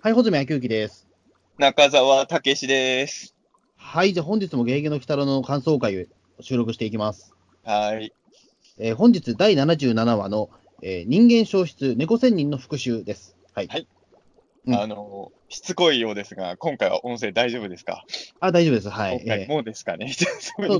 はい、穂積明之です。中澤武史です。はい、じゃあ本日もゲゲゲの鬼太郎の感想会を収録していきます。はい。えー本日第77話の、えー人間消失猫仙人の復讐です。はい。はいうんあの、しつこいようですが、今回は音声大丈夫ですか？あ、大丈夫です。はい。今回えもうですかね？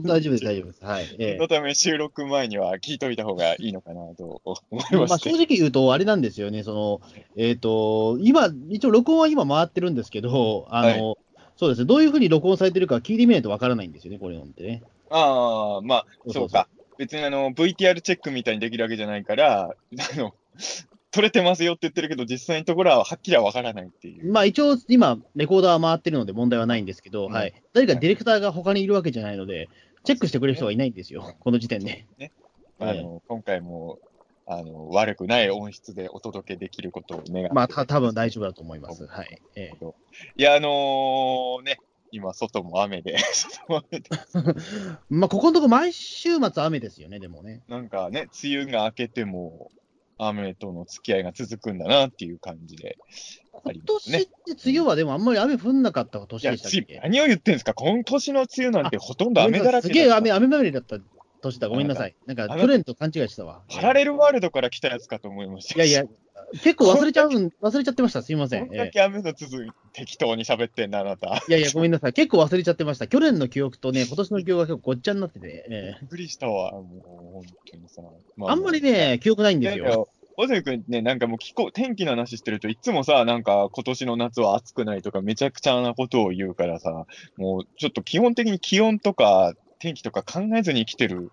大丈夫です、大丈夫です。はい。え そのため収録前には聞いといた方がいいのかなと思いーまあ、まして。正直言うと、あれなんですよね、その、えっ、と、今、一応録音は今回ってるんですけど、あの、そうですね、どういうふうに録音されてるか聞いてみないとわからないんですよね、これのってね。ああ、まあ、そうか。別にあの、VTR チェックみたいにできるわけじゃないから、あの、撮れてますよって言ってるけど、実際のところははっきりはわからないっていう。まあ一応、今、レコーダーは回ってるので問題はないんですけど、うんはい。誰かディレクターが他にいるわけじゃないので、チェックしてくれる人はいないんですよ、この時点で。あの、今回も、あの、悪くない音質でお届けできることを願って。まあ、た多分大丈夫だと思います。はい。ええいや、あのね、今、外も雨で、外も雨で、まあ、ここのとこ毎週末雨ですよね、でもね。なんかね、梅雨が明けても、雨との付き合いが続くんだなっていう感じで。あ今年って梅雨はでもあんまり雨降んなかった年でしたっつけ何を言ってんですか？今年の梅雨なんてほとんど雨だらけすげえ雨、雨まみれだった年だ。ごめんなさい。なんか、去年と勘違いしてたわ。パラレルワールドから来たやつかと思いました。いやいや、結構忘れちゃうん、忘れちゃってました。すいません。こんだえけ雨の続い適当に喋ってんだ、あなた。えいやいや、ごめんなさい。結構忘れちゃってました。去年の記憶とね、今年の記憶が結構ごっちゃになってて、ええびっくりしたわ、もう、本当にさ。まあんまりね、記憶ないんですよ。、小泉君ね、なんかもう気候、天気の話してるといつもさ、なんか今年の夏は暑くないとかめちゃくちゃなことを言うからさ、もうちょっと基本的に気温とか天気とか考えずに生きてる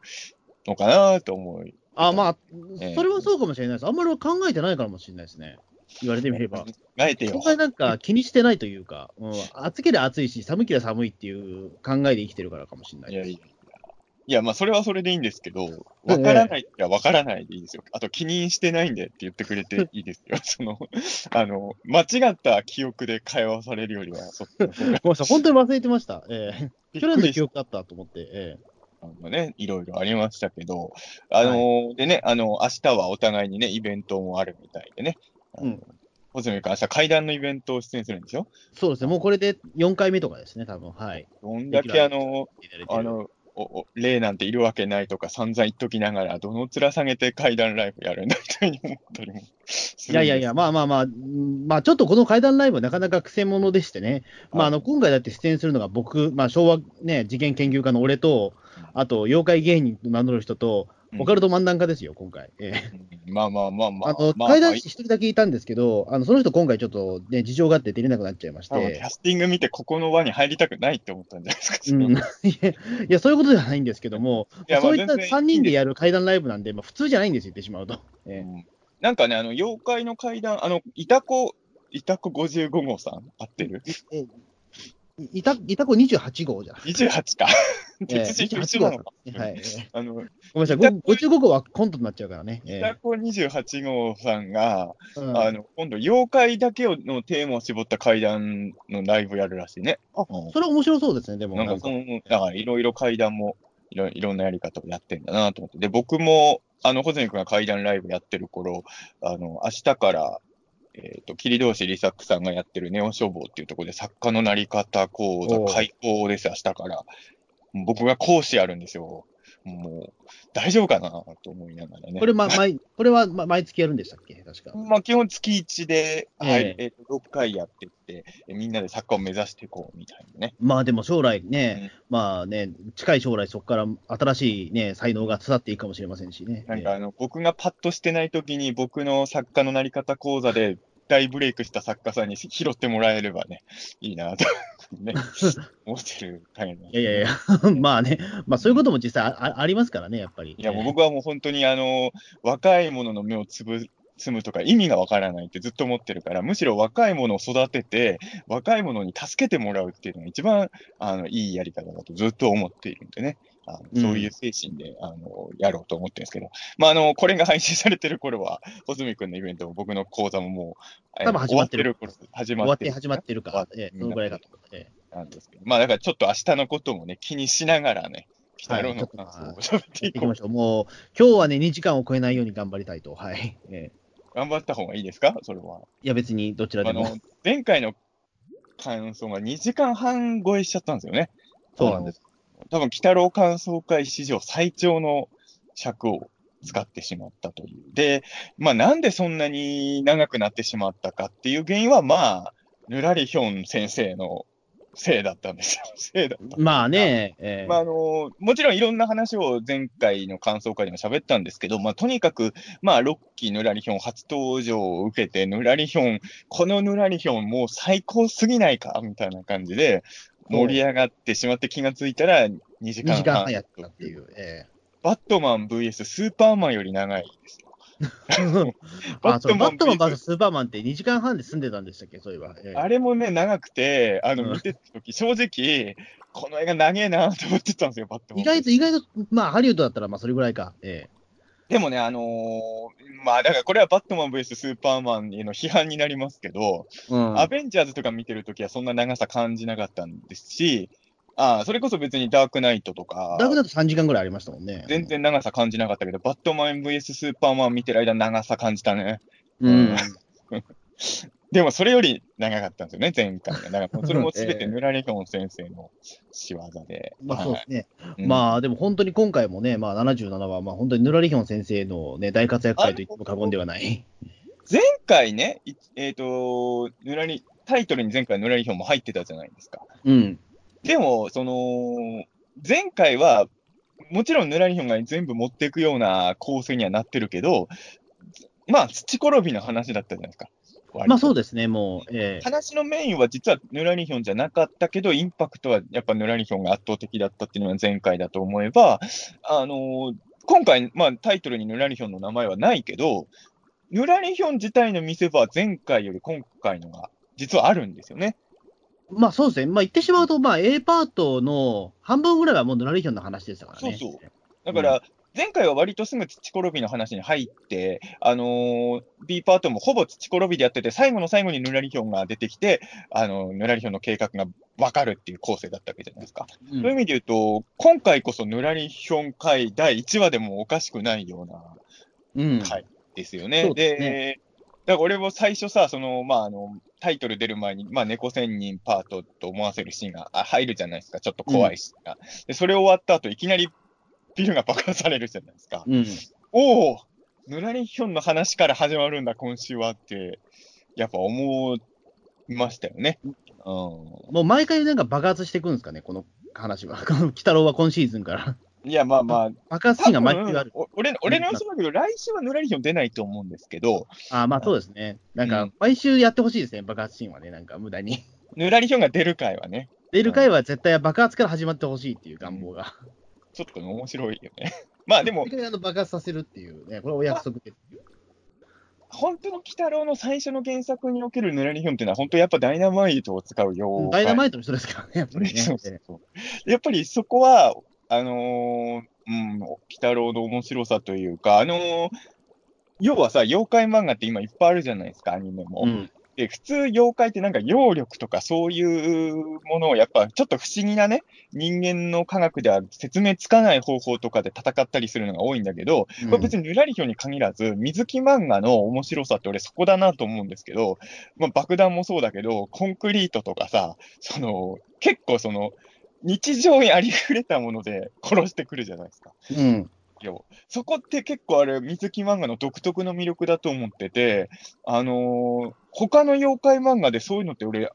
のかなと思い。あ、まあ、ええそれはそうかもしれないです。あんまり考えてないからもしれないですね。言われてみれば。考えてよそん。なんか気にしてないというか、うん、暑ければ暑いし、寒ければ寒いっていう考えで生きてるからかもしれないです。いやいやいや。いや、まあそれはそれでいいんですけど、わからない、いや、わからないでいいですよ。あと気にしてないんでって言ってくれて いいですよ。その、あの、間違った記憶で会話されるよりは、そっちの方がごめんなさい、本当に忘れてました。ええ去年の記憶あったと思って。えあのね、いろいろありましたけど、あのーでね、あの、明日はお互いにね、イベントもあるみたいでね。うん。ホズミ君、明日階段のイベントを出演するんですよ。えそうですね、もうこれで4回目とかですね、多分はい。どんだけあの、ああの、おお霊なんているわけないとか散々言っときながら、どの面下げて階段ライブやるんだみたいに思ったりもいやいやいや、まあまあまあ、うんまあちょっとこの怪談ライブはなかなか癖者でしてね、まああの今回だって出演するのが僕、まあ昭和ね、事件研究家の俺と、あと妖怪芸人と名乗る人と、うんオカルト漫談家ですよ、今回。まあまあまあまあ。あの、まあ怪談師一人だけいたんですけど、あの、その人今回ちょっとね、事情があって出れなくなっちゃいましてキャ。スティング見て、ここの輪に入りたくないって思ったんじゃないですか。うん、いや、そういうことじゃないんですけども、そういった全然3人でやる怪談ライブなんで、まあ、普通じゃないんですよ、言ってしまうと。ええうんなんかね、あの、妖怪の階段、あの、いたこ、いたこ55号さん合ってる？えいいた、いたこ28号じゃん。?28 か。ええ鉄人と一緒なのか。はい。ええあの、ごめんなさい、ご55号はコントになっちゃうからね。えいたこ28号さんが、えうんあの、今度、妖怪だけをのテーマを絞った階段のライブやるらしいね。あ、それは面白そうですね、でも。なんか、その、だから、いろいろ階段も、いろいろんなやり方をやってんだなと思って。で、僕も、あの、穂積君が階段ライブやってる頃、あの、明日から、えっ、と、切通しリサックさんがやってるネオ書房っていうところで、作家のなり方講座開講です、明日から。僕が講師やるんですよ。もう、大丈夫かなと思いながらね。これ、ま、毎、これはま毎月やるんでしたっけ？確か。まあ、基本月1で、はい、ええっ、と、6回やってって、えみんなで作家を目指していこうみたいなね。まあでも将来ね、まあね、近い将来そこから新しいね、才能が育っていくかもしれませんしね。なんかあの、僕がパッとしてない時に、僕の作家のなり方講座で大ブレイクした作家さんに拾ってもらえればね、いいなと、ね、思ってるいでやいやいや、まあね、まあそういうことも実際ああありますからね、やっぱり。いや、もう僕はもう本当にあの、若い者の目をつぶ、積むとか意味がわからないってずっと思ってるから、むしろ若い者を育てて、若い者に助けてもらうっていうのが一番、あの、いいやり方だとずっと思っているんでね。あのそういう精神で、あの、やろうと思ってるんですけど、まあ、あの、これが配信されてる頃は、穂積君のイベントも僕の講座ももう、えー多分始まってる終わってる頃、始まっる終わってて始まってるかええ、そのぐらいかと。ええなんですけど、まあ、だからちょっと明日のこともね、気にしながらね、北はい郎の感想を喋っていこうやっていきましょう。もう、今日はね、2時間を超えないように頑張りたいと。はい。ええ頑張った方がいいですか？それは。いや、別にどちらでも。あの、前回の感想が2時間半超えしちゃったんですよね。そうなんです。多分、鬼太郎感想会史上最長の尺を使ってしまったという。で、まあ、なんでそんなに長くなってしまったかっていう原因は、まあ、ぬらりひょん先生のせいだったんですよ。せいだった。まあね、えーまああのもちろんいろんな話を前回の感想会でも喋ったんですけど、まあ、とにかく、まあ、ロッキーぬらりひょん初登場を受けて、ぬらりひょん、このぬらりひょんもう最高すぎないかみたいな感じで盛り上がってしまって気がついたら2時2間半。時間半やったっていう。えバットマン VS スーパーマンより長いです バットマン VS スーパーマンって2時間半で済んでたんでしたっけ、そういえば。えーあれもね、長くて、あの、うん見てた時、正直、この映画長えなと思ってたんですよ、バットマン。意外と、意外と、まあ、ハリウッドだったら、まあ、それぐらいか。えでもね、あのーまあ、だからこれはバットマン VS スーパーマンへの批判になりますけど、えうんアベンジャーズとか見てるときはそんな長さ感じなかったんですし、ああそれこそ別にダークナイトとか、ダークだと3時間ぐらいありましたもんね。全然長さ感じなかったけど、バットマン VS スーパーマン見てる間長さ感じたね。うん。でもそれより長かったんですよね、前回が。だからそれもすべてヌラレヒョン先生の仕業で。まあ、そうですね。うんまあ、でも本当に今回もね、まあ、77話、まあ、本当にヌラリヒョン先生のね、大活躍会と言っても過言ではない。前回ね、いえっ、と、ヌラリ、タイトルに前回ヌラリヒョンも入ってたじゃないですか。うん。でも、その、前回は、もちろんヌラリヒョンが全部持っていくような構成にはなってるけど、まあ、土転びの話だったじゃないですか。まあ、そうでですね、もう、ええ。話のメインは実はヌラリヒョンじゃなかったけど、インパクトはやっぱヌラリヒョンが圧倒的だったっていうのが前回だと思えば、あのー今回、まあ、タイトルにヌラリヒョンの名前はないけど、ヌラリヒョン自体の見せ場は前回より今回のが実はあるんですよね。まあそうですね、まあ言ってしまうと、まあ A パートの半分ぐらいはもうヌラリヒョンの話でしたからね。そうそう。だから、前回は割とすぐ土転びの話に入って、あのー B パートもほぼ土転びでやってて、最後の最後にヌラリヒョンが出てきて、あのヌラリヒョンの計画が分かるっていう構成だったわけじゃないですか。うんそういう意味で言うと、今回こそヌラリヒョン回第1話でもおかしくないようなうん。回ですよね。そうですで、だから俺も最初さ、その、まあ、あの、タイトル出る前に、まあ、猫仙人パートと思わせるシーンがあ入るじゃないですか。ちょっと怖いシーンが。で、それ終わった後、いきなりビルが爆破されるじゃないですか。うん。おおヌラリヒョンの話から始まるんだ、今週はって、やっぱ思いましたよね。うん。もう毎回なんか爆発していくんですかね、この話は。この鬼太郎は今シーズンから。いや、まあまあ、爆発シーンが毎回ある。お俺俺の予想だけど、来週はヌラリヒョン出ないと思うんですけど、あまあそうですね。なんかうん、毎週やってほしいですね、爆発シーンはね、なんか無駄に。ヌラリヒョンが出る回はね、出る回は絶対爆発から始まってほしいっていう願望が。ちょっと面白いよね。まあでもあの爆発させるっていうね、これお約束です。本当の鬼太郎の最初の原作におけるヌラリヒョンっていうのは、本当やっぱダイナマイトを使う妖怪。ダイナマイトの人ですからね、やっぱりね。そうそうそうやっぱりそこは、あのーうん、鬼太郎の面白さというか、あのー要はさ、妖怪漫画って今いっぱいあるじゃないですか、アニメも。うん。で、普通妖怪ってなんか揚力とかそういうものをやっぱちょっと不思議なね、人間の科学では説明つかない方法とかで戦ったりするのが多いんだけど、これ別にヌラリヒョンに限らず、水木漫画の面白さって俺そこだなと思うんですけど、まあ、爆弾もそうだけど、コンクリートとかさ、その、結構その、日常にありふれたもので殺してくるじゃないですか。うん。よそこって結構あれ、水木漫画の独特の魅力だと思ってて、あのー他の妖怪漫画でそういうのって俺、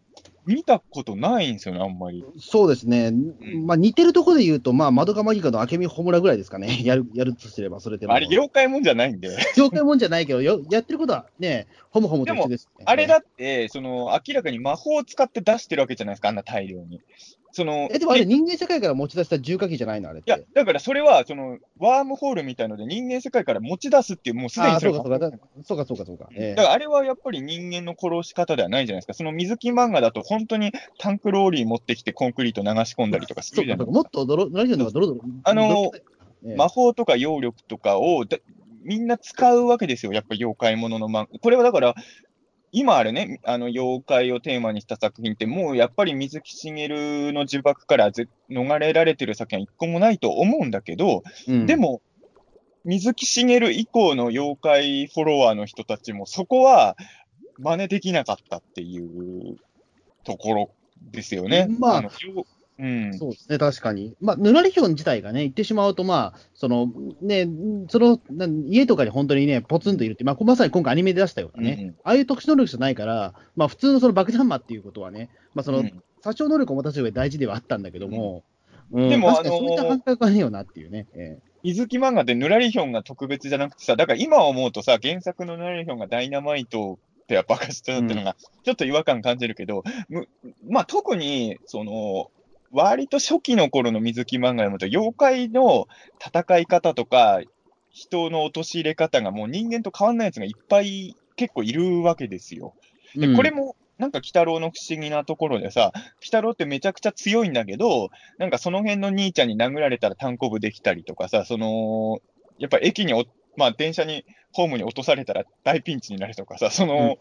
見たことないんですよね、あんまり。そうですね。んまあ似てるところで言うと、まあ、マドカマギカの明美ホムラぐらいですかね。やる、やるとすれば、それでも。あれ、妖怪もんじゃないんで。妖怪もんじゃないけど、よやってることはね、ホムホムと一緒です、ね。あれだって、その、明らかに魔法を使って出してるわけじゃないですか、あんな大量に。その、え、でもあれい人間世界から持ち出した重火器じゃないのあれって。や、だからそれは、その、ワームホールみたいので人間世界から持ち出すっていう、もうすでにそれそうかそうか、だそうかそうかそうか。ええだからあれはやっぱり人間の殺し方ではないじゃないですか。その水木漫画だと本当にタンクローリー持ってきてコンクリート流し込んだりとかするじゃないですか。もっとドロ、ラジオのドロドロ。あのええ魔法とか揚力とかをだみんな使うわけですよ。やっぱ妖怪ものの漫画。これはだから、今あれね、あの妖怪をテーマにした作品って、もうやっぱり水木しげるの呪縛からぜ逃れられてる作品は一個もないと思うんだけど、うんでも、水木しげる以降の妖怪フォロワーの人たちも、そこは真似できなかったっていうところですよね。まあのようん。そうですね、確かに。まあ、ぬらりひょん自体がね、言ってしまうと、まあ、その、ね、その、家とかに本当にね、ポツンといるって、まあ、まさに今回アニメで出したようなね、うんうんああいう特殊能力じゃないから、まあ、普通のその爆弾魔っていうことはね、まあ、その、うん殺傷能力を持たせる上で大事ではあったんだけども、うんでもそういったあのー感覚はねえよなっていうね。え水木漫画ってぬらりひょんが特別じゃなくてさ、だから今思うとさ、原作のぬらりひょんがダイナマイトってやっぱ爆発したっていうのが、ちょっと違和感感じるけど、むまあ特に、その、割と初期の頃の水木漫画読むと、妖怪の戦い方とか、人の陥れ方がもう人間と変わんないやつがいっぱい結構いるわけですよ。えで、これも、なんか、鬼太郎の不思議なところでさ、鬼太郎ってめちゃくちゃ強いんだけど、なんかその辺の兄ちゃんに殴られたら単行部できたりとかさ、その、やっぱ駅にお、まあ電車に、ホームに落とされたら大ピンチになるとかさ、その、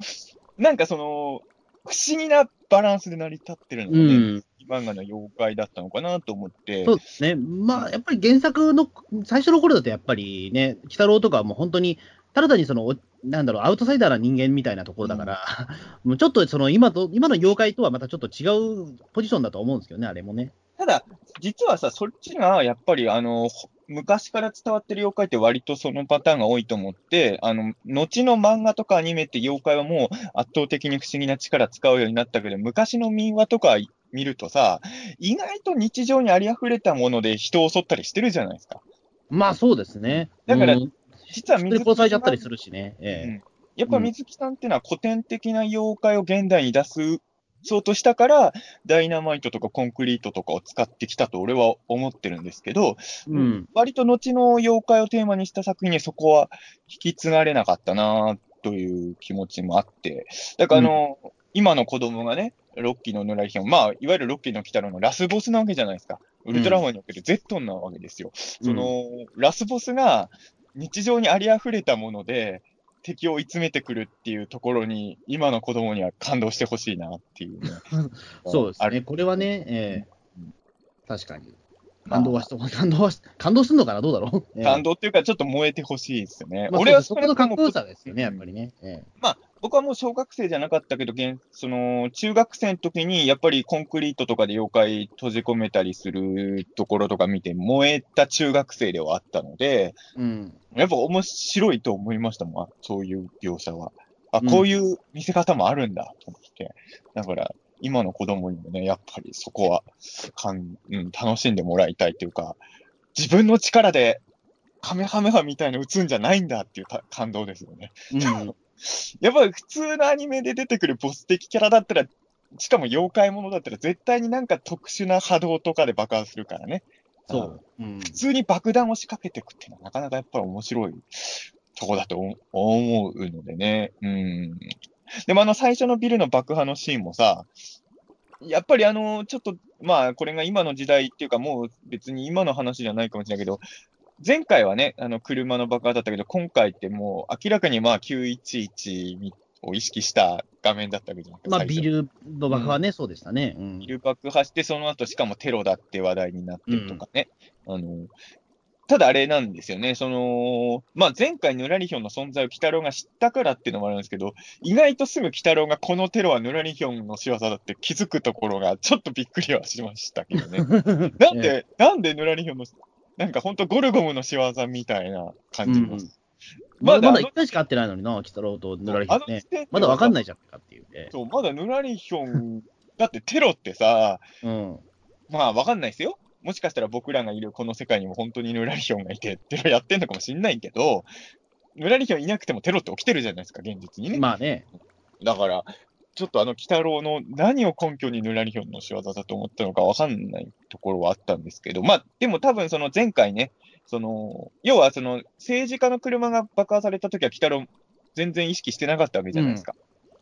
なんかその、不思議なバランスで成り立ってるのうがね、ん、漫画の妖怪だったのかなと思って、そうですね。まあ、やっぱり原作の最初の頃だとやっぱりね、鬼太郎とかはもう本当に、ただ単にその、おなんだろう、アウトサイダーな人間みたいなところだから、もうちょっとその今と、今の妖怪とはまたちょっと違うポジションだと思うんですけどね、あれもね。ただ、実はさ、そっちがやっぱり、あの、ほ昔から伝わってる妖怪って割とそのパターンが多いと思って、あの、後の漫画とかアニメって妖怪はもう圧倒的に不思議な力使うようになったけど、昔の民話とか見るとさ、意外と日常にあり溢れたもので人を襲ったりしてるじゃないですか。まあそうですね。だからうん、実はで殺されちゃったりするしね。ええうんやっぱ水木さんっていうのは古典的な妖怪を現代に出す、そうとしたから、ダイナマイトとかコンクリートとかを使ってきたと俺は思ってるんですけど、うん。割と後の妖怪をテーマにした作品にそこは引き継がれなかったなという気持ちもあって、だからあの、今の子供がね、ロッキーのぬらりひょん、まあ、いわゆるロッキーの鬼太郎のラスボスなわけじゃないですか。ウルトラマンにおけるゼットンなわけですよ。その、ラスボスが日常にあり溢れたもので、敵を追い詰めてくるっていうところに、今の子供には感動してほしいなっていうね。そうですね。これはね、ええうん確かに。まあ感動はし、感動はし、感動するのかな？どうだろう、え え感動っていうか、ちょっと燃えてほしいですよね。まあ、俺はそこのかっこよさですよね、やっぱりね。え僕はもう小学生じゃなかったけど、現その中学生の時にやっぱりコンクリートとかで妖怪閉じ込めたりするところとか見て燃えた中学生ではあったので、えうん。やっぱ面白いと思いましたもん、そういう描写は。あ、うんこういう見せ方もあるんだと思って。だから、今の子供にもね、やっぱりそこはかん、うん、楽しんでもらいたいというか、自分の力でカメハメハみたいに打つんじゃないんだっていうた感動ですよね。うん。やっぱり普通のアニメで出てくるボス的キャラだったら、しかも妖怪ものだったら絶対になんか特殊な波動とかで爆発するからね。そう。うん。普通に爆弾を仕掛けていくっていうのはなかなかやっぱり面白いとこだと思思うのでね。うん。でもあの最初のビルの爆破のシーンもさ、やっぱりあの、ちょっと、まあこれが今の時代っていうかもう別に今の話じゃないかもしれないけど、前回はね、あの車の爆破だったけど、今回ってもう明らかにまあ911を意識した画面だったわけじゃないですか。まあ、ビルの爆破ね、そうでしたね。うんビ。ル爆破して、その後しかもテロだって話題になってるとかね。あの、ただあれなんですよね、その、まあ、前回ヌラリヒョンの存在を鬼太郎が知ったからっていうのもあるんですけど、意外とすぐ鬼太郎がこのテロはヌラリヒョンの仕業だって気づくところがちょっとびっくりはしましたけどね。なんで、なんでヌラリヒョンの、なんか本当ゴルゴムの仕業みたいな感じの。うんまだ、まだまだあの1回しか会ってないのにな、鬼太郎とぬらりひょんねまだわかんないじゃんかっていうね。そう、まだヌラリヒョン、だってテロってさ、うん。まあ、わかんないですよ。もしかしたら僕らがいるこの世界にも本当にヌラリヒョンがいて、テロやってんのかもしんないけど、ヌラリヒョンいなくてもテロって起きてるじゃないですか、現実にね。まあね。だから、ちょっとあの、鬼太郎の何を根拠にヌラリヒョンの仕業だと思ったのかわかんないところはあったんですけど、まあ、でも多分その前回ね、その、要はその、政治家の車が爆破された時は鬼太郎全然意識してなかったわけじゃないですか。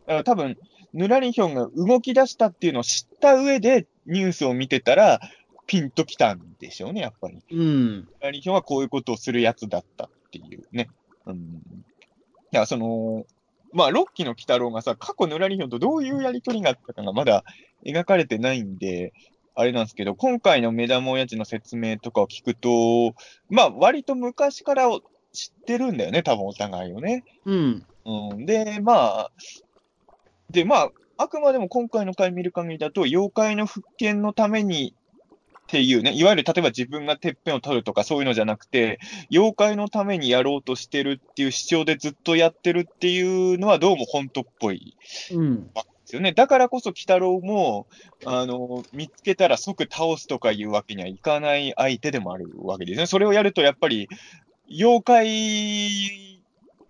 だから多分、ヌラリヒョンが動き出したっていうのを知った上でニュースを見てたら、ピンときたんでしょうね、やっぱり。うん。ヌラリヒョンはこういうことをするやつだったっていうね。うん。いや、その、まあ、ロッキーの鬼太郎がさ、過去ヌラリヒョンとどういうやりとりがあったかがまだ描かれてないんで、あれなんですけど、今回の目玉おやじの説明とかを聞くと、まあ、割と昔から知ってるんだよね、多分お互いをね。うん。うん、で、まあ、で、まあ、あくまでも今回の回見る限りだと、妖怪の復権のためにっていうね、いわゆる例えば自分がてっぺんを取るとかそういうのじゃなくて、妖怪のためにやろうとしてるっていう主張でずっとやってるっていうのはどうも本当っぽいうん。ですよね。だからこそ、鬼太郎も、あの、見つけたら即倒すとかいうわけにはいかない相手でもあるわけですね。それをやると、やっぱり、妖怪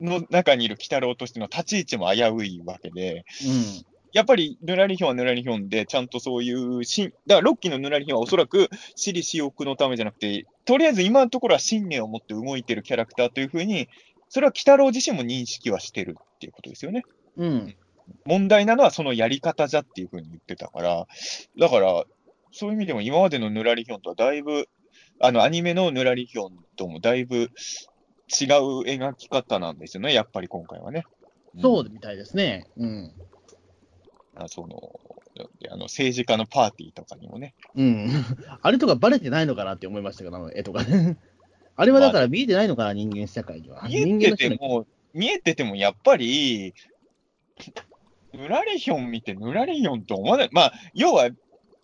の中にいる鬼太郎としての立ち位置も危ういわけで、うん。やっぱり、ぬらりひょんはぬらりひょんで、ちゃんとそういうしん、だから、ロッキーのぬらりひょんはおそらく、私利私欲のためじゃなくて、とりあえず今のところは信念を持って動いてるキャラクターというふうに、それは鬼太郎自身も認識はしてるっていうことですよね。うん。問題なのはそのやり方じゃっていうふうに言ってたから、だから、そういう意味でも今までのぬらりひょんとはだいぶ、あの、アニメのぬらりひょんともだいぶ違う描き方なんですよね、やっぱり今回はね。そうみたいですね。うん。あその、あの政治家のパーティーとかにもね。うん。あれとかバレてないのかなって思いましたけど、あの絵とかね。あれはだから見えてないのかな、人間社会には。見えてても、見えててもやっぱり、ぬらりひょん見てぬらりひょんと思わない。まあ、要は、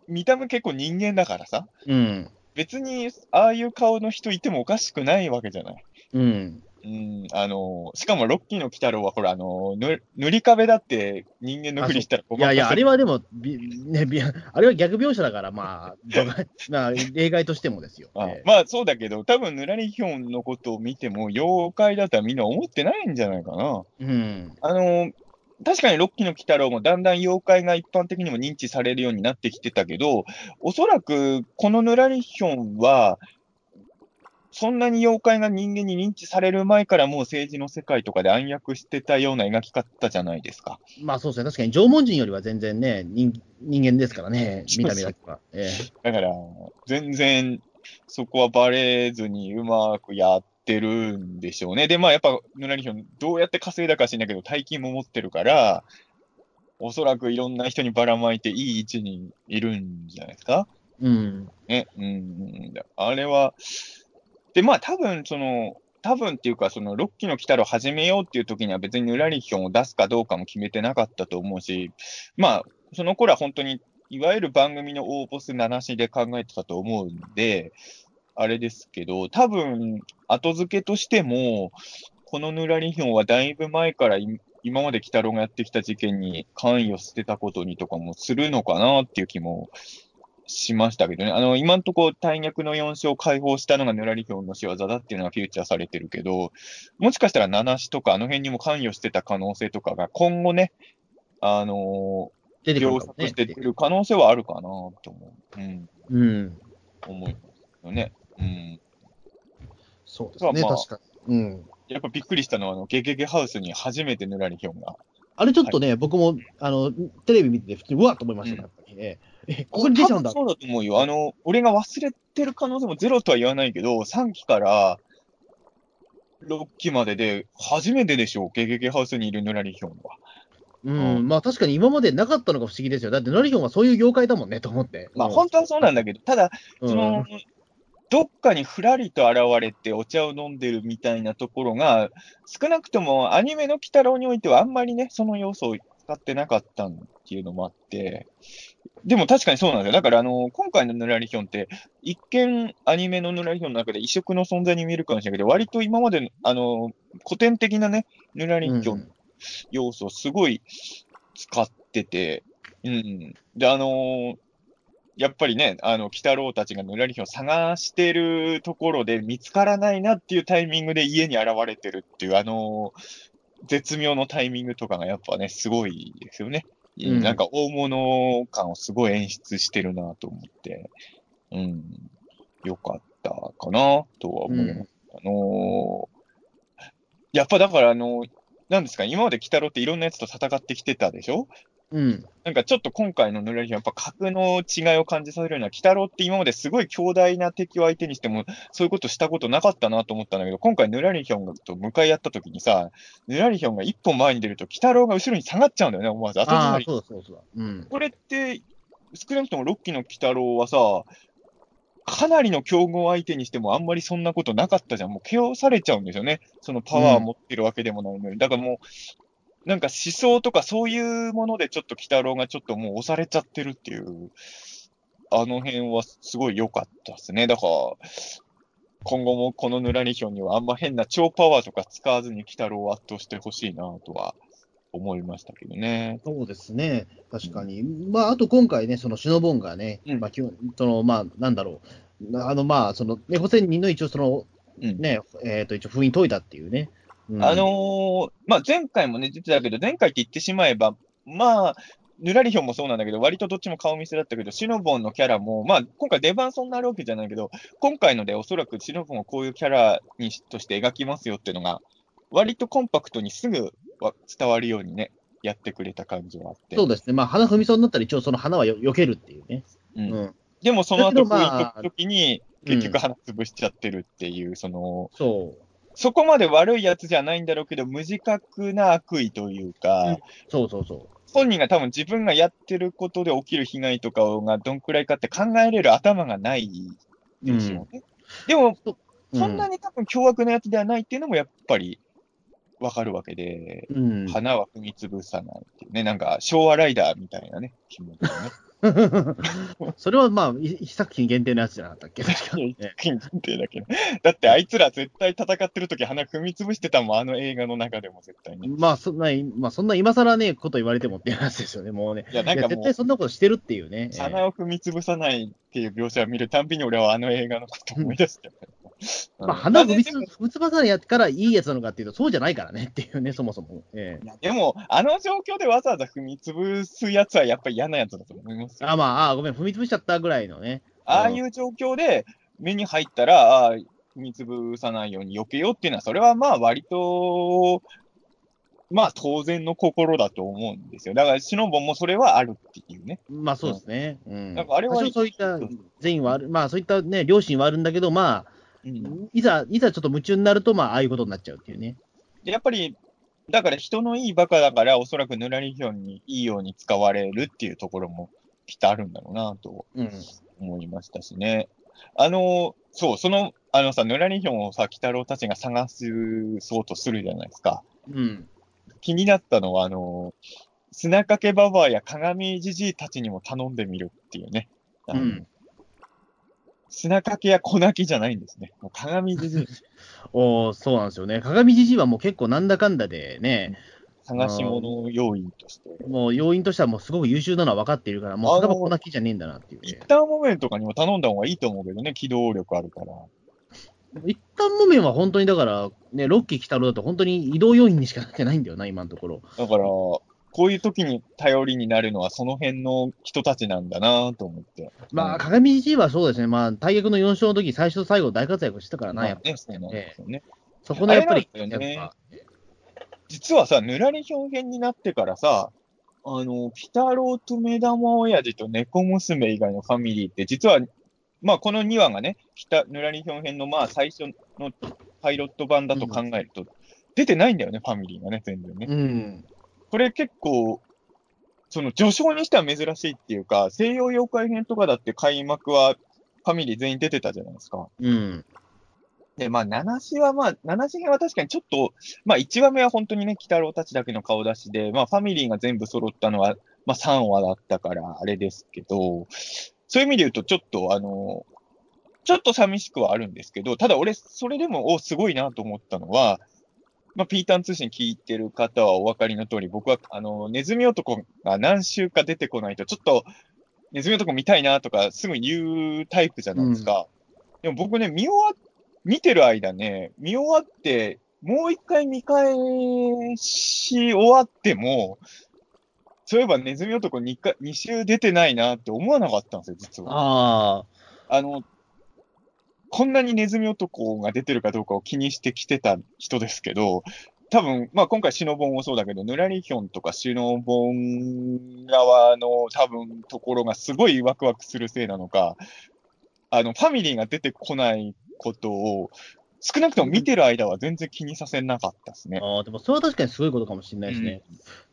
見た目結構人間だからさ。うん。別に、ああいう顔の人いてもおかしくないわけじゃない。うん。うん、あの、しかもロッキーの鬼太郎は、ほら、あの、ぬ塗り壁だって人間のふりしたらごいやいや、あれは、はでも、びね、びあれは逆描写だから、まあ、まあ、例外としてもですよ。まあそうだけど、多分ぬらりひょんのことを見ても、妖怪だとはみんな思ってないんじゃないかな。うん。あの、確かにロッキーの鬼太郎もだんだん妖怪が一般的にも認知されるようになってきてたけど、おそらくこのぬらりひょんは、そんなに妖怪が人間に認知される前からもう政治の世界とかで暗躍してたような描き方じゃないですか。まあそうですね、確かに縄文人よりは全然ね、人人間ですからね、見た目だけは。え えだから、全然そこはバレずにうまくやってるんでしょうね。で、まあやっぱ、ぬらりひょん、どうやって稼いだか知んないけど、大金も持ってるから、おそらくいろんな人にばらまいていい位置にいるんじゃないですか。うん。ね、うん、あれは、で、まあ多分その、多分っていうか、その、ロッキーの鬼太郎始めようっていう時には別にぬらりひょんを出すかどうかも決めてなかったと思うし、まあ、その頃は本当に、いわゆる番組の大ボス7しで考えてたと思うんで、あれですけど、多分、後付けとしても、このぬらりひょんはだいぶ前から今まで鬼太郎がやってきた事件に関与してたことにとかもするのかなっていう気もしましたけどね。あの、今んとこ大逆の4勝を解放したのがぬらりひょんの仕業だっていうのがフューチャーされてるけど、もしかしたら七しとかあの辺にも関与してた可能性とかが今後ね、あの出ー、し。て出る可能性はあるかなと思う。うん、うん。思いますよね。うん。そうですね、まあ確かに。うん。やっぱびっくりしたのは、あの、ゲゲゲハウスに初めてぬらりひょんが。あれちょっとね、僕も、あの、テレビ見てて、普通にうわっと思いましたね、やっぱり。えええ、ここに出ちゃうんだ。そうだと思うよ。あの、俺が忘れてる可能性もゼロとは言わないけど、3期から6期までで初めてでしょう、ゲゲゲハウスにいるぬらりひょんは。うん、まあ確かに今までなかったのが不思議ですよ。だって、ノリヒョンはそういう業界だもんね、と思って。まあ、うん本当はそうなんだけど、ただ、うんその、どっかにふらりと現れてお茶を飲んでるみたいなところが、少なくともアニメの鬼太郎においてはあんまりね、その要素を使ってなかったっていうのもあって、でも確かにそうなんですよ。だから、あの、今回のぬらりひょんって、一見アニメのぬらりひょんの中で異色の存在に見えるかもしれないけど、割と今までの、あの、古典的なね、ぬらりひょん要素をすごい使ってて、うん。で、あのやっぱりね、あの、鬼太郎たちがぬらりひょん探してるところで見つからないなっていうタイミングで家に現れてるっていう、あの絶妙のタイミングとかがやっぱね、すごいですよね。うん。なんか大物感をすごい演出してるなと思って、うん、よかったかなとは思います。あのーやっぱだからあのなんですか、今まで鬼太郎っていろんなやつと戦ってきてたでしょ？うん。なんかちょっと今回のぬらりひょん、やっぱ格の違いを感じさせるような、鬼太郎って今まですごい強大な敵を相手にしても、そういうことしたことなかったなと思ったんだけど、今回ぬらりひょんと向かい合った時にさ、ぬらりひょんが一歩前に出ると、鬼太郎が後ろに下がっちゃうんだよね、思わず。後ずああ、さり。そうだそうだそうだ。うん。これって、少なくともロッキーの鬼太郎はさ、かなりの強豪相手にしてもあんまりそんなことなかったじゃん。もう KO されちゃうんですよね。そのパワー持ってるわけでもないのに。だからもう、なんか思想とかそういうものでちょっと鬼太郎がちょっともう押されちゃってるっていう、あの辺はすごい良かったですね。だから、今後もこのヌラリヒョンにはあんま変な超パワーとか使わずに鬼太郎を圧倒してほしいなとは思いましたけどね。そうですね、確かに。まあ、あと今回ね、そのシノボンがね、うんまあ、その、まあ、なんだろう、あの、まあ、その、猫仙人の一応その、うんね、えっ、と、一応封印解いたっていうね。うんあのーまあ、前回もね、出てたけど、前回って言ってしまえば、まあ、ぬらりひょんもそうなんだけど、割とどっちも顔見せだったけど、シノボンのキャラも、まあ、今回出番そんなあるわけじゃないけど、今回のでおそらくシノボンをこういうキャラにしとして描きますよっていうのが、割とコンパクトにすぐわ伝わるようにね、やってくれた感じはあって。そうですね、まあ、花踏みそうになったら一応その花はよ避けるっていうね。ううんん。でもその後、まあいう時に、結局鼻潰しちゃってるっていう、その、そう。そこまで悪いやつじゃないんだろうけど、無自覚な悪意というか、うんそうそうそう。本人が多分自分がやってることで起きる被害とかがどんくらいかって考えれる頭がないでしょうね。でも、そんなに、に多分凶悪なやつではないっていうのもやっぱりわかるわけで、うん。花は踏み潰さないっていうね、なんか昭和ライダーみたいなね、気持ちでね。それはまあ、い一作品限定のやつじゃなかったっけ？一品定だけど。だってあいつら絶対戦ってる時鼻踏み潰してたもん、あの映画の中でも絶対に。まあ、そんな、まあ、そんな今更ね、こと言われてもって話ですよね、もうね。いや、なんか絶対そんなことしてるっていうね。ええ鼻を踏み潰さないっていう描写を見るたんびに俺はあの映画のことを思い出してる。まあ、花を踏みつばさからいいやつなのかっていうと、そうじゃないからねっていうね、そもそも。ええいやでも、あの状況でわざわざ踏み潰すやつはやっぱり嫌なやつだと思いますよ。あ、まあ、あごめん、踏みつぶしちゃったぐらいのね。ああいう状況で目に入ったら、ああ、踏み潰さないように避けようっていうのは、それはまあ割と、まあ当然の心だと思うんですよ。だから、シノボンもそれはあるっていうね。まあ、そうですね。うん。なんかあれは多少そういった善意はある、まあ、そういったね、良心はあるんだけど、まあ、うん、いざ、いざちょっと夢中になると、まあ、ああいうことになっちゃうっていうね。でやっぱり、だから人のいいバカだから、おそらくヌラリヒョンにいいように使われるっていうところもきっとあるんだろうなとうん。思いましたしね。あの、そう、その、あのさ、ヌラリヒョンをさ、鬼太郎たちが探すそうとするじゃないですか。うん。気になったのは、あの、砂掛けババアや鏡じじいたちにも頼んでみるっていうね。うん砂掛けや小泣きじゃないんですね。鏡じじい、おーそうなんですよね。鏡じじいはもう結構なんだかんだでね、探し物要員として。もう要因としてはもうすごく優秀なのは分かっているから、もうあのただこなきじゃねえんだなっていうね。一旦モメンとかにも頼んだ方がいいと思うけどね、機動力あるから。一旦木綿は本当にだから、ね、ロッキー・キタロだと本当に移動要因にしかなってないんだよな、今のところ。だから、こういう時に頼りになるのはその辺の人たちなんだなと思って。まあ、うん鏡じじいはそうですね、まあ、大役の4勝の時最初と最後大活躍してたからな、やっぱね、そね。そこのやっぱり、ね実はさ、ぬらり表現になってからさ、あの、鬼太郎と目玉親父と猫娘以外のファミリーって、実は、まあ、この2話がね、北ぬらり表編のまあ、最初のパイロット版だと考えると、出てないんだよね、ファミリーがね、全然ね。うん。これ結構、その序章にしては珍しいっていうか、西洋妖怪編とかだって開幕はファミリー全員出てたじゃないですか。うん。で、まあ、七子はまあ、七子編は確かにちょっと、まあ、1話目は本当にね、鬼太郎たちだけの顔出しで、まあ、ファミリーが全部揃ったのは、まあ、3話だったから、あれですけど、そういう意味で言うと、ちょっと、あの、ちょっと寂しくはあるんですけど、ただ俺、それでも、お、すごいなと思ったのは、まあ、ピータン通信聞いてる方はお分かりの通り、僕は、あの、ネズミ男が何週か出てこないと、ちょっと、ネズミ男見たいなとか、すぐ言うタイプじゃないですか。でも僕ね、見終わっ見てる間ね、見終わって、もう一回見返し終わっても、そういえばネズミ男 2, か2週出てないなって思わなかったんですよ、実は。ああ、あの、こんなにネズミ男が出てるかどうかを気にしてきてた人ですけど、多分、まあ今回シノボンもそうだけど、ヌラリヒョンとかシノボン側の多分ところがすごいワクワクするせいなのか、あの、ファミリーが出てこないことを、少なくとも見てる間は全然気にさせなかったですね。ああ、でもそれは確かにすごいことかもしれないですね。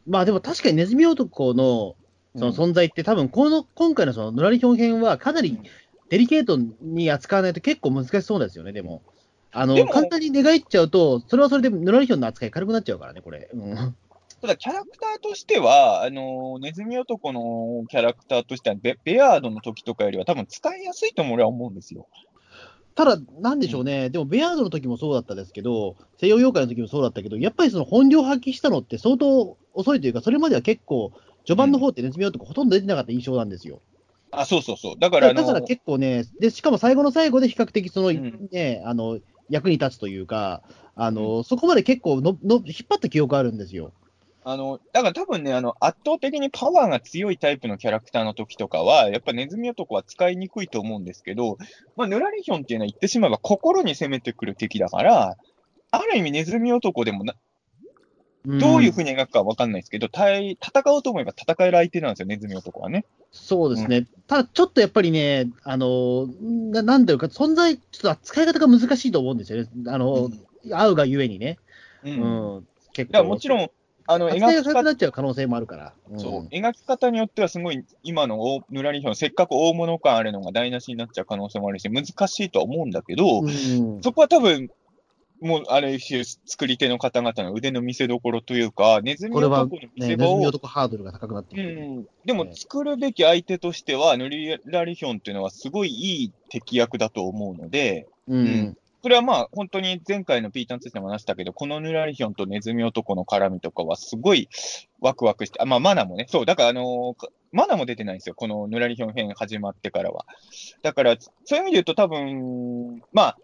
まあでも確かにネズミ男のその存在って、多分この今回のそのぬらりひょん編はかなりデリケートに扱わないと結構難しそうですよね、でも。あの、簡単に寝返っちゃうと、それはそれでヌラリヒョンの扱い軽くなっちゃうからね、これ。うん。ただ、キャラクターとしては、あの、ネズミ男のキャラクターとしてはベ、ベアードの時とかよりは多分使いやすいとも俺は思うんですよ。ただ、なんでしょうね、でも、ベアードの時もそうだったですけど、西洋妖怪の時もそうだったけど、やっぱりその本領発揮したのって相当遅いというか、それまでは結構、序盤の方ってネズミ男ほとんど出てなかった印象なんですよ。あ、そうそうそう。だから、あの、だから結構ね、で、しかも最後の最後で比較的その、うんね、あの、役に立つというか、あの、そこまで結構のの引っ張った記憶あるんですよ。あの、だから多分ね、あの、圧倒的にパワーが強いタイプのキャラクターの時とかは、やっぱネズミ男は使いにくいと思うんですけど、まあ、ヌラリヒョンっていうのは言ってしまえば心に攻めてくる敵だから、ある意味ネズミ男でもな、どういうふうに描くかわかんないですけど、対戦おうと思えば戦える相手なんですよ、ネズミ男はね。そうですね、ただちょっとやっぱりね、あのななんだろうか、存在、ちょっと使い方が難しいと思うんですよね、あの、合うがゆえにね、う。うん。ん、結だからもちろん、ん、あの、描き方なっちゃう可能性もあるから、うん。そう、描き方によってはすごい、今の大ヌラリヒョン、せっかく大物感あるのが台無しになっちゃう可能性もあるし、難しいとは思うんだけど、うん。そこは多分、もう、ある種、作り手の方々の腕の見せ所というか、ネズミ男の見ね、ネズせ場を、ミ男ハードルが高くなってくう。る。ん、でも作るべき相手としては、ヌリラリヒョンっていうのはすごいいい敵役だと思うので、うん。うん。それはまあ、本当に前回のピータンツでも話したけど、このヌラリヒョンとネズミ男の絡みとかはすごいワクワクして、あまあ、マナもね、そう、だからあのーかマナも出てないんですよ、このヌラリヒョン編始まってからは。だから、そういう意味で言うと多分、まあ、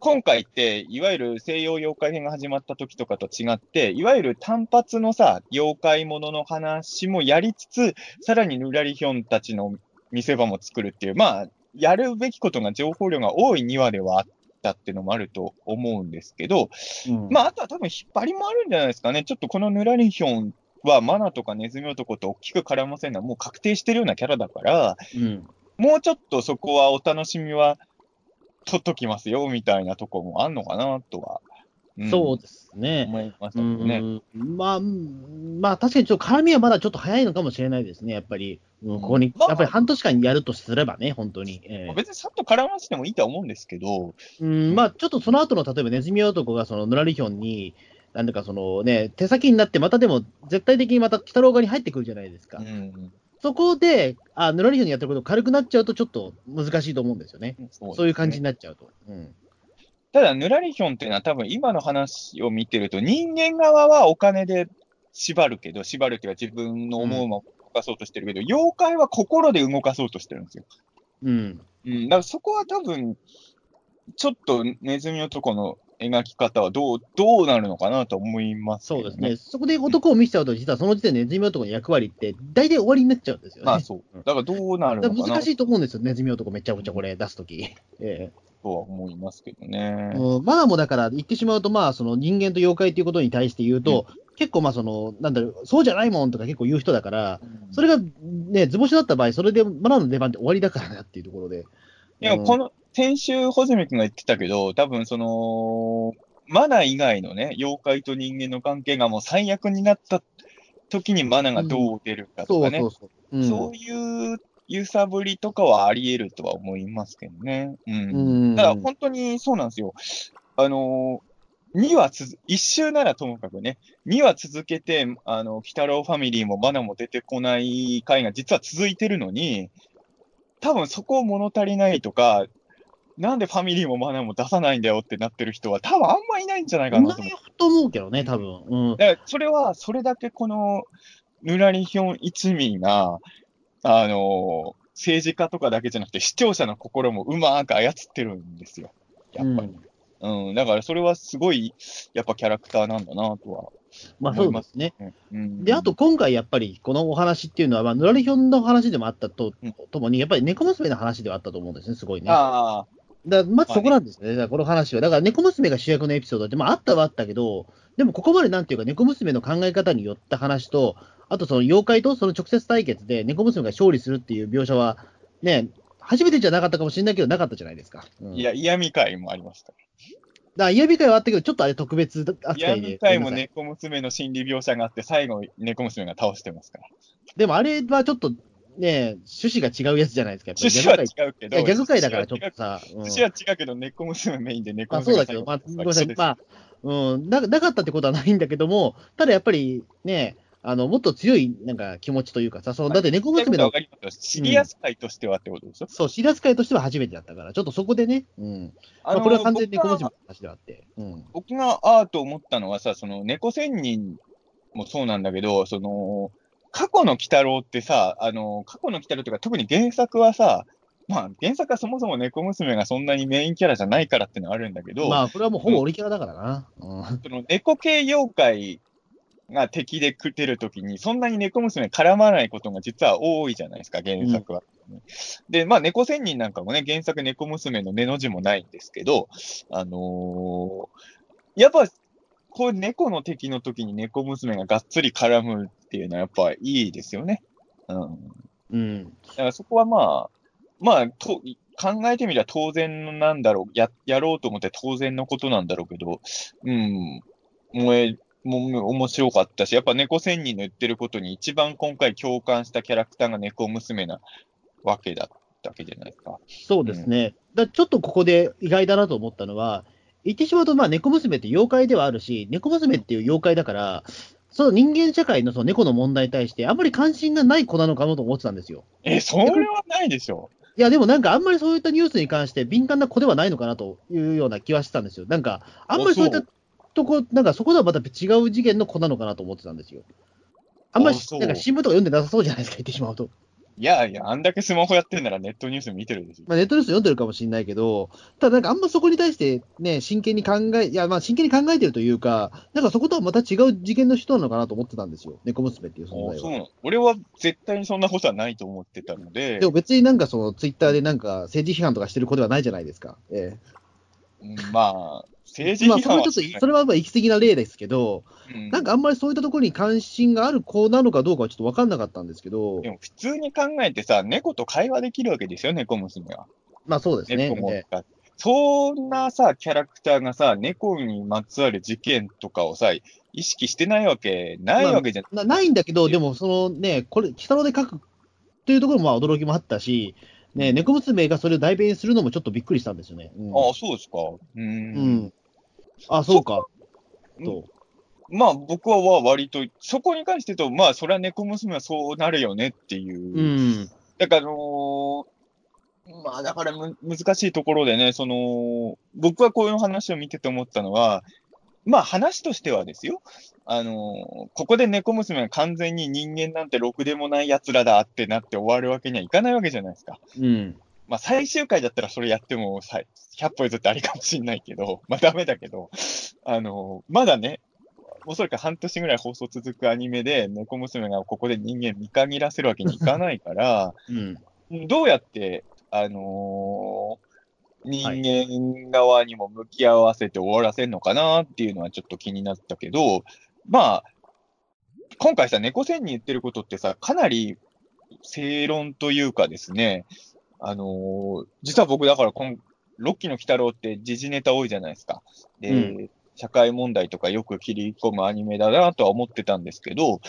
今回って、いわゆる西洋妖怪編が始まった時とかと違って、いわゆる単発のさ、妖怪ものの話もやりつつ、さらにヌラリヒョンたちの見せ場も作るっていう、まあ、やるべきことが情報量が多い2話ではあったっていうのもあると思うんですけど、うんまあ、あとは多分引っ張りもあるんじゃないですかね。ちょっとこのヌラリヒョンはマナとかネズミ男と大きく絡ませるのはもう確定してるようなキャラだから、うんもうちょっとそこはお楽しみは取っときますよ、みたいなとこもあんのかな、とは。んそうですね。思いましたね。んまあ、うんまあ、確かにちょっと絡みはまだちょっと早いのかもしれないですね、やっぱり。うんここに、まあやっぱり半年間やるとすればね、本当に。ええ別にさっと絡ませてもいいとは思うんですけど、うん、まあ、ちょっとその後の、例えばネズミ男がそのヌラリヒョンに、なんだかそのね、手先になって、またでも、絶対的にまた北郎側に入ってくるじゃないですか。うんそこで、あ、ヌラリヒョンにやってること軽くなっちゃうと、ちょっと難しいと思うんですよね。そうそういう感じになっちゃうと。うん。ただ、ヌラリヒョンっていうのは多分今の話を見てると、人間側はお金で縛るけど、縛るっていうか自分の思うまま動かそうとしてるけど、妖怪は心で動かそうとしてるんですよ。うん。うん、だからそこは多分、ちょっとネズミ男の描き方はどう、どうなるのかなと思いますけどそうですね。そこで男を見せちゃうと、実はその時点でネズミ男の役割って、大体終わりになっちゃうんですよね。まあそう。だからどうなるのかな難しいと思うんですよ、ネズミ男めちゃくちゃこれ出すとき。えとは思いますけどえね。うんマナもだから言ってしまうと、まあ、その人間と妖怪ということに対して言うと、結構まあその、なんだろう、そうじゃないもんとか結構言う人だから、それがね、図星だった場合、それでマナの出番って終わりだからなっていうところで。いや、うんこの、先週、穂積君が言ってたけど、多分その、マナ以外のね、妖怪と人間の関係がもう最悪になった時にマナがどう出るかとかね、そういう揺さぶりとかはあり得るとは思いますけどね。うん。うんだから本当にそうなんですよ。あのー、2話つづ、一周ならともかくね、2話続けて、あの、鬼太郎ファミリーもマナも出てこない回が実は続いてるのに、多分そこを物足りないとか、なんでファミリーもマナも出さないんだよってなってる人は多分あんまいないんじゃないかいなと思う。ないと思うけどね、多分。うん。だからそれは、それだけこの、ヌラリヒョン一味が、あのー政治家とかだけじゃなくて、視聴者の心もうまく操ってるんですよ。やっぱり。うん。だからそれはすごい、やっぱキャラクターなんだなとはまあそうですね。うん。で、あと今回やっぱりこのお話っていうのは、まあ、ヌラリヒョンの話でもあったとうんともに、やっぱり猫娘の話ではあったと思うんですね、すごいね。ああ、だまずそこなんですね、だからこの話は。だから猫娘が主役のエピソードって、まああったはあったけど、でもここまでなんていうか、猫娘の考え方によった話と、あとその妖怪とその直接対決で猫娘が勝利するっていう描写は、ね、初めてじゃなかったかもしれないけど、なかったじゃないですか。うんいや、嫌味会もありました。だ嫌味会はあったけど、ちょっとあれ特別扱嫌いで。味会も猫娘の心理描写があって、最後、猫娘が倒してますから。でもあれはちょっと、ね、趣旨が違うやつじゃないですか。趣旨は違うけど、ギャグ界だからちょっとさ、うん趣旨は違うけど、猫娘メインで猫まあ娘そうだけど、まあ、ごめんなさい、まあ、うん、ななかったってことはないんだけども、ただやっぱりね、あの、もっと強いなんか気持ちというかさ、そのだって猫娘の。シリアス界としてはってことでしょ、そう、シリアス界としては初めてだったから、ちょっとそこでね、うん。まあ、これは完全に猫娘の話ではあって。うん。僕がああと思ったのはさ、その猫仙人もそうなんだけど、その、過去の鬼太郎ってさ、あの、過去の鬼太郎というか、特に原作はさ、まあ、原作はそもそも猫娘がそんなにメインキャラじゃないからってのはあるんだけど、まあ、これはもうほぼオリキャラだからな。うん。その猫系妖怪が敵で食ってるときに、そんなに猫娘絡まないことが実は多いじゃないですか、原作は。で、まあ、猫仙人なんかもね、原作猫娘の根の字もないんですけど、あのーやっぱ、こう猫の敵の時に猫娘ががっつり絡むっていうのはやっぱいいですよね。うん。うん。だからそこはまあ、まあ、と考えてみれば当然なんだろうや、やろうと思って当然のことなんだろうけど、うん、萌え、も面白かったし、やっぱ猫仙人の言ってることに一番今回共感したキャラクターが猫娘なわけだったわけじゃないですか。そうですね。だちょっとここで意外だなと思ったのは、言ってしまうと、まあ、猫娘って妖怪ではあるし、猫娘っていう妖怪だから、その人間社会のその猫の問題に対して、あんまり関心がない子なのかなと思ってたんですよ。え、それはないでしょ。いや、でもなんかあんまりそういったニュースに関して敏感な子ではないのかなというような気はしてたんですよ。なんか、あんまりそういったあとこ、なんかそこではまた違う次元の子なのかなと思ってたんですよ。あんまりなんか新聞とか読んでなさそうじゃないですか、言ってしまうと。いやいや、あんだけスマホやってんならネットニュース見てるでしょ。まあ、ネットニュース読んでるかもしれないけど、ただなんかあんまそこに対してね、真剣に考え、いや、まあ真剣に考えてるというか、なんかそことはまた違う次元の人なのかなと思ってたんですよ。猫娘っていう存在は。あそうなの俺は絶対にそんなことはないと思ってたのでで、も別になんかそのツイッターでなんか政治批判とかしてる子ではないじゃないですか。えうんまあ、政え。まあ治批それはちょっとそれはまあ行き過ぎな例ですけど、うんなんかあんまりそういったところに関心がある子なのかどうかはちょっと分かんなかったんですけどで、も普通に考えてさ、猫と会話できるわけですよ、猫娘は。まあそうですね。猫もええそんなさ、キャラクターがさ、猫にまつわる事件とかをさ、意識してないわけないわけじゃなないんだけど、でもそのね、これ、鬼太郎で書くというところもまあ驚きもあったし、ね、猫娘がそれを代弁するのもちょっとびっくりしたんですよね。うんああ、そうですか。うん。あ、そうか。うんと。まあ僕は割と、そこに関して言うと、まあそれは猫娘はそうなるよねっていう。うん。だから、あのーまあだからむ難しいところでね、その、僕はこういう話を見てて思ったのは、まあ話としてはですよ、あのーここで猫娘が完全に人間なんてろくでもない奴らだってなって終わるわけにはいかないわけじゃないですか。うん。まあ最終回だったらそれやってもさ100歩譲ってありかもしんないけど、まあダメだけど、あのーまだね、おそらく半年ぐらい放送続くアニメで、猫娘がここで人間見限らせるわけにいかないから、うん。どうやって、あのー人間側にも向き合わせて終わらせるのかなっていうのはちょっと気になったけど、まあ、今回さ、猫仙に言ってることってさ、かなり正論というかですね、あのー実は僕だから今、ロッキーの鬼太郎って時事ネタ多いじゃないですか。で、う社会問題とかよく切り込むアニメだなとは思ってたんですけど、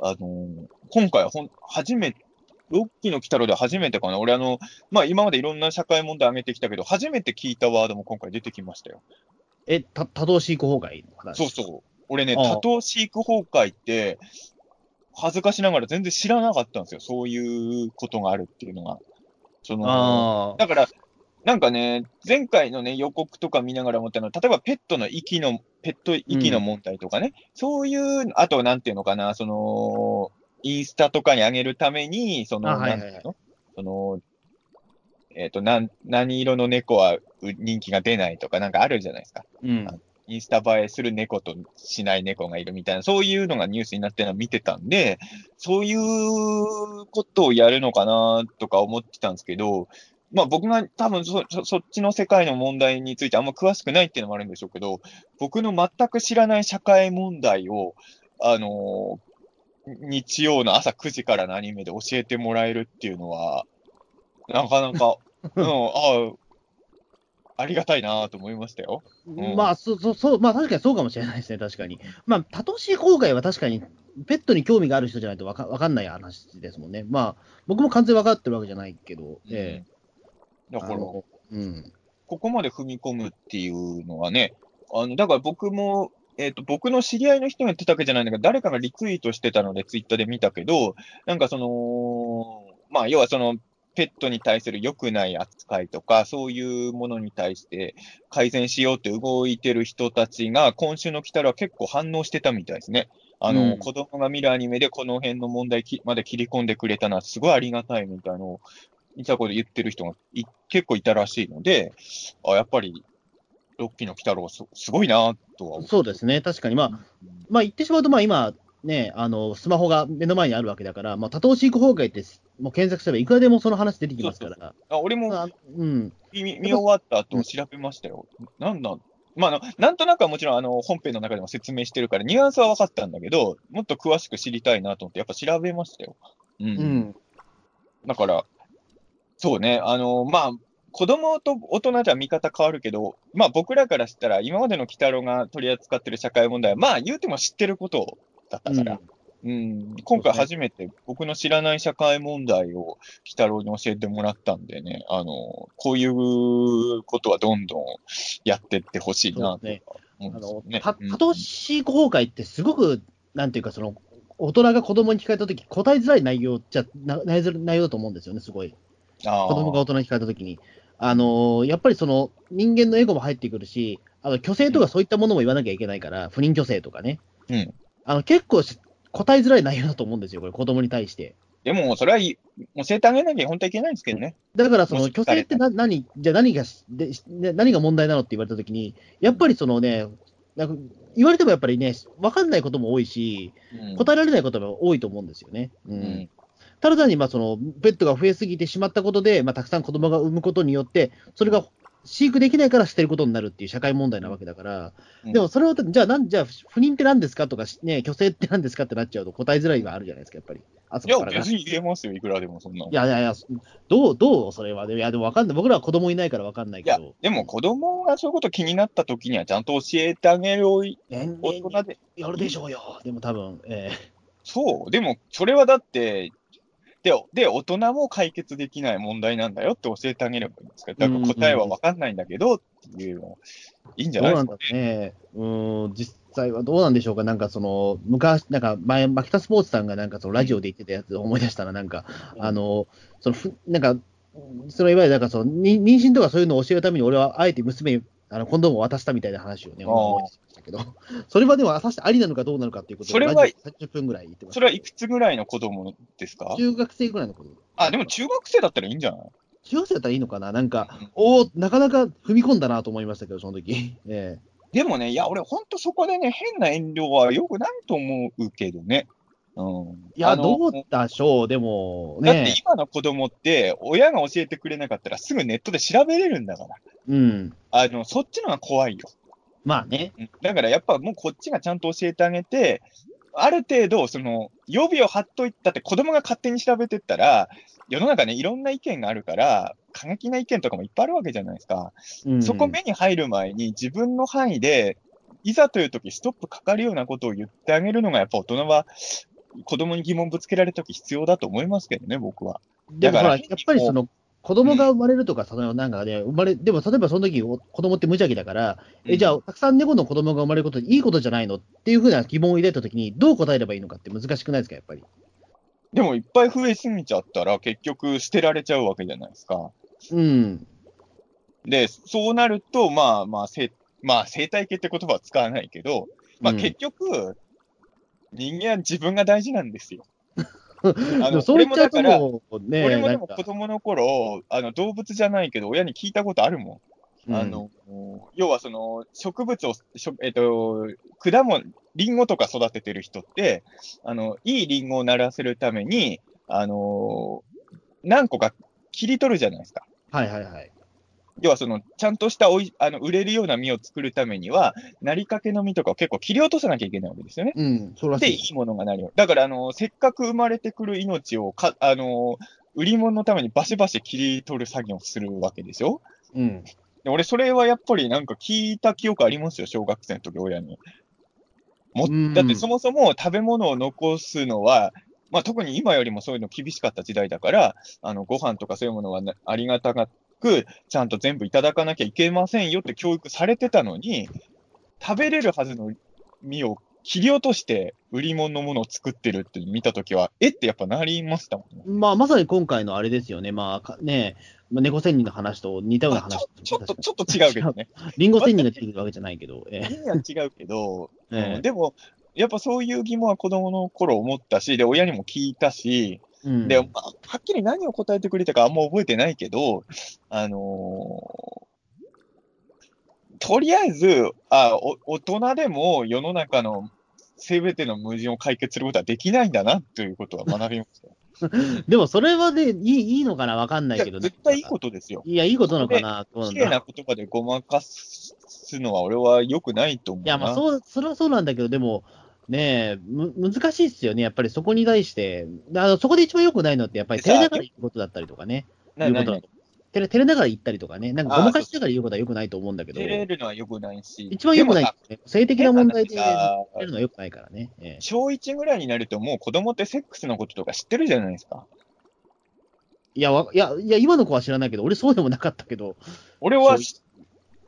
あのー今回はほん初めて、ロッキーの鬼太郎で初めてかな。俺あの、まあ今までいろんな社会問題上げてきたけど、初めて聞いたワードも今回出てきましたよ。え、た多動飼育崩壊の話？そうそう。俺ね、多頭飼育崩壊って、恥ずかしながら全然知らなかったんですよ。そういうことがあるっていうのが。その。だから、なんかね、前回のね、予告とか見ながら思ったのは、例えばペットの息の、ペット息の問題とかね、そういう、あと、なんていうのかな、その、インスタとかに上げるために、その、あはいはいなんていうの？その、えっ、と、なん、何色の猫はう人気が出ないとか、なんかあるじゃないですか。うん。インスタ映えする猫としない猫がいるみたいな、そういうのがニュースになってるのを見てたんで、そういうことをやるのかなとか思ってたんですけど、まあ僕が多分そそっちの世界の問題についてあんま詳しくないっていうのもあるんでしょうけど、僕の全く知らない社会問題を、あの日曜の朝9時からのアニメで教えてもらえるっていうのは、なかなか、うん、ああ、ありがたいなと思いましたよ。んまあ、そう、そう、そう、まあ確かにそうかもしれないですね、確かに。まあ、多頭飼育崩壊は確かに、ペットに興味がある人じゃないとわかわかんない話ですもんね。まあ、僕も完全分かってるわけじゃないけど、ええだから、うん。ここまで踏み込むっていうのはね、あの、だから僕も、えっ、と、僕の知り合いの人が言ってたわけじゃないんだけど、誰かがリツイートしてたので、ツイッターで見たけど、なんかその、まあ、要はその、ペットに対する良くない扱いとか、そういうものに対して改善しようって動いてる人たちが、今週の来たら結構反応してたみたいですね。あの、うん子供が見るアニメでこの辺の問題きまで切り込んでくれたのはすごいありがたいみたいなのを、いたこと言ってる人がい結構いたらしいので、あ、やっぱり、ロッキーの鬼太郎す、すごいなとは。そうですね、確かに。まあ、まあ、言ってしまうと、まあ、今、ね、あの、スマホが目の前にあるわけだから、まあ、多頭飼育崩壊って、もう検索すればいくらでもその話出てきますから。あ俺もあうん。見見終わった後調べましたよ。なんなん？まあ、なんとなくはもちろん、あの、本編の中でも説明してるから、ニュアンスは分かったんだけど、もっと詳しく知りたいなと思って、やっぱ調べましたよ。うん。うん。だから、そうね、あの、まあ、子供と大人じゃ見方変わるけど、まあ僕らからしたら、今までの鬼太郎が取り扱ってる社会問題は、まあ言うても知ってることだったから、うん、今回初めて僕の知らない社会問題を鬼太郎に教えてもらったんでね、あの、こういうことはどんどんやってってほしいなとねね。たうん多頭飼育崩壊ってすごく、なんていうか、その、大人が子供に聞かれたとき、答えづらい内容じゃ、な内容だと思うんですよね、すごい。あー子供が大人に聞かれたときに。あのーやっぱりその、人間のエゴも入ってくるし、あの、虚勢とかそういったものも言わなきゃいけないから、不妊虚勢とかね。うん。あの、結構し答えづらい内容だと思うんですよ、これ、子供に対して。でも、それはい教えてあげなきゃ本当はいけないんですけどね。だから、その、虚勢ってな何、じゃあ何がしで何が問題なのって言われたときに、やっぱりそのね、なんか言われてもやっぱりね、わかんないことも多いし、うん答えられないことも多いと思うんですよね。ううんん。ただ単に、まあ、その、ペットが増えすぎてしまったことで、まあ、たくさん子供が産むことによって、それが飼育できないから捨てることになるっていう社会問題なわけだから、うんでもそれを、じゃあ、なん、じゃあ、不妊って何ですかとか、ね、虚勢って何ですかってなっちゃうと答えづらいがあるじゃないですか、やっぱり。あそいやこ、からが。別に言えますよ、いくらでもそんな。いやいやいや、どう、どう、それは。いや、でもわかんない。僕らは子供いないからわかんないいやけど。、でも子供がそういうこと気になった時にはちゃんと教えてあげる大人で。よるでしょうよ。でも多分、えそう。でも、それはだって、で、で、大人も解決できない問題なんだよって教えてあげればいいんですか？だから答えは分かんないんだけどっていうの、いいんじゃないですかだろうね。うーん、実際はどうなんでしょうか？なんかその、昔、なんか前、マキタスポーツさんがなんかそのラジオで言ってたやつを思い出したら、なんか、あの、そのふ、なんか、そのいわゆるなんかその、に妊娠とかそういうのを教えるために、俺はあえて娘にあのコンドームを渡したみたいな話をね、思い出したけど、それはでも、果たしてありなのかどうなのかっていうことをそれはラジオ30分ぐらい言ってま。それはいくつぐらいの子供ですか？中学生ぐらいのこと。あ、でも中学生だったらいいんじゃない？中学生だったらいいのかな？なんか、おおなかなか踏み込んだなと思いましたけど、その時。ええでもね、いや、俺、ほんとそこでね、変な遠慮はよくないと思うけどね。うん。いや、どうでしょう、でも、だってね。今の子供って、親が教えてくれなかったらすぐネットで調べれるんだから。うん。あの、そっちのが怖いよ。まあね。うんだからやっぱもうこっちがちゃんと教えてあげて、ある程度、その、予備を張っといたって子供が勝手に調べてったら、世の中ね、いろんな意見があるから、過激な意見とかもいっぱいあるわけじゃないですか。うん、そこ目に入る前に自分の範囲で、いざという時ストップかかるようなことを言ってあげるのが、やっぱ大人は子供に疑問ぶつけられる時必要だと思いますけどね、僕は。だからっぱりその、子供が生まれるとか、そのなんかね、生まれ、でも例えばその時お子供って無邪気だから、え、じゃあ、たくさん猫の子供が生まれることでいいことじゃないのっていうふうな疑問を抱いた時に、どう答えればいいのかって難しくないですか、やっぱり？でもいっぱい増えすぎちゃったら結局捨てられちゃうわけじゃないですか。うん。で、そうなると、まあまあ、せまあ、生態系って言葉は使わないけど、まあうん結局、人間は自分が大事なんですよ。あでのもそう言っちゃうと俺もだからもうね、俺もでも子供の頃、あの動物じゃないけど、親に聞いたことあるもん。あの、要はその植物を、しょえっと、果物、リンゴとか育ててる人って、あの、いいリンゴをならせるために、あの、何個か切り取るじゃないですか。はいはいはい。要はその、ちゃんとしたおいあの売れるような実を作るためには、なりかけの実とかを結構切り落とさなきゃいけないわけですよね。うん、そうらしで、いいいものがなるよ。だから、あの、せっかく生まれてくる命をか、あの、売り物のためにバシバシ切り取る作業をするわけでしょうん。で俺、それはやっぱりなんか聞いた記憶ありますよ、小学生の時、親に。もうんだってそもそも食べ物を残すのは、まあ、特に今よりもそういうの厳しかった時代だから、あのご飯とかそういうものはなありがたく、ちゃんと全部いただかなきゃいけませんよって教育されてたのに、食べれるはずの実を切り落として売り物のものを作ってるって見たときは、えってやっぱなりましたもんね。まあ、まさに今回のあれですよね。まあ、かね、まあ猫仙人の話と似たような話まあちょ。っと、ちょっと違うけどね。リンゴ仙人が出てくるわけじゃないけど、え意味は違うけど、えうんでも、やっぱそういう疑問は子供の頃思ったし、で、親にも聞いたし、うんで、まあ、はっきり何を答えてくれたかあんま覚えてないけど、あのーとりあえず、あお、大人でも世の中のすべての矛盾を解決することはできないんだな、ということは学びましたよ。でもそれはね、いいいいのかなわかんないけどね。絶対いいことですよ。いや、いいことなのかな綺麗な言葉でごまかすのは俺は良くないと思うな。いや、まあ、そう、それはそうなんだけど、でも、ねえ、む、難しいっすよね。やっぱりそこに対して、あのそこで一番良くないのって、やっぱり照れながら言うことだったりとかね。いうことだと照れ、照れながら言ったりとかね。なんかごまかしながら言うことは良くないと思うんだけど、照れるのは良くないし。一番良くないね。性的な問題で照れるのは良くないからね。ええ小1ぐらいになるともう子供ってセックスのこととか知ってるじゃないですか。いや、わいや、いや、今の子は知らないけど、俺そうでもなかったけど、俺は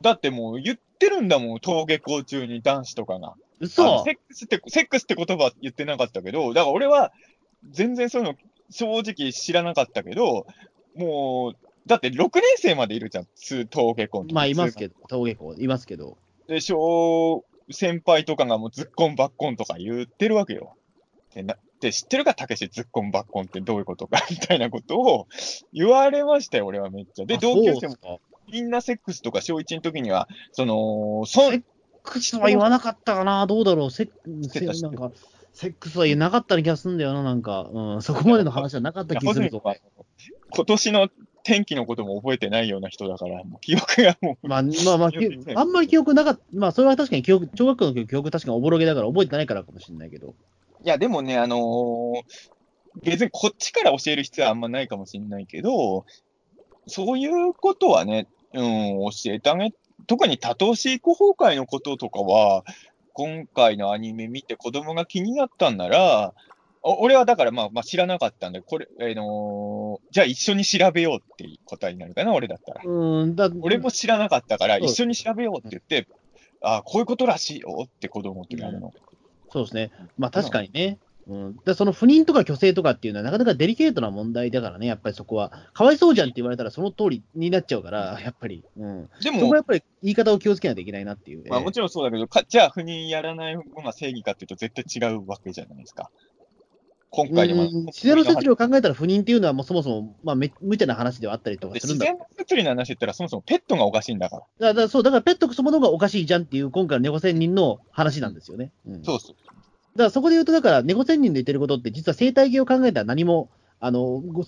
だってもう言ってるんだもん、登下校中に男子とかが。あ嘘のセックスって、セックスって言葉は言ってなかったけど、だから俺は全然そういうの正直知らなかったけど、もう、だって6年生までいるじゃん、通登下校まあ、いますけど、登下校、いますけど。で、小先輩とかがもうズッコンバッコンとか言ってるわけよ。で、なで知ってるか、たけし、ズッコンバッコンってどういうことか みたいなことを言われましたよ、俺はめっちゃ。で、あ同級生もみんなセックスとか小1の時には、その、そん、口とは言わなかったかな、どうだろう、セッてた知ってたなんか、セックスは言えなかった気がするんだよな、なんか、うん、そこまでの話はなかった気がするぞ。今年の天気のことも覚えてないような人だから、もう記憶がもう、まあ、まあまあ、きあんまり記憶なかった、まあ、それは確かに記憶、小学校の記憶確かにおぼろげだから覚えてないからかもしれないけど。いや、でもね、あのー別にこっちから教える必要はあんまないかもしれないけど、そういうことはね、うん、教えてあげ、特に多頭飼育崩壊のこととかは、今回のアニメ見て子供が気になったんなら、お俺はだからまあ、まあ知らなかったんで、これ、あのーじゃあ一緒に調べようっていう答えになるかな、俺だったら。うん、だ俺も知らなかったから、一緒に調べようって言って、あこういうことらしいよって子供ってなるの。そうですね。まあ確かにね。うん、でその不妊とか虚勢とかっていうのはなかなかデリケートな問題だからね、やっぱりそこは。かわいそうじゃんって言われたらその通りになっちゃうから、やっぱり。うん。でもそこはや、っぱり言い方を気をつけないといけないなっていう。まあ、もちろんそうだけど、かじゃあ不妊やらないのが正義かっていうと絶対違うわけじゃないですか。今回でも。うん自然の摂理を考えたら不妊っていうのはもうそもそも、まあ、め無茶な話ではあったりとかするんだで自然の摂理の話って言ったらそもそもペットがおかしいんだから。だからそう、だからペットそのものがおかしいじゃんっていう今回の猫仙人の話なんですよね。うん、だかそうそう。らそこで言うと、だから猫仙人で言ってることって実は生態系を考えたら何も、あの、ご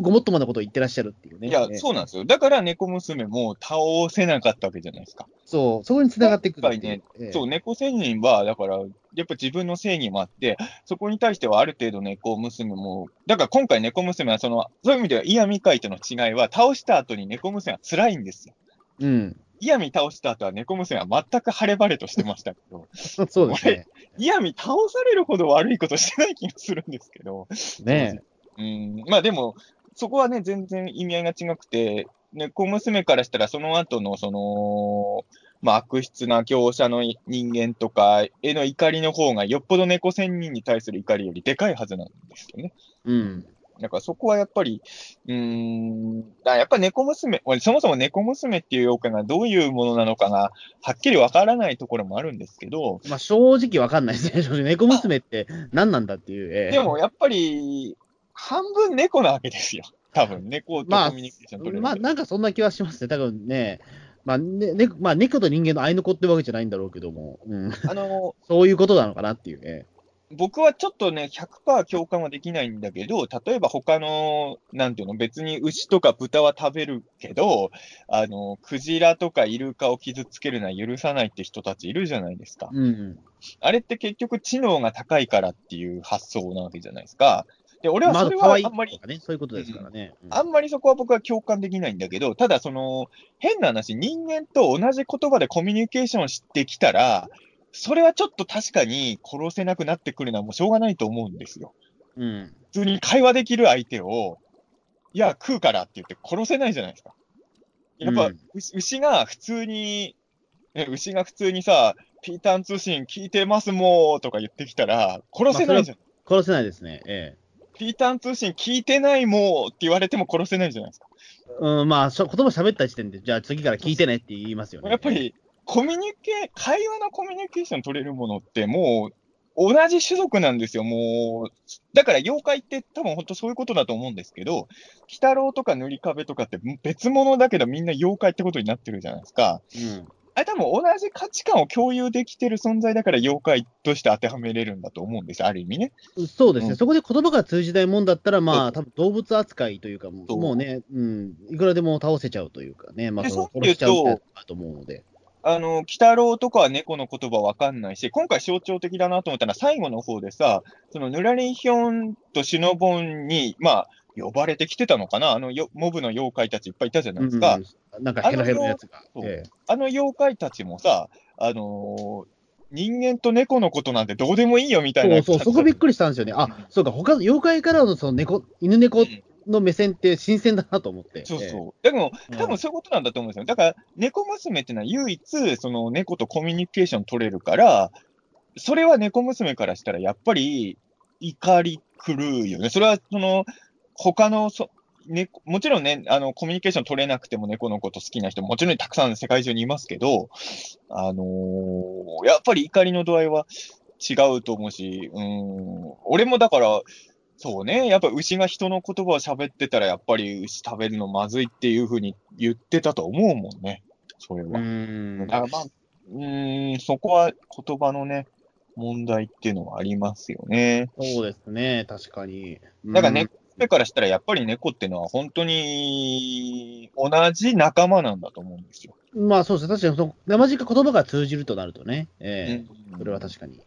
ごもっともなことを言ってらっしゃるっていうね。いや、ねそうなんですよ。だから猫娘も倒せなかったわけじゃないですか。そう、そこに繋がっていくっていう今回ねええそう、猫仙人は、だから、やっぱ自分の正義もあって、そこに対してはある程度猫娘も、だから今回猫娘はその、そういう意味では、イヤミ界との違いは、倒した後に猫娘は辛いんですよ。うん。イヤミ倒した後は猫娘は全く晴れ晴れとしてましたけど、そうですね。イヤミ倒されるほど悪いことしてない気がするんですけど、ねうん、まあでも、そこはね、全然意味合いが違くて、猫娘からしたら、その後の、その、まあ、悪質な業者の人間とかへの怒りの方が、よっぽど猫仙人に対する怒りよりでかいはずなんですよね。うん。だからそこはやっぱり、うーん、だやっぱ猫娘、俺そもそも猫娘っていう妖怪がどういうものなのかが、はっきりわからないところもあるんですけど、まあ正直わかんないですね。猫娘って何なんだっていう。ええでもやっぱり、半分猫なわけですよ。多分、猫とまあコミュニケーション取れるまあ、なんかそんな気はしますね。多分ね、まあ、ね、ねまあ、猫と人間の合いの子ってわけじゃないんだろうけども、うん、あの、そういうことなのかなっていうね。僕はちょっとね、100%共感はできないんだけど、例えば他の、なんていうの、別に牛とか豚は食べるけど、あの、クジラとかイルカを傷つけるのは許さないって人たちいるじゃないですか。うん。あれって結局知能が高いからっていう発想なわけじゃないですか。で、俺はまあ、それはあんまりと、かね、そういうことですからね。うんあんまりそこは僕は共感できないんだけど、ただその、変な話、人間と同じ言葉でコミュニケーションしてきたら、それはちょっと確かに殺せなくなってくるのはもうしょうがないと思うんですよ。うん。普通に会話できる相手を、いや、食うからって言って殺せないじゃないですか。やっぱ、うん牛牛が普通に、ね、牛が普通にさ、ピーターン通信聞いてますもーとか言ってきたら、殺せないじゃん。殺せないですね。えピーターン通信聞いてないもーって言われても殺せないじゃないですか。え。うん、まあ、言葉喋った時点で、じゃあ次から聞いてねって言いますよね。やっぱり、コミュニケ、会話のコミュニケーション取れるものって、もう、同じ種族なんですよ、もう。だから、妖怪って多分本当そういうことだと思うんですけど、鬼太郎とか塗り壁とかって別物だけどみんな妖怪ってことになってるじゃないですか。うん。あれ多分同じ価値観を共有できてる存在だから妖怪として当てはめれるんだと思うんですよ、ある意味ね。そうですね、うんそこで言葉が通じないもんだったら、まそあ、多分動物扱いというか、もそううもうね、うん、いくらでも倒せちゃうというかね、まあ、殺しちゃうと思うので。あの、鬼太郎とかは猫の言葉わかんないし、今回象徴的だなと思ったのは最後の方でさ、そのぬらりひょんとしのぼんに、まあ、呼ばれてきてたのかな？あのよモブの妖怪たちいっぱいいたじゃないですか。うんなんかヘロヘロのやつが。ええあの妖怪たちもさ、あのー人間と猫のことなんてどうでもいいよみたいな。そうそう、そこびっくりしたんですよね。うんあ、そうか、他の妖怪からのその猫、犬猫うんの目線って新鮮だなと思って。ええそうそう。でも、うん多分そういうことなんだと思うんですよ。だから、猫娘っていうのは唯一、その猫とコミュニケーション取れるから、それは猫娘からしたら、やっぱり怒り狂うよね。それは、その、他のそ、猫もちろんね、あの、コミュニケーション取れなくても猫のこと好きな人ももちろんたくさん世界中にいますけど、あのーやっぱり怒りの度合いは違うと思うし、うん、俺もだから、そうね、やっぱ牛が人の言葉を喋ってたら、やっぱり牛食べるのまずいっていうふうに言ってたと思うもんね、それうは。んだからまあ、うーん、そこは言葉のね、問題っていうのはありますよね。そうですね、確かに。だからねうんそれからしたら、やっぱり猫っていうのは本当に同じ仲間なんだと思うんですよ。まあそうですね、確かにその、生地か言葉が通じるとなるとね、ええうんそれは確かに。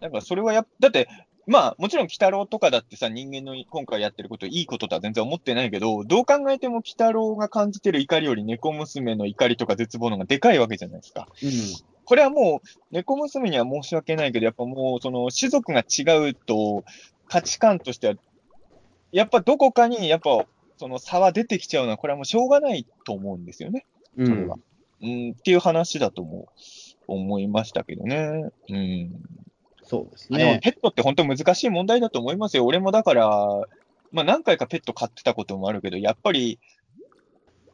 だからそれはやっだって、まあもちろん鬼太郎とかだってさ、人間の今回やってることいいこととは全然思ってないけど、どう考えても鬼太郎が感じてる怒りより猫娘の怒りとか絶望の方がでかいわけじゃないですか。うんこれはもう、猫娘には申し訳ないけど、やっぱもう、その種族が違うと、価値観としては、やっぱどこかに、やっぱ、その差は出てきちゃうのは、これはもうしょうがないと思うんですよね。うんそれは。うん、っていう話だと思う、思いましたけどね。うん。そうですあでもね。ペットって本当難しい問題だと思いますよ。俺もだから、まあ何回かペット飼ってたこともあるけど、やっぱり、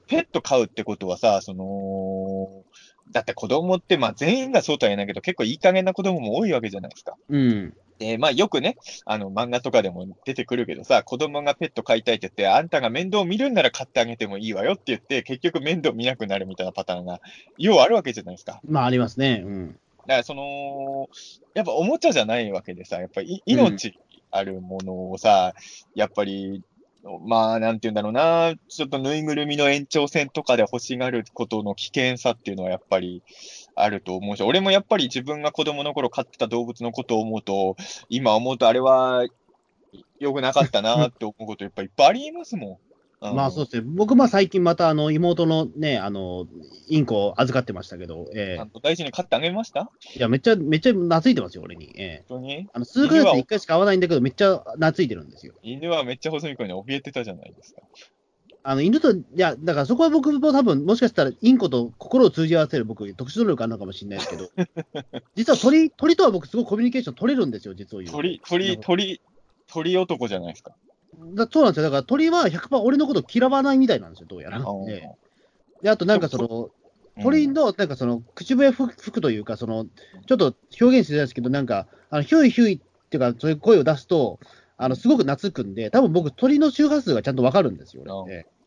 ペット飼うってことはさ、その、だって子供って、まあ全員がそうとは言えないけど、結構いい加減な子供も多いわけじゃないですか。うん。で、まあよくね、あの漫画とかでも出てくるけどさ、子供がペット飼いたいって言って、あんたが面倒見るんなら飼ってあげてもいいわよって言って、結局面倒見なくなるみたいなパターンが、ようあるわけじゃないですか。まあありますね。うん。だからその、やっぱおもちゃじゃないわけでさ、やっぱり命あるものをさ、やっぱり、まあ、なんて言うんだろうな、ちょっとぬいぐるみの延長線とかで欲しがることの危険さっていうのはやっぱりあると思うし、俺もやっぱり自分が子供の頃飼ってた動物のことを思うと、今思うとあれは良くなかったなって思うことやっぱいっぱいありますもん。まあそうですね。僕、まあ最近またあの妹のね、あの、インコを預かってましたけど、えちゃんと大事に飼ってあげました？えいや、めっちゃ、めっちゃ懐いてますよ、俺に。ええ本当に？あの、数ヶ月で一回しか会わないんだけど、めっちゃ懐いてるんですよ。犬はめっちゃ細い子に怯えてたじゃないですか。あの、犬と、いや、だからそこは僕も多分、もしかしたらインコと心を通じ合わせる僕、特殊能力あるのかもしれないですけど、実は鳥、鳥とは僕すごいコミュニケーション取れるんですよ、実を言うと。鳥、鳥、鳥、鳥男じゃないですか。だそうなんですよ。だから鳥は100%俺のこと嫌わないみたいなんですよ、どうやら。あーええで、あとなんかその、鳥の、なんかその、口笛吹くというか、その、ちょっと表現しづらいですけど、なんか、あのヒュイヒュイっていうか、そういう声を出すと、あの、すごく懐くんで、多分僕、鳥の周波数がちゃんとわかるんですよ、俺。ええ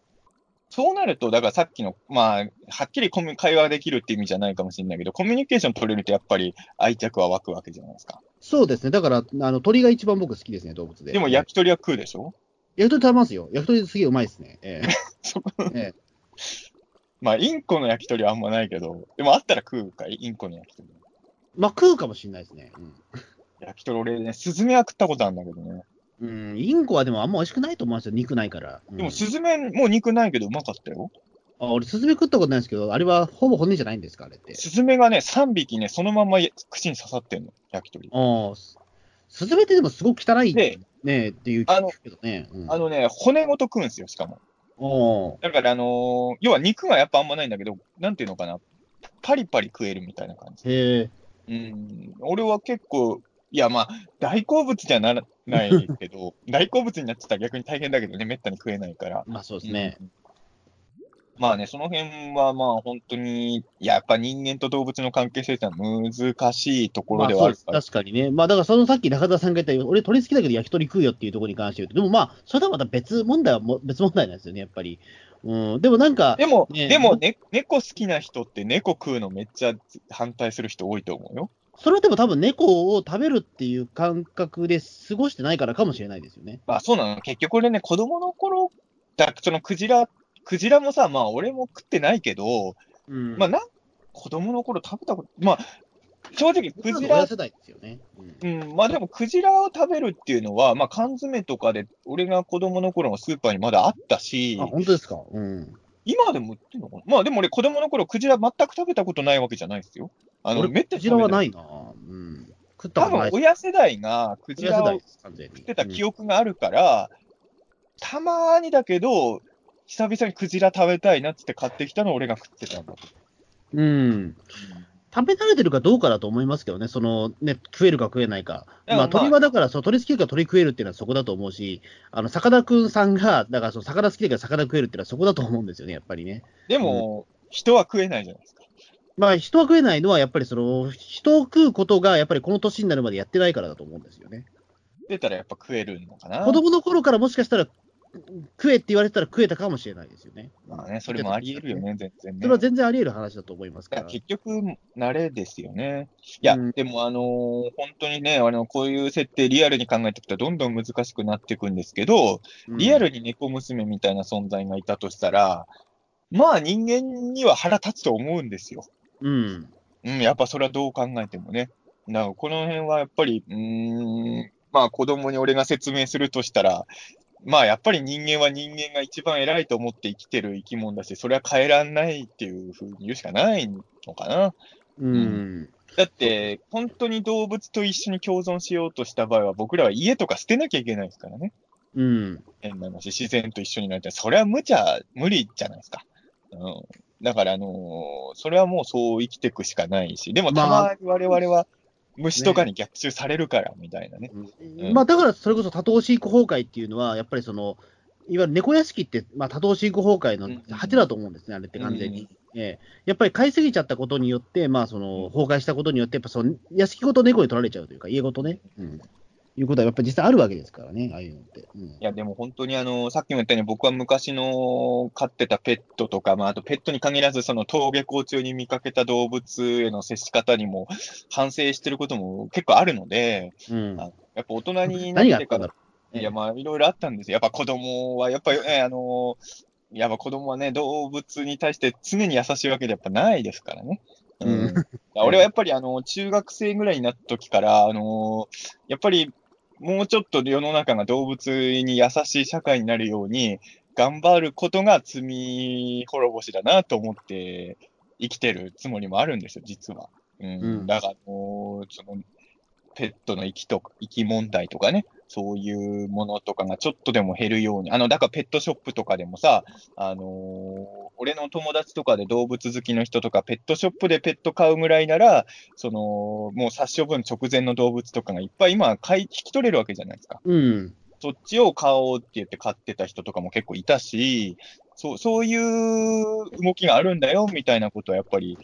そうなると、だからさっきの、まあ、はっきりコミュ会話できるって意味じゃないかもしれないけど、コミュニケーション取れるとやっぱり愛着は湧くわけじゃないですか。そうですね。だから、あの、鳥が一番僕好きですね、動物で。でも焼き鳥は食うでしょ？焼き鳥食べますよ。焼き鳥すげえうまいですね。え そこええまあ、インコの焼き鳥はあんまないけど、でもあったら食うかい？インコの焼き鳥。まあ、食うかもしれないですね。焼き鳥俺ね、スズメは食ったことあるんだけどね。うん。うん、インコはでもあんま美味しくないと思うんですよ、肉ないから。うんでもスズメもう肉ないけどうまかったよ。あ俺、スズメ食ったことないんですけど、あれはほぼ骨じゃないんですか、あれって。スズメがね、3匹ね、そのまんま口に刺さってんの、焼き鳥。ああ、ススズメってでもすごく汚いでねっていうあのね。うん、あのね、骨ごと食うんですよ、しかも。おーだから、あのー要は肉がやっぱあんまないんだけど、なんていうのかな、パリパリ食えるみたいな感じ。へえ。うん、俺は結構、いや、まあ、大好物じゃならないけど、大好物になっちゃったら逆に大変だけどね、めったに食えないから。まあそうですね。うんまあね、その辺はまあ本当に、いややっぱ人間と動物の関係性ってのは難しいところではあるから、まあ確かにね。まあだからそのさっき中田さんが言ったように、俺鳥好きだけど焼き鳥食うよっていうところに関して言うと、でもまあ、それとはまた別問題はも別問題なんですよね、やっぱり。うん、でもなんか、でも、ねでも、ね、猫好きな人って猫食うのめっちゃ反対する人多いと思うよ。それはでも多分猫を食べるっていう感覚で過ごしてないからかもしれないですよね。まあそうなの。結局俺ね、子供の頃、だそのクジラ、クジラもさ、まあ俺も食ってないけど、うん。まあな、子供の頃食べたこと、まあ、正直クジラ、親世代ですよね。うんうん、まあでもクジラを食べるっていうのは、まあ缶詰とかで、俺が子供の頃のスーパーにまだあったしあ、、本当ですか？うん。今でも売ってんのかな？まあでも俺子供の頃クジラ全く食べたことないわけじゃないですよ。あの、俺めったクジラはない。な。うん。食った多ことない分親世代がクジラを。食ってた記憶。憶があるから、たまにだけど、久々にクジラ食べたいなっつって買ってきたのを俺が食ってたんだと。うん。食べ慣れてるかどうかだと思いますけどね、そのね、食えるか食えないか。まあ、まあ鳥はだから、そう鳥好きだから鳥食えるっていうのはそこだと思うし、あの、坂田くんさんが、だからその魚好きだから魚食えるっていうのはそこだと思うんですよね、やっぱりね。でも、人は食えないじゃないですか。まあ、人は食えないのは、やっぱりその、人を食うことが、やっぱりこの年になるまでやってないからだと思うんですよね。出たらやっぱ食えるのかな。子供の頃からもしかしたら、食えって言われてたら食えたかもしれないですよね。まあね、それもあり得るよね、全然ね。それは全然あり得る話だと思いますから。いや結局、慣れですよね。いや、うんでも、あのー本当にね、あの、こういう設定、リアルに考えていくと、どんどん難しくなっていくんですけど、うんリアルに猫娘みたいな存在がいたとしたら、まあ人間には腹立つと思うんですよ。うん。うん、やっぱそれはどう考えてもね。だからこの辺はやっぱり、うーん、まあ子供に俺が説明するとしたら、まあやっぱり人間は人間が一番偉いと思って生きてる生き物だし、それは変えらんないっていうふうに言うしかないのかな。うん。だって、本当に動物と一緒に共存しようとした場合は、僕らは家とか捨てなきゃいけないですからね。うん。変な話、自然と一緒になりたい。それは無茶、無理じゃないですか。うん。だから、あのーそれはもうそう生きていくしかないし、でもたまに我々は虫とかに逆襲されるから、みたいなね。うん。まあ、だからそれこそ多頭飼育崩壊っていうのは、やっぱりその、いわゆる猫屋敷って、まあ、多頭飼育崩壊のうん。鉢だと思うんですね、あれって完全に。ええ。やっぱり飼いすぎちゃったことによって、まあ、その崩壊したことによって、やっぱその屋敷ごと猫に取られちゃうというか、家ごとね、うん、いうことはやっぱり実際あるわけですからね、ああいうのって。うんいや、でも本当にあの、さっきも言ったように僕は昔の飼ってたペットとか、まあ、あとペットに限らず、その登下校中に見かけた動物への接し方にも反省してることも結構あるので、うんあやっぱ大人になってから。いや、まあ、いろいろあったんですよ。やっぱ子供は、やっぱりね、あのやっぱ子供はね、動物に対して常に優しいわけでやっぱないですからね。うん。うん俺はやっぱり、あの、中学生ぐらいになった時から、あのやっぱり、もうちょっと世の中が動物に優しい社会になるように、頑張ることが罪滅ぼしだなと思って生きてるつもりもあるんですよ、実は。うん。うんだから、もう、その、ペットの生きとか、生き問題とかね、そういうものとかがちょっとでも減るように、あの、だからペットショップとかでもさ、あのー俺の友達とかで動物好きの人とか、ペットショップでペット買うぐらいなら、その、もう殺処分直前の動物とかがいっぱい今買い、引き取れるわけじゃないですか。うん。そっちを買おうって言って買ってた人とかも結構いたし、そう、そういう動きがあるんだよ、みたいなことはやっぱり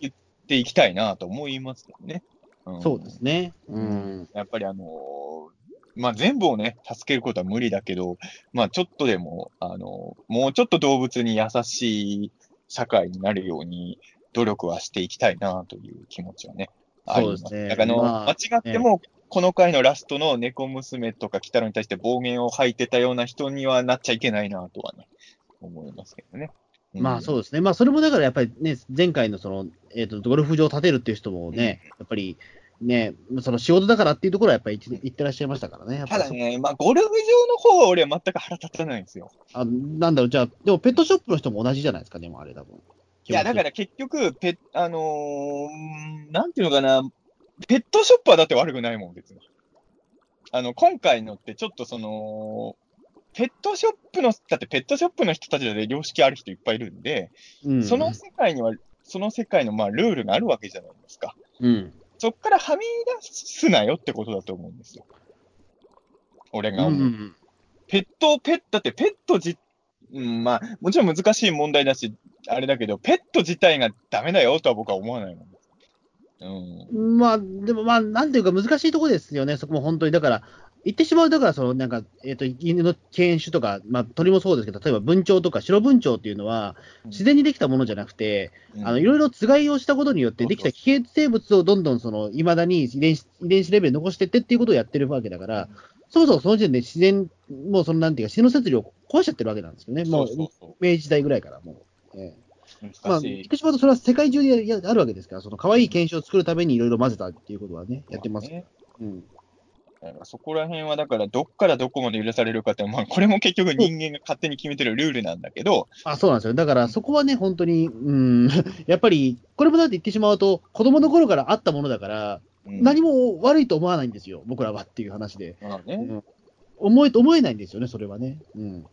言っていきたいなと思いますけどね。んそうですね。うん。やっぱりあのーまあ、全部をね、助けることは無理だけど、まあ、ちょっとでも、あのーもうちょっと動物に優しい社会になるように努力はしていきたいなという気持ちはね、あります。そうですねだからあの、まあ間違っても、この回のラストの猫娘とか北野に対して暴言を吐いてたような人にはなっちゃいけないなとはね、思いますけどね。まあそううですね。まあそれもだからやっぱりね、前回のその、えっ、と、ゴルフ場を建てるっていう人もね、やっぱり、ね、その仕事だからっていうところはやっぱり言ってらっしゃいましたからね。ただね、まあ、ゴルフ場の方は俺は全く腹立たないんですよ。あなんだろう、じゃあ、でもペットショップの人も同じじゃないですか、でもあれ多分。いや、だから結局、ペあのーなんていうのかな、ペットショップはだって悪くないもん、別に。あの、今回のってちょっとその、ペットショップの、だってペットショップの人たちで良識ある人いっぱいいるんで、うん、その世界には、その世界のまあルールがあるわけじゃないですか。うん。そっからはみ出すなよってことだと思うんですよ。俺うが思う。ん。ペット、ペット、だってペットじ、うん、まあ、もちろん難しい問題だし、あれだけど、ペット自体がダメだよとは僕は思わないもん。うん。まあ、でもまあ、なんていうか難しいところですよね、そこも本当に。だから、言ってしまう、だから、その、なんか、えっ、と、犬の犬種とか、まあ、鳥もそうですけど、例えば文鳥とか白文鳥っていうのは、自然にできたものじゃなくて、うんあの、いろいろつがいをしたことによって、できた危険生物をどんどん、その、いまだに遺伝子、遺伝子レベルに残してってっていうことをやってるわけだから、そもそもその時点で自然、もうその、なんていうか、自然の摂理を壊しちゃってるわけなんですよね。もう、そうそうそ明治時代ぐらいから、もう。ええう。まあ、難しい。言ってしまうと、それは世界中であるわけですから、その可愛い犬種を作るためにいろいろ混ぜたっていうことはね、やってます。ねうん。そこら辺はだから、どっからどこまで許されるかって、まあ、これも結局人間が勝手に決めてるルールなんだけど、あ、そうなんですよ。だから、そこはね、本当に、うん、やっぱり、これもだって言ってしまうと、子供の頃からあったものだから、うん何も悪いと思わないんですよ、僕らはっていう話で。まあね、うん、思え、思えないんですよね、それはね。うん。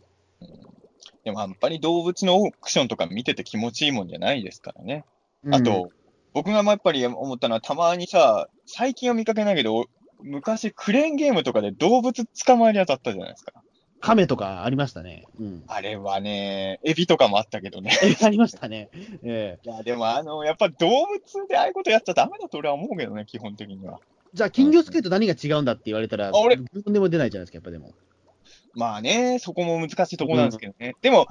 でもやっぱり動物のオークションとか見てて気持ちいいもんじゃないですからね。あと、僕がやっぱり思ったのは、たまにさ、最近は見かけないけど、昔クレーンゲームとかで動物捕まえるやつあったじゃないですか。亀とかありましたね。うん。あれはね、エビとかもあったけどね。え ありましたね。ええいや、でもあの、やっぱ動物でああいうことやっちゃダメだと俺は思うけどね、基本的には。じゃあ、金魚すくいと何が違うんだって言われたら、あ俺自分でも出ないじゃないですか、やっぱでも。まあね、そこも難しいところなんですけどね。でも、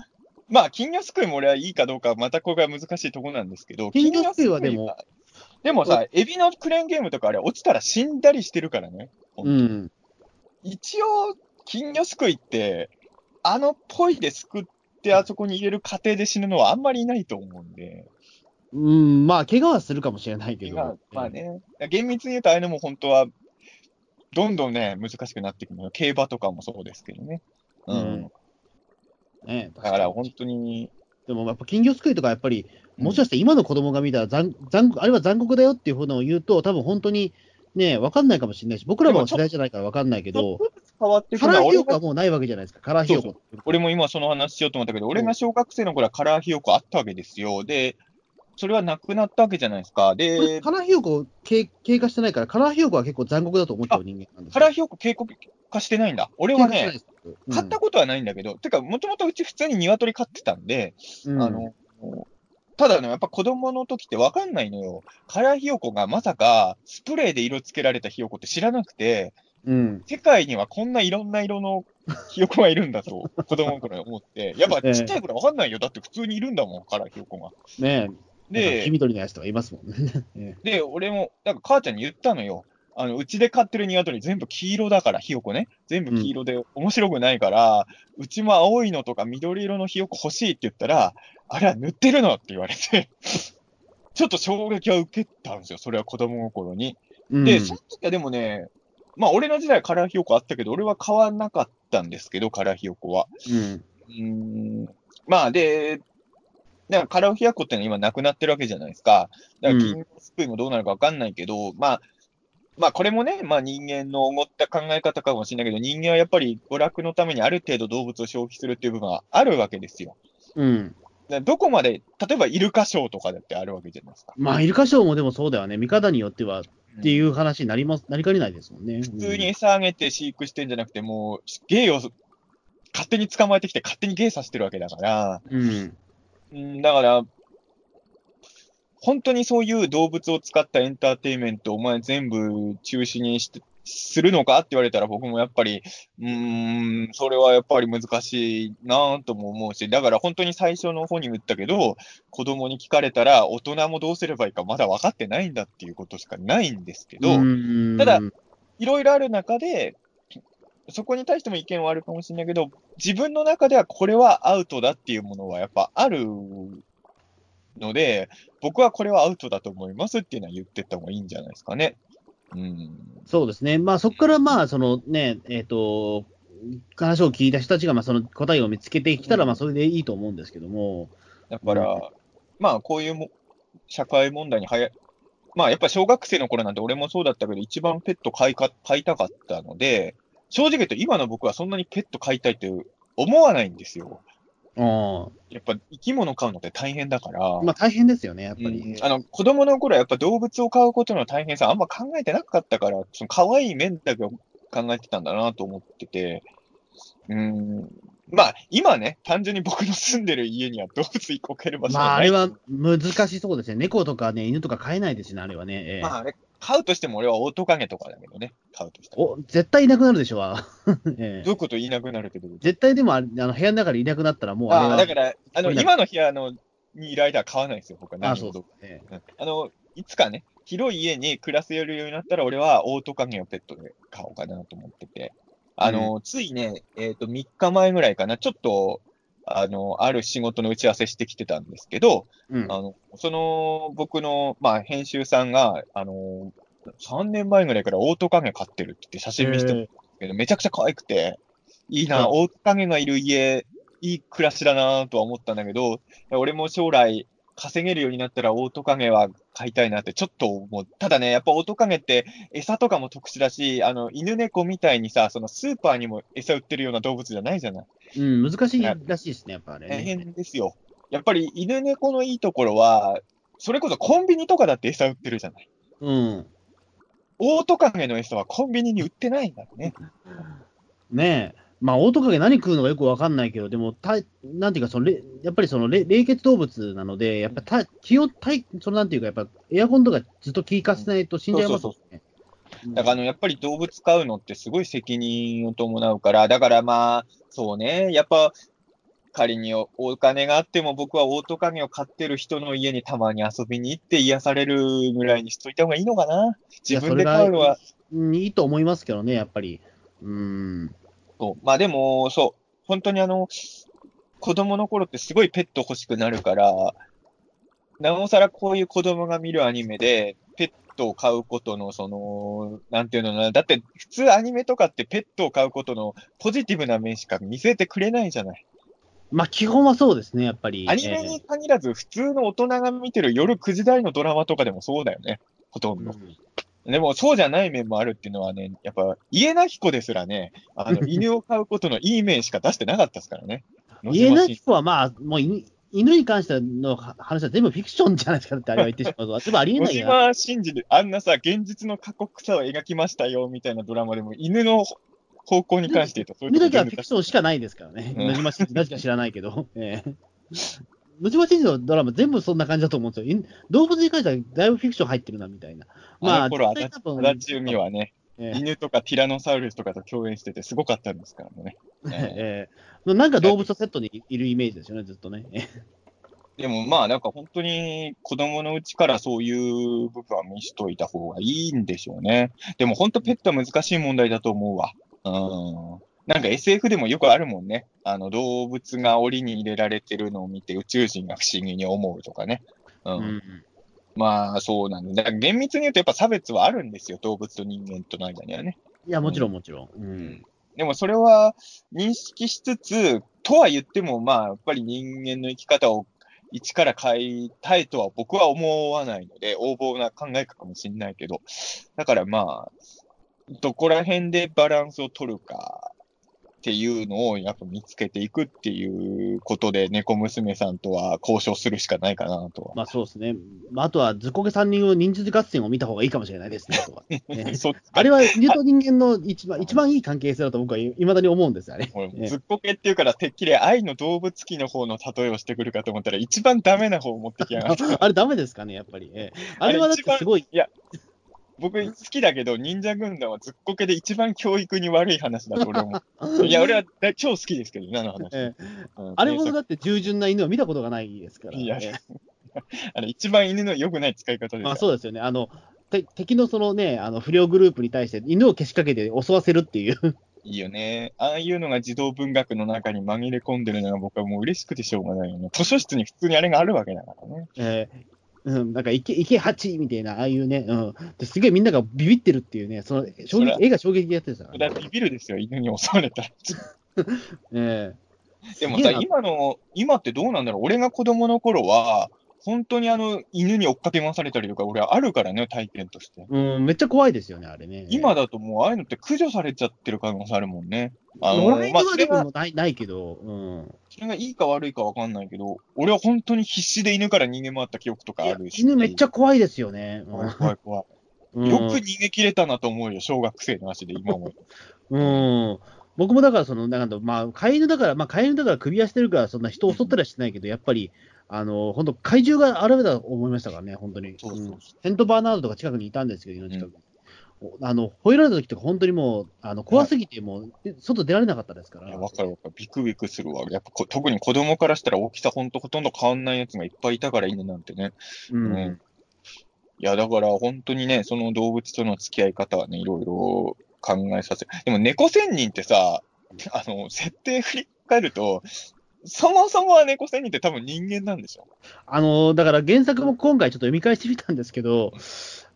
まあ、金魚すくいも俺はいいかどうか、またこれが難しいところなんですけど、金魚すくいはでもでもさ、エビのクレーンゲームとかあれ、落ちたら死んだりしてるからね。うん。一応、金魚すくいって、あのポイですくってあそこに入れる過程で死ぬのはあんまりいないと思うんで、うん、まあ、怪我はするかもしれないけど。まあまあね、厳密に言うとああいうのも本当は、どんどんね、難しくなっていくのよ。競馬とかもそうですけどね。うん。うんね、だから本当に、でもやっぱ金魚すくいとかやっぱり、もしかして今の子供が見たら残残酷、あれは残酷だよっていうふうのを言うと、多分本当にね、わかんないかもしれないし、僕らも世代じゃないからわかんないけど、変わってくカラーひよこはもうないわけじゃないですか、カラーひよこ。俺も今その話しようと思ったけど、俺が小学生の頃はカラーひよこあったわけですよ。で、それはなくなったわけじゃないですか。で、カラーひよこ経経過してないから、カラーひよこは結構残酷だと思っちゃう人間なんですカラーひよこ警告化してないんだ。俺はね、買ったこことはないんだけど、てか、もともとうち普通に鶏飼ってたんで、と、うんあの、ただね、やっぱ子供の時ってわかんないのよ。カラーひよこがまさかスプレーで色つけられたひよこって知らなくて、うん、世界にはこんないろんな色のひよこがいるんだと、子供の頃に思って。やっぱちっちゃい頃わかんないよ。だって普通にいるんだもん、カラーひよこが。ねえ、で黄、緑のやつとかいますもんね。ね で、俺も、なんか母ちゃんに言ったのよ。あの、うちで飼ってる鶏全部黄色だから、ひよこね。全部黄色で面白くないから、うちも青いのとか緑色のひよこ欲しいって言ったら、あれは塗ってるの？って言われて、ちょっと衝撃は受けたんですよ。それは子供の頃に。うんで、その時はでもね、まあ俺の時代はカラーひよこあったけど、俺は買わなかったんですけど、カラーひよこは。うんうーんまあで、なんかカラーひよこってのは今なくなってるわけじゃないですか。だから金魚すくいもどうなるかわかんないけど、まあ、まあこれもね、まあ人間の思った考え方かもしれないけど、人間はやっぱり娯楽のためにある程度動物を消費するっていう部分はあるわけですよ。うん。どこまで、例えばイルカショーとかだってあるわけじゃないですか。まあ、イルカショーもでもそうだよね。見方によってはっていう話になります、なりかねないですもんね。普通に餌あげて飼育してんじゃなくて、もう芸を勝手に捕まえてきて勝手に芸させてるわけだから、うん。うん、だから、本当にそういう動物を使ったエンターテインメントをお前全部中止にして、するのかって言われたら僕もやっぱり、うーん、それはやっぱり難しいなぁとも思うし、だから本当に最初の方に言ったけど、子供に聞かれたら大人もどうすればいいかまだ分かってないんだっていうことしかないんですけど、うんただいろいろある中で、そこに対しても意見はあるかもしれないけど、自分の中ではこれはアウトだっていうものはやっぱあるので、僕はこれはアウトだと思いますっていうのは言ってった方がいいんじゃないですかね。うん。そうですね。まあそこからまあ、そのね、えっ、と、話を聞いた人たちがまあその答えを見つけてきたら、うんまあそれでいいと思うんですけども。だから、うんまあ、こういうも社会問題にはや、まあ、やっぱ小学生の頃なんて俺もそうだったけど、一番ペット飼いか飼いたかったので、正直言うと今の僕はそんなにペット飼いたいって思わないんですよ。あやっぱ生き物飼うのって大変だから。まあ大変ですよね、やっぱうんり。あの子供の頃はやっぱ動物を飼うことの大変さあんま考えてなかったから、その可愛い面だけを考えてたんだなと思ってて、うん、まあ今ね、単純に僕の住んでる家には動物一個飼える場所まああれは難しそうですね。猫とかね、犬とか飼えないですしね、あれはね。ええまあ、あれ、飼うとしても俺はオオトカゲとかだけどね、飼うとしても。お絶対いなくなるでしょう、ええどういうこと言いなくなるってど絶対でもあの部屋の中でいなくなったらもうとあ。ああだから、あの、今の部屋のにいる間は飼わないですよ、僕はあ何もそうです。ね。うんあの、いつかね、広い家に暮らせるようになったら、俺はオオトカゲをペットで飼おうかなと思ってて。あの、ついね、えっ、と、3日前ぐらいかな、ちょっと、あの、ある仕事の打ち合わせしてきてたんですけど、うん。あの、その、僕の、まあ、編集さんが、あの、3年前ぐらいからオオトカゲ飼ってるって言って写真見せてもらけど、めちゃくちゃ可愛くて、いいな、うんオオトカゲがいる家、いい暮らしだなとは思ったんだけど、俺も将来稼げるようになったらオオトカゲは飼いたいなってちょっと思う。ただね、やっぱオオトカゲって餌とかも特殊だし、あの、犬猫みたいにさ、そのスーパーにも餌売ってるような動物じゃないじゃない？うん、難しいらしいですね、やっぱあれ、大ね。変ですよ。やっぱり犬猫のいいところは、それこそコンビニとかだって餌売ってるじゃない？うん。オオトカゲの餌はコンビニに売ってないんだね。ねえ。まあ、オオトカゲ何食うのかよくわかんないけど、でも、たなんていうか、そのれやっぱりそのれ冷血動物なので、やっぱた気温、体そのなんていうか、やっぱエアコンとかずっと効かせないと死んじゃいますもんね。だからあの、やっぱり動物飼うのってすごい責任を伴うから、だからまあ、そうね、やっぱ、仮におお金があっても僕はオオトカゲを飼ってる人の家にたまに遊びに行って癒されるぐらいにしといた方がいいのかな。自分で飼うのは、うんいいと思いますけどね、やっぱり。うん。そう。まあでも、そう。本当にあの、子供の頃ってすごいペット欲しくなるから、なおさらこういう子供が見るアニメで、ペットを飼うことの、その、なんていうのかな。だって、普通アニメとかってペットを飼うことのポジティブな面しか見せてくれないじゃない。まあ、基本はそうですね、やっぱり。アニメに限らず、普通の大人が見てる夜9時台のドラマとかでもそうだよね。ほとんど。うんでも、そうじゃない面もあるっていうのはね、やっぱ、家なき子ですらね、あの、犬を飼うことのいい面しか出してなかったですからね。家なき子は、まあ、もう犬犬に関しての話は全部フィクションじゃないですかってあれは言ってしまうと、全部ありえ野ないよな。島真司で、あんなさ、現実の過酷さを描きましたよ、みたいなドラマでも、犬の方向に関して言うと、そういう見なきゃ全然フィクションしかないですからね。うん野島真司、なぜか知らないけど。ええ野島真司のドラマ全部そんな感じだと思うんですよ。い動物に関してはだいぶフィクション入ってるな、みたいな。まあ、あの頃、足立海はね、ええ犬とかティラノサウルスとかと共演してて、すごかったんですからもね。ええなんか動物とセットにいるイメージですよね、ずっとね。え でもまあ、なんか本当に子供のうちからそういう部分は見しといた方がいいんでしょうね。でも本当ペットは難しい問題だと思うわ。うん。なんか SF でもよくあるもんね。あの動物が檻に入れられてるのを見て宇宙人が不思議に思うとかね。うん。うんまあそうなんだ。だから厳密に言うとやっぱ差別はあるんですよ。動物と人間との間にはね。いや、もちろんもちろん。うんでもそれは認識しつつ、とは言っても、まあ、やっぱり人間の生き方を一から変えたいとは僕は思わないので、横暴な考えかもしれないけど、だからまあ、どこら辺でバランスを取るかっていうのをやっぱ見つけていくっていうことで、猫娘さんとは交渉するしかないかなとは。まあそうですね。まあ、あとは、ズコゲ3人を忍術合戦を見た方がいいかもしれないですね。あとはあれは犬と人間の一番一番いい関係性だと僕はいまだに思うんですよ、あれ。俺ええずっこけっていうから、てっきり愛の動物機の方の例えをしてくるかと思ったら、一番ダメな方を持ってきやがった。あれダメですかね、やっぱり。ええあれはだってすごい、僕好きだけど、忍者軍団はずっこけで一番教育に悪い話だと俺も。いや、俺は大超好きですけどね、あの話。ええうんあれほどだって従順な犬を見たことがないですから。いやええ あの一番犬の良くない使い方ですまあ、よ。そうですよね。あの、て敵のそのね、あの不良グループに対して犬をけしかけて襲わせるっていう。いいよね。ああいうのが児童文学の中に紛れ込んでるのが僕はもう嬉しくてしょうがないよね。図書室に普通にあれがあるわけだからね。ええうん、なんか、池、池八みたいな、ああいうね、うん。ですげえみんながビビってるっていうね、その、衝撃、絵が衝撃的やってるさ。だってビビるですよ、犬に襲われたら。えでもさ今の、今ってどうなんだろう俺が子供の頃は、本当にあの、犬に追っかけ回されたりとか、俺はあるからね、体験として。えうん、めっちゃ怖いですよね、あれね。今だともう、ああいうのって駆除されちゃってる可能性あるもんね。あの、野良犬はでも、ないないけど、うん。それがいいか悪いかわかんないけど、俺は本当に必死で犬から逃げ回った記憶とかあるし。犬めっちゃ怖いですよね。怖い怖い怖い。うんよく逃げ切れたなと思うよ、小学生の足で今も。うん。僕もだから、その、なんか、まあ、飼い犬だから、まあ、飼い犬だから首輪してるから、そんな人を襲ったりはしてないけど、やっぱり、あの、本当怪獣が現れたと思いましたからね、本当に。そうそうそうんセントバーナードとか近くにいたんですけど、犬の近くに。おあの、吠えられた時とか、本当にもう、あの、怖すぎて、もう、で外出られなかったですから。わかるわかる。ビクビクするわ。やっぱこ特に子供からしたら大きさほんとほとんど変わんないやつがいっぱいいたから犬なんてね。うん。うんいや、だから本当にね、その動物との付き合い方はね、いろいろ考えさせでも猫仙人ってさ、あの、設定振り返ると、そもそもは猫仙人って多分人間なんでしょ？あの、だから原作も今回ちょっと読み返してみたんですけど、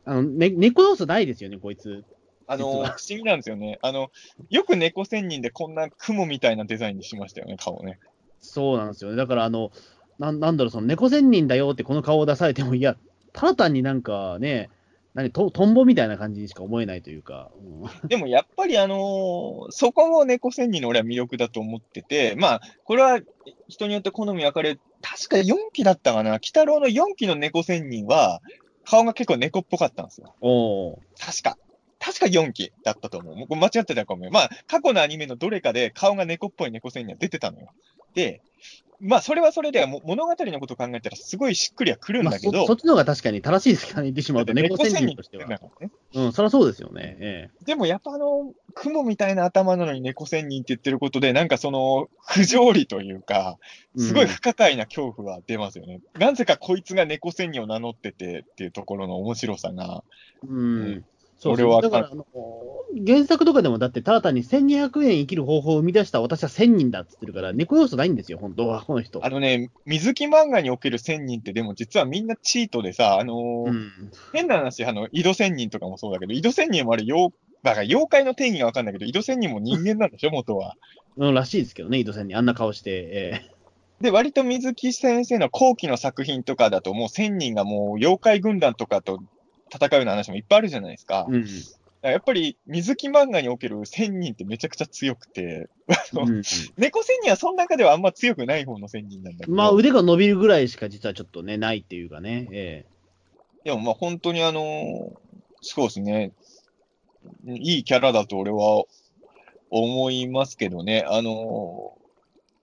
あの、ね、猫要素ないですよね、こいつ。あの、不思議なんですよね。あの、よく猫仙人でこんな雲みたいなデザインにしましたよね、顔ね。そうなんですよね。だから、あの、なんなんだろう、その猫仙人だよってこの顔を出されても、いや、ただ単になんかね、何トトンボみたいな感じにしか思えないというか、うん でもやっぱりあのーそこも猫仙人の俺は魅力だと思ってて、まあ、これは人によって好み分かれ、確か4期だったかな、鬼太郎の4期の猫仙人は、顔が結構猫っぽかったんですよ。おー確か。確か4期だったと思う。もう間違ってたかもよ。まあ、過去のアニメのどれかで顔が猫っぽい猫仙人は出てたのよ。で、まあ、それはそれでも物語のことを考えたらすごいしっくりはくるんまあだけど、そそっちの方が確かに正しいですからね、言ってしまうと、猫仙人としてはねうん、そりゃそうですよね。えでもやっぱあの、雲みたいな頭なのに猫仙人って言ってることで、なんかその、不条理というか、えすごい不可解な恐怖は出ますよね。なぜかこいつが猫仙人を名乗っててっていうところの面白さが。うん。うんそう俺はだからあの、原作とかでもだって、ただ単に1200円生きる方法を生み出した私は1000人だっつってるから、猫要素ないんですよ、本当は、この人。あのね、水木漫画における仙人ってでも実はみんなチートでさ、あのーうん。変な話、あの、井戸仙人とかもそうだけど、井戸仙人もあれ妖、だから妖怪の定義がわかんないけど、井戸仙人も人間なんでしょ、元は。うん、らしいですけどね、井戸さんにあんな顔して。えで、割と水木先生の後期の作品とかだと、もう千人がもう妖怪軍団とかと戦うような話もいっぱいあるじゃないですか。えうん。やっぱり水木漫画における千人ってめちゃくちゃ強くて、うん猫千人はその中ではあんま強くない方の千人なんだけど、まあ、腕が伸びるぐらいしか実はちょっとね、ないっていうかね。えでもまあ本当にあのそうですね、いいキャラだと俺は思いますけどね、あの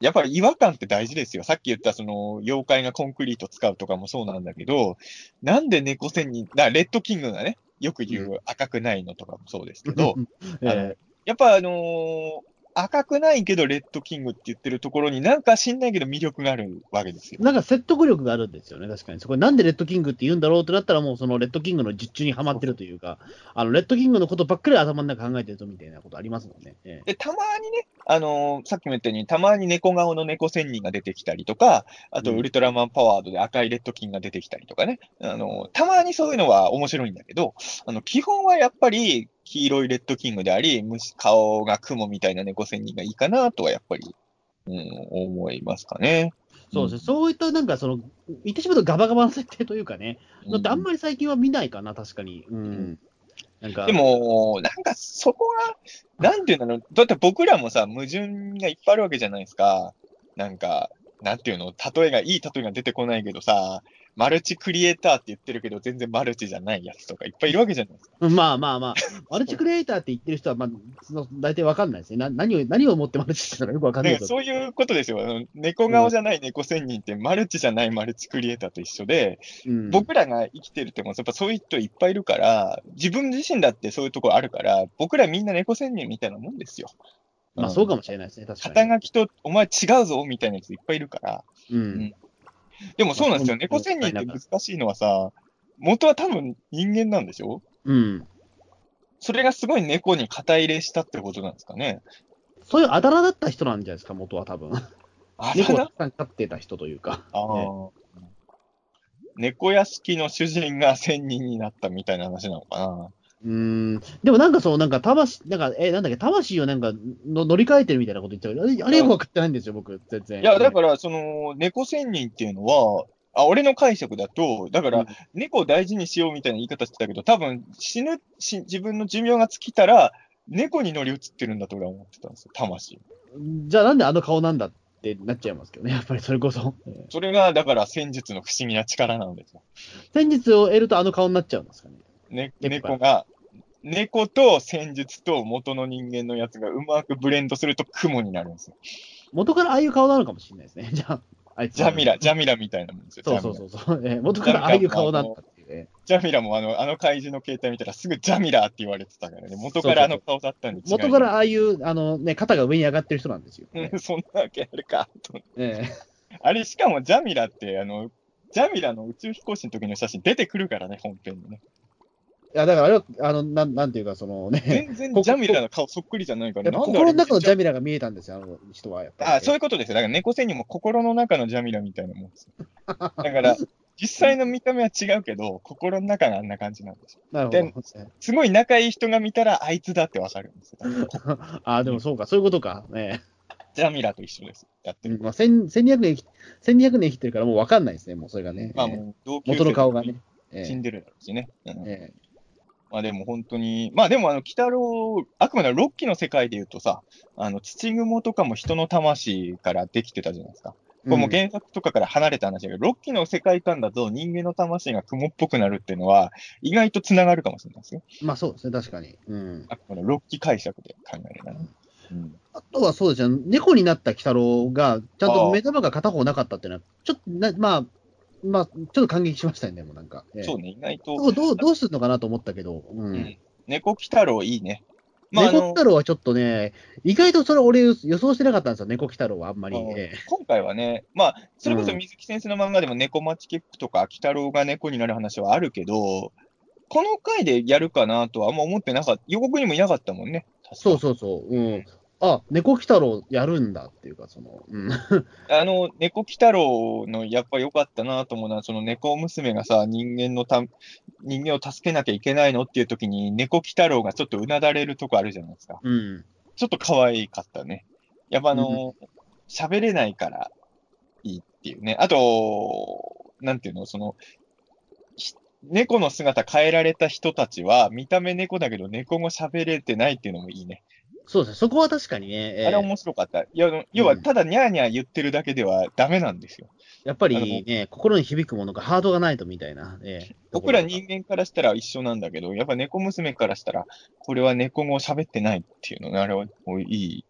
やっぱり違和感って大事ですよ。さっき言ったその妖怪がコンクリート使うとかもそうなんだけど、なんで猫仙人、だレッドキングがね、よく言う赤くないのとかもそうですけえど、あのえやっぱあのー赤くないけどレッドキングって言ってるところになんか知んないけど魅力があるわけですよえ。なんか説得力があるんですよね、確かに。そこなんでレッドキングって言うんだろうってなったら、もうそのレッドキングの術中にはまってるというか、あのレッドキングのことばっかり頭の中考えてるとみたいなことありますもんね。ええで、たまにね、あのーさっきも言ったように、たまに猫顔の猫仙人が出てきたりとか、あとうんウルトラマンパワードで赤いレッドキングが出てきたりとかね、あのーたまにそういうのは面白いんだけど、あの、基本はやっぱり黄色いレッドキングであり、虫顔が雲みたいな猫仙人がいいかなとはやっぱり、うん、思いますかね。そうですね、そういったなんかその、言ってしまうとガバガバの設定というかね、だってあんまり最近は見ないかな、確かに。うん。なんか、でも、なんかそこが、なんていうんだろう、だって僕らもさ、矛盾がいっぱいあるわけじゃないですか。なんか、なんていうの、例えが、いい例えが出てこないけどさ、マルチクリエイターって言ってるけど、全然マルチじゃないやつとかいっぱいいるわけじゃないですか。まあまあまあ、マルチクリエイターって言ってる人は、まあ、その大体わかんないですね。な何を、何をもってマルチってのかよくわかんない。そういうことですよ。猫顔じゃない猫仙人って、マルチじゃないマルチクリエイターと一緒で、うん、僕らが生きてるっても、やっぱそういう人いっぱいいるから、自分自身だってそういうところあるから、僕らみんな猫仙人みたいなもんですよ。まあそうかもしれないですね、確かに。肩書きと、お前違うぞみたいなやついっぱいいるから。うん。でもそうなんですよ。まあ猫仙人って難しいのはさ、元は多分人間なんでしょうん。それがすごい猫に肩入れしたってことなんですかね。そういうあだ名だった人なんじゃないですか、元は多分。あ猫をだたくさん飼ってた人というか。あねー猫屋敷の主人が仙人になったみたいな話なのかな。うーん。でもなんかそう、なんか魂、なんか、え、なんだっけ、魂をなんかの乗り換えてるみたいなこと言ってたけど、あれ、あれよく分かってないんですよ、僕、全然。いや、だから、その、猫仙人っていうのは、あ、俺の解釈だと、だから、うん猫を大事にしようみたいな言い方してたけど、多分、死ぬ、し自分の寿命が尽きたら、猫に乗り移ってるんだと俺は思ってたんですよ、魂。じゃあなんであの顔なんだってなっちゃいますけどね、やっぱりそれこそ。え ーそれが、だから、戦術の不思議な力なんですよ。戦術を得るとあの顔になっちゃうんですかね。ね、猫猫が、猫と戦術と元の人間のやつがうまくブレンドすると雲になるんですよ。元からああいう顔なのかもしれないですね。じゃあ、あいつ。ジャミラ、ジャミラみたいなもんですよ。そうそうそうそう、えー元からああいう顔だったっていうね。ジャミラもあの、あの怪獣の携帯見たらすぐジャミラって言われてたからね。元からあの顔だったんで元からああいう、あのね、肩が上に上がってる人なんですよ。うんそんなわけあるか。と思ってえ あれ、しかもジャミラって、あの、ジャミラの宇宙飛行士の時の写真出てくるからね、本編にね。えいや、だからあれは、あの、なん、なんていうか、そのね、全然 こジャミラの顔そっくりじゃないから、やっぱなんであれ心の中のジャミラが見えたんですよ、あの人はやっぱり。あ、そういうことですよ。だから猫背にも心の中のジャミラみたいなもんですよ。だから、実際の見た目は違うけど、心の中があんな感じなんですよ。なるほど。すごい仲いい人が見たら、あいつだってわかるんですよ。あ、でもそうか、そういうことか。ねジャミラと一緒です。やってる。うんまあ、千1200年生き、1200年生きてるからもう分かんないですね、もうそれがね。まあええもう同級生元の顔がね。ええ死んでるだろうしね。うんええまあでも本当に、まあでもあの、鬼太郎、あくまでロッキーの世界で言うとさ、あの、土雲とかも人の魂からできてたじゃないですか。これもう原作とかから離れた話だけど、ロッキーの世界観だと人間の魂が雲っぽくなるっていうのは、意外と繋がるかもしれないですよ。まあそうですね、確かに。うん。あくまでロッキー解釈で考えるなら。うん。あとはそうですよ、猫になった鬼太郎が、ちゃんと目玉が片方なかったっていうのは、ちょっとな、まあ、まあ、ちょっと感激しましたよね、もうなんか。ええそうね、意外と。どうどうするのかなと思ったけど、うん。うん猫鬼太郎いいね。まあ、あ猫の鬼太郎はちょっとね、意外とそれ俺予想してなかったんですよ、猫鬼太郎はあんまり。今回はね、まあ、それこそ水木先生の漫画でも猫町キックとか、鬼太郎が猫になる話はあるけど、この回でやるかなとはあんま思ってなかった。予告にもいなかったもんね。そうそうそう。うん。あ、猫鬼太郎やるんだっていうか、その、うん。あの、猫鬼太郎のやっぱ良かったなと思うのは、その猫娘がさ、人間のた、人間を助けなきゃいけないのっていう時に、猫鬼太郎がちょっとうなだれるとこあるじゃないですか。うん。ちょっと可愛かったね。やっぱあの、喋、れないからいいっていうね。あと、なんていうの、その、ひ猫の姿変えられた人たちは、見た目猫だけど猫語喋れてないっていうのもいいね。そうですね、そこは確かにね、ええあれ面白かった。い要は、ただニャーニャー言ってるだけではダメなんですよ。やっぱりね、心に響くものがハートがないとみたいな。ええ僕ら人間からしたら一緒なんだけど、やっぱ猫娘からしたら、これは猫語喋ってないっていうのが、あれはいい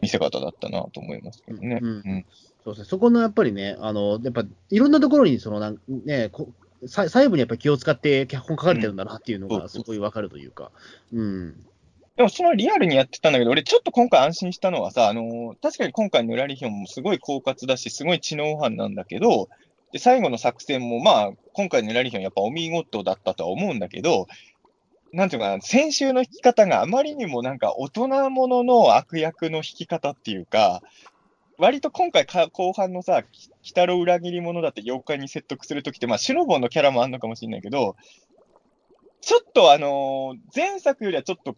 見せ方だったなと思いますけどね。うんうんそうですね、そこのやっぱりね、あのやっぱいろんなところにそのなん、ね、細部にやっぱり気を使って脚本書かれてるんだなっていうのうんがすごいわかるというか。うん。でもそのリアルにやってたんだけど、俺ちょっと今回安心したのはさ、あのー確かに今回のラリヒョンもすごい狡猾だし、すごい知能犯なんだけど、で、最後の作戦もまあ、今回のラリヒョンやっぱお見事だったとは思うんだけど、なんていうかな、先週の引き方があまりにもなんか大人ものの悪役の引き方っていうか、割と今回か後半のさ、き鬼太郎裏切り者だって妖怪に説得するときって、まあ、シュノボンのキャラもあんのかもしれないけど、ちょっとあのー前作よりはちょっと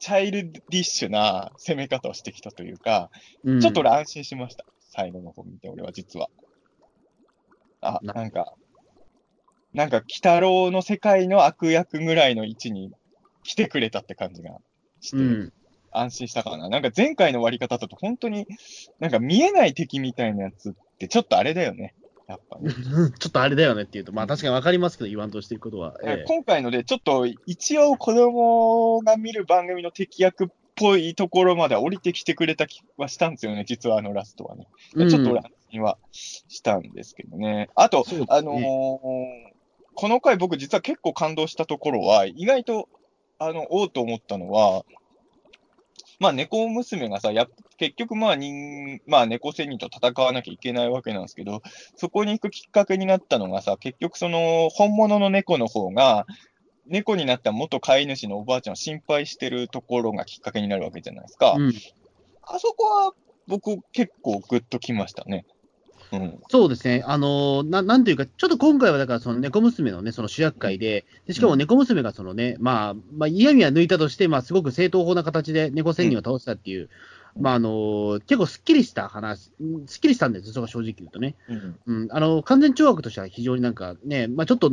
チャイルディッシュな攻め方をしてきたというか、うんちょっと俺安心しました。最後の方見て、俺は実は。あ、ななんか、なんか、鬼太郎の世界の悪役ぐらいの位置に来てくれたって感じがして、うん。安心したかな。なんか前回の割り方だと本当に、なんか見えない敵みたいなやつってちょっとあれだよね。やっぱね。ちょっとあれだよねっていうと、まあ確かにわかりますけど、言わんとしていることは。ええ今回ので、ちょっと一応子供が見る番組の敵役っぽいところまで降りてきてくれた気はしたんですよね、実はあのラストはね。うんちょっと俺安心はしたんですけどね。あと、あのーこの回僕実は結構感動したところは、意外と、あの、おうと思ったのは、まあ、猫娘がさ、やっ結局まあ人、まあ、猫仙人と戦わなきゃいけないわけなんですけど、そこに行くきっかけになったのがさ、結局その、本物の猫の方が、猫になった元飼い主のおばあちゃんを心配してるところがきっかけになるわけじゃないですか。うんあそこは僕結構グッときましたね。うん。そうですね、あのななんていうか、ちょっと今回はだから、その猫娘のね、その主役会で、でしかも猫娘がそのね、まあ、まあ、嫌味は抜いたとして、まあ、すごく正当法な形で猫仙人を倒したっていう、まあ、あの結構すっきりした話、うんすっきりしたんです、そこは正直言うとね。うん。うん、あの完全懲悪としては非常になんかね、まあ、ちょっと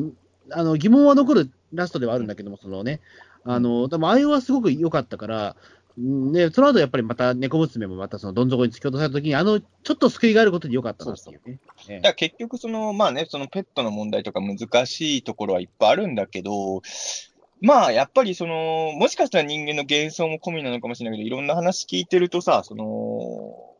あの疑問は残るラストではあるんだけども、そのね、あのでも、ああいうはすごく良かったから、うんね、その後やっぱりまた猫娘もまたそのどん底に突き落とされたときに、あのちょっと救いがあることで良かったなっていうね。結局、その、まあね、そのペットの問題とか難しいところはいっぱいあるんだけど、まあ、やっぱりその、もしかしたら人間の幻想も込みなのかもしれないけど、いろんな話聞いてるとさ、その、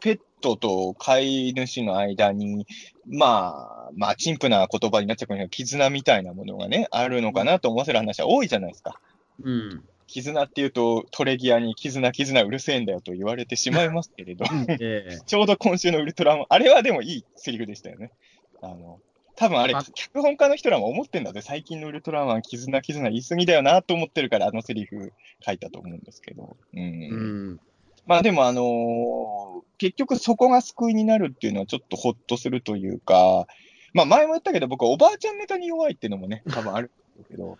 ペットと飼い主の間に、まあ、まあ、陳腐な言葉になっちゃうけど絆みたいなものがね、あるのかなと思わせる話は多いじゃないですか。うん絆っていうと、トレギアに絆、絆うるせえんだよと言われてしまいますけれど、ええちょうど今週のウルトラマン、あれはでもいいセリフでしたよね。あの、多分あれま、脚本家の人らも思ってんだぜ。最近のウルトラマン、絆、絆言い過ぎだよなと思ってるから、あのセリフ書いたと思うんですけど。うん。うんまあでも、あのー結局そこが救いになるっていうのはちょっとほっとするというか、まあ前も言ったけど、僕はおばあちゃんネタに弱いっていうのもね、多分あるんだけど、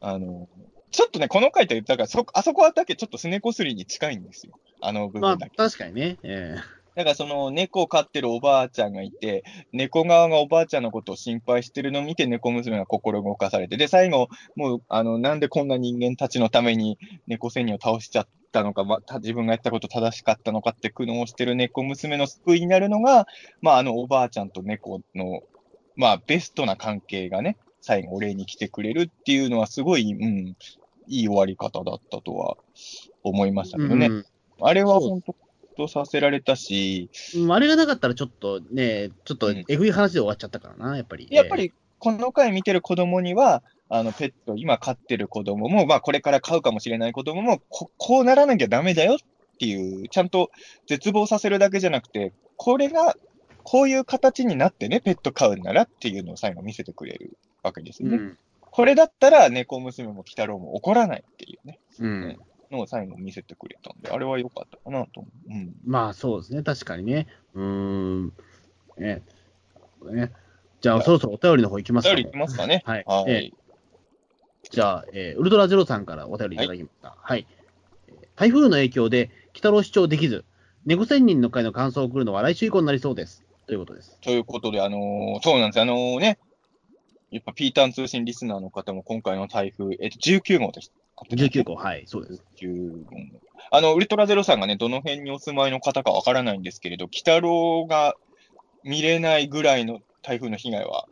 あの、ちょっとね、この回って、だからそ、あそこはだけちょっとすねこすりに近いんですよ。あの部まあ分だけ。確かにね。えだからその猫を飼ってるおばあちゃんがいて、猫側がおばあちゃんのことを心配してるのを見て、猫娘が心動かされて、で、最後、もう、あの、なんでこんな人間たちのために猫仙人を倒しちゃったのか、まあ、た自分がやったこと正しかったのかって苦悩してる猫娘の救いになるのが、まあ、あのおばあちゃんと猫の、まあ、ベストな関係がね、最後お礼に来てくれるっていうのはすごい、うん、いい終わり方だったとは思いましたえけどね。うんあれは本当、とさせられたし、うんあれがなかったらちょっとね、ちょっとうんえぐい話で終わっちゃったからな、やっぱり。やっぱりこの回見てる子供には、あのペット、今飼ってる子供も、まあこれから飼うかもしれない子供も、ここうならなきゃダメだよっていう、ちゃんと絶望させるだけじゃなくて、これが、こういう形になってね、ペット飼うんならっていうのを最後見せてくれるわけですよね。うん。これだったら、猫娘も鬼太郎も怒らないっていうね、うん。のを最後見せてくれたんで、あれは良かったかなと思う。うん。まあそうですね、確かにね。うーん。ね。ねじゃあ、そろそろお便りの方行きますか、お便りいきますかね。はいはい。えじゃあ、えーウルトラゼロさんからお便りいただきました。はい。えー台風の影響で、北太郎視聴できず、猫仙人の会の感想を送るのは来週以降になりそうです。ということです。ということで、あのーそうなんです。あのーね、やっぱピーターン通信リスナーの方も今回の台風、えっと、19号です。19個、はい、そうです。19号。あの、ウルトラゼロさんがね、どの辺にお住まいの方かわからないんですけれど、鬼太郎が見れないぐらいの台風の被害は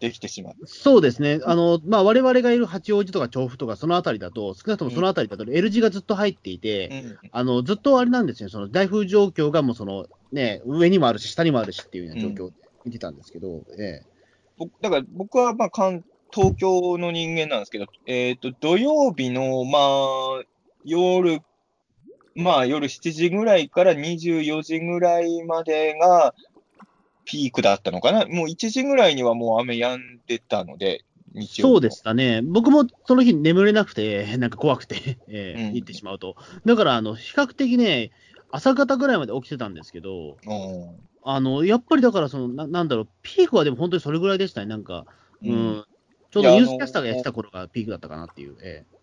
できてしまう。そうですね、あのまあ我々がいる八王子とか調布とか、そのあたりだと、少なくともそのあたりだと、L 字がずっと入っていて、うん。あのずっとあれなんですよ、その台風状況がもうその、ね、上にもあるし、下にもあるしっていうような状況を見てたんですけど、ええ僕だから僕はまあ関東京の人間なんですけど、えっ、と、土曜日の、まあ、夜、まあ夜7時ぐらいから24時ぐらいまでがピークだったのかな。もう1時ぐらいにはもう雨止んでたので、日曜そうでしたね、僕もその日眠れなくて、なんか怖くて、ええうん行ってしまうと。だからあの、比較的ね、朝方ぐらいまで起きてたんですけど、うん。あのやっぱりだからそのな、なんだろう、ピークはでも本当にそれぐらいでしたね、なんか、うん、うん。ちょうどニュースキャスターがやってた頃がピークだったかなっていう。ええ。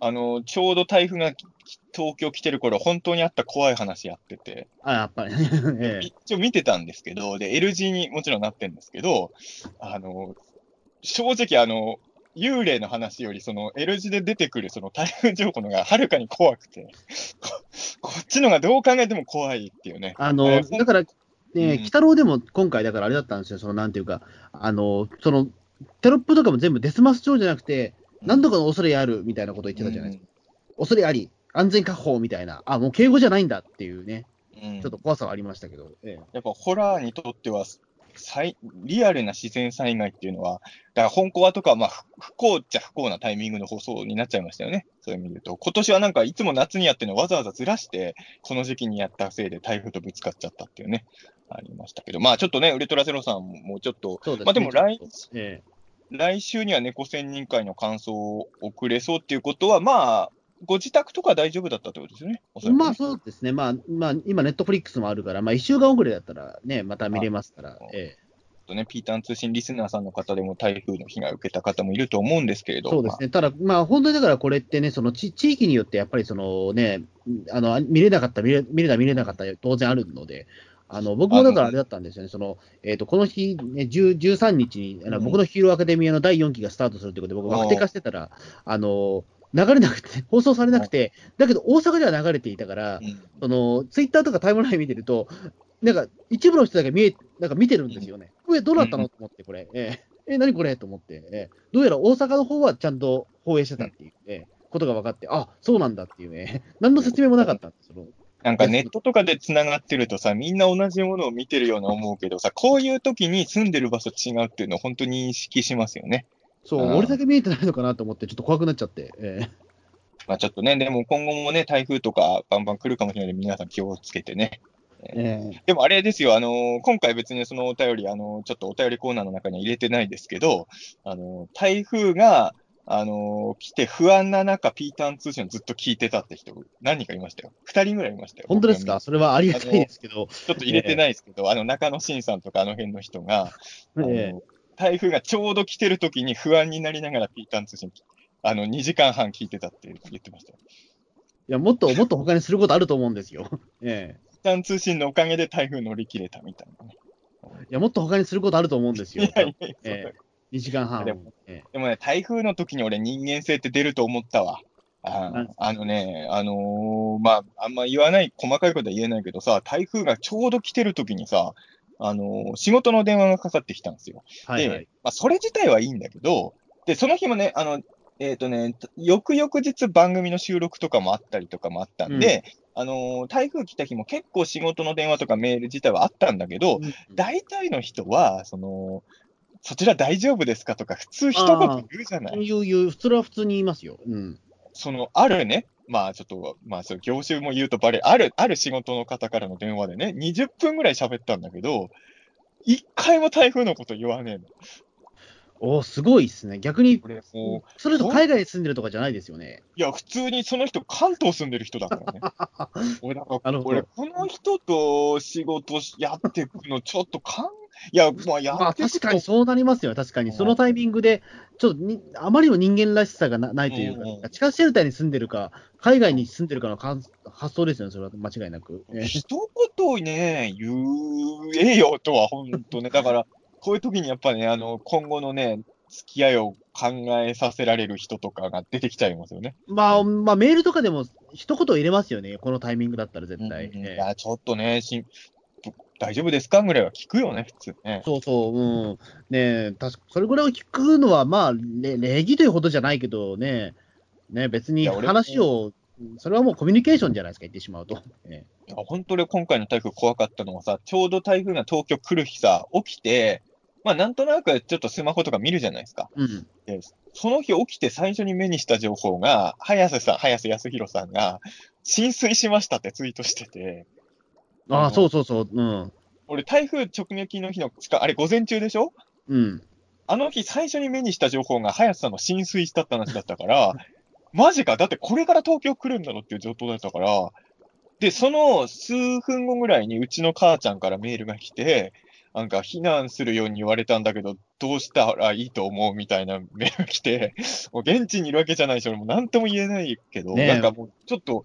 あの、ちょうど台風がき東京来てる頃、本当にあった怖い話やってて、あ、やっぱり、ええ。一応見てたんですけど、で、L 字にもちろんなってるんですけど、あの、正直あの、幽霊の話より、その L 字で出てくるその台風情報のがはるかに怖くて、ここっちのがどう考えても怖いっていうね。あの、だから、ね、うん。鬼太郎でも今回、だからあれだったんですよ、そのなんていうか、あの、その、テロップとかも全部デスマス調じゃなくて、何度かの恐れあるみたいなこと言ってたじゃないですか。恐れあり、安全確保みたいな、あ、もう敬語じゃないんだっていうね、うん。ちょっと怖さはありましたけど、ええ。やっぱホラーにとっては、最リアルな自然災害っていうのは、だから本コアとかはまあ不不幸っちゃ不幸なタイミングの放送になっちゃいましたよね。そういう意味で言うと。今年はなんかいつも夏にやってるのわざわざずらして、この時期にやったせいで台風とぶつかっちゃったっていうね、ありましたけど、まあちょっとね、ウルトラゼロさんもちょっと、ですねまあでも来え来週には猫仙人会の感想を送れそうっていうことは、まあ、ご自宅とか大丈夫だったってことですよね。まあそうですね、まあ、まあ、今、ネットフリックスもあるから、まあ、1週間遅れだったらね、また見れますからあ、ええ。とね、ピーターン通信リスナーさんの方でも台風の被害を受けた方もいると思うんですけれど、そうですね、ただ、まあ、本当にだからこれってね、その地地域によってやっぱりそのね、あの見れなかった、見れ見れた、見れなかった、当然あるので、あの僕もだからあれだったんですよね、そのえー、とこの日、ね、10 13日にあのうん。僕のヒーローアカデミアの第4期がスタートするということで、僕、枠定化してたら、あの流れなくて、放送されなくて、だけど大阪では流れていたから、うんそのツイッターとかタイムライン見てると、なんか一部の人だけ見えなんか見てるんですよね。これどうなったのと思って、これ。えええ、何これと思って、ええどうやら大阪の方はちゃんと放映してたっていう、ええことが分かって、あそうなんだっていうね、何の説明もなかったんですよ。なんかネットとかでつながってるとさ、みんな同じものを見てるような思うけどさ、こういう時に住んでる場所違うっていうのを本当に認識しますよね。そう、俺だけ見えてないのかなと思って、ちょっと怖くなっちゃって。えまあちょっとね、でも今後もね、台風とかバンバン来るかもしれないので、皆さん気をつけてね。ええでもあれですよ、あのー今回別にそのお便り、あのーちょっとお便りコーナーの中には入れてないですけど、あのー台風が、あのー来て不安な中、ピーターン通信をずっと聞いてたって人、何人かいましたよ。二人ぐらいいましたよ。本当ですか？それはありがたいですけど、ちょっと入れてないですけど、あの中野慎さんとかあの辺の人が、あのええ台風がちょうど来てる時に不安になりながらピーターン通信、あの2時間半聞いてたって言ってましたよ。いや、もっともっと他にすることあると思うんですよ。ええピーターン通信のおかげで台風乗り切れたみたいなね。いや、もっと他にすることあると思うんですよ い。やいや、そうだよえ2時間半。でもええでもね、台風の時に俺人間性って出ると思ったわ。ああのね、あのーまあ、あんま言わない、細かいことは言えないけどさ、台風がちょうど来てる時にさ、あのー仕事の電話がかかってきたんですよ。はいはいで、。まあ、それ自体はいいんだけど、で、その日もね、あの、えっ、とね、翌々日番組の収録とかもあったりとかもあったんで、あのー台風来た日も結構仕事の電話とかメール自体はあったんだけど、うん大体の人は、その、そちら大丈夫ですかとか、普通一言言うじゃない。いういう、それは普通に言いますよ。うん。その、あるね、まあちょっと、まあそう、業種も言うとバレる、ある、ある仕事の方からの電話でね、20分ぐらい喋ったんだけど、一回も台風のこと言わねえの。おーすごいですね。逆に、もう、それと海外に住んでるとかじゃないですよね。いや、普通にその人、関東住んでる人だからね。俺、なるほど俺、この人と仕事しやっていくの、ちょっとかん、いや、まあ、やまあ確かにそうなりますよ。確かに。うんそのタイミングで、ちょっとにあまりにも人間らしさがなないといううんうんか、地下シェルターに住んでるか、海外に住んでるかの感発想ですよね。それは間違いなく。ええ一言ね、言えよとは、本当ね。だから、こういう時にやっぱね、あの、今後のね、付き合いを考えさせられる人とかが出てきちゃいますよね。まあ、まあ、メールとかでも一言入れますよね。このタイミングだったら絶対。ええうんいや、ちょっとね、しん大丈夫ですか？ぐらいは聞くよね、普通ね。そうそう、うん。ねえ、確かそれぐらいを聞くのは、まあ、れ礼儀というほどじゃないけどね、ね別に話を、それはもうコミュニケーションじゃないですか、言ってしまうと。えいや本当に今回の台風怖かったのはさ、ちょうど台風が東京来る日さ、起きて、まあなんとなくちょっとスマホとか見るじゃないですか。えうん。でその日起きて最初に目にした情報が、早瀬さん、早瀬康弘さんが、浸水しましたってツイートしてて、ああ、そうそうそう、うん。俺台風直撃の日の、しかあれ午前中でしょ？うん。あの日最初に目にした情報が早瀬さんの浸水したって話だったから、マジか、だってこれから東京来るんだろっていう状況だったから、で、その数分後ぐらいにうちの母ちゃんからメールが来て、なんか避難するように言われたんだけど、どうしたらいいと思うみたいな メールが来て、もう現地にいるわけじゃないし、俺も何とも言えないけど、ねえなんかもうちょっと、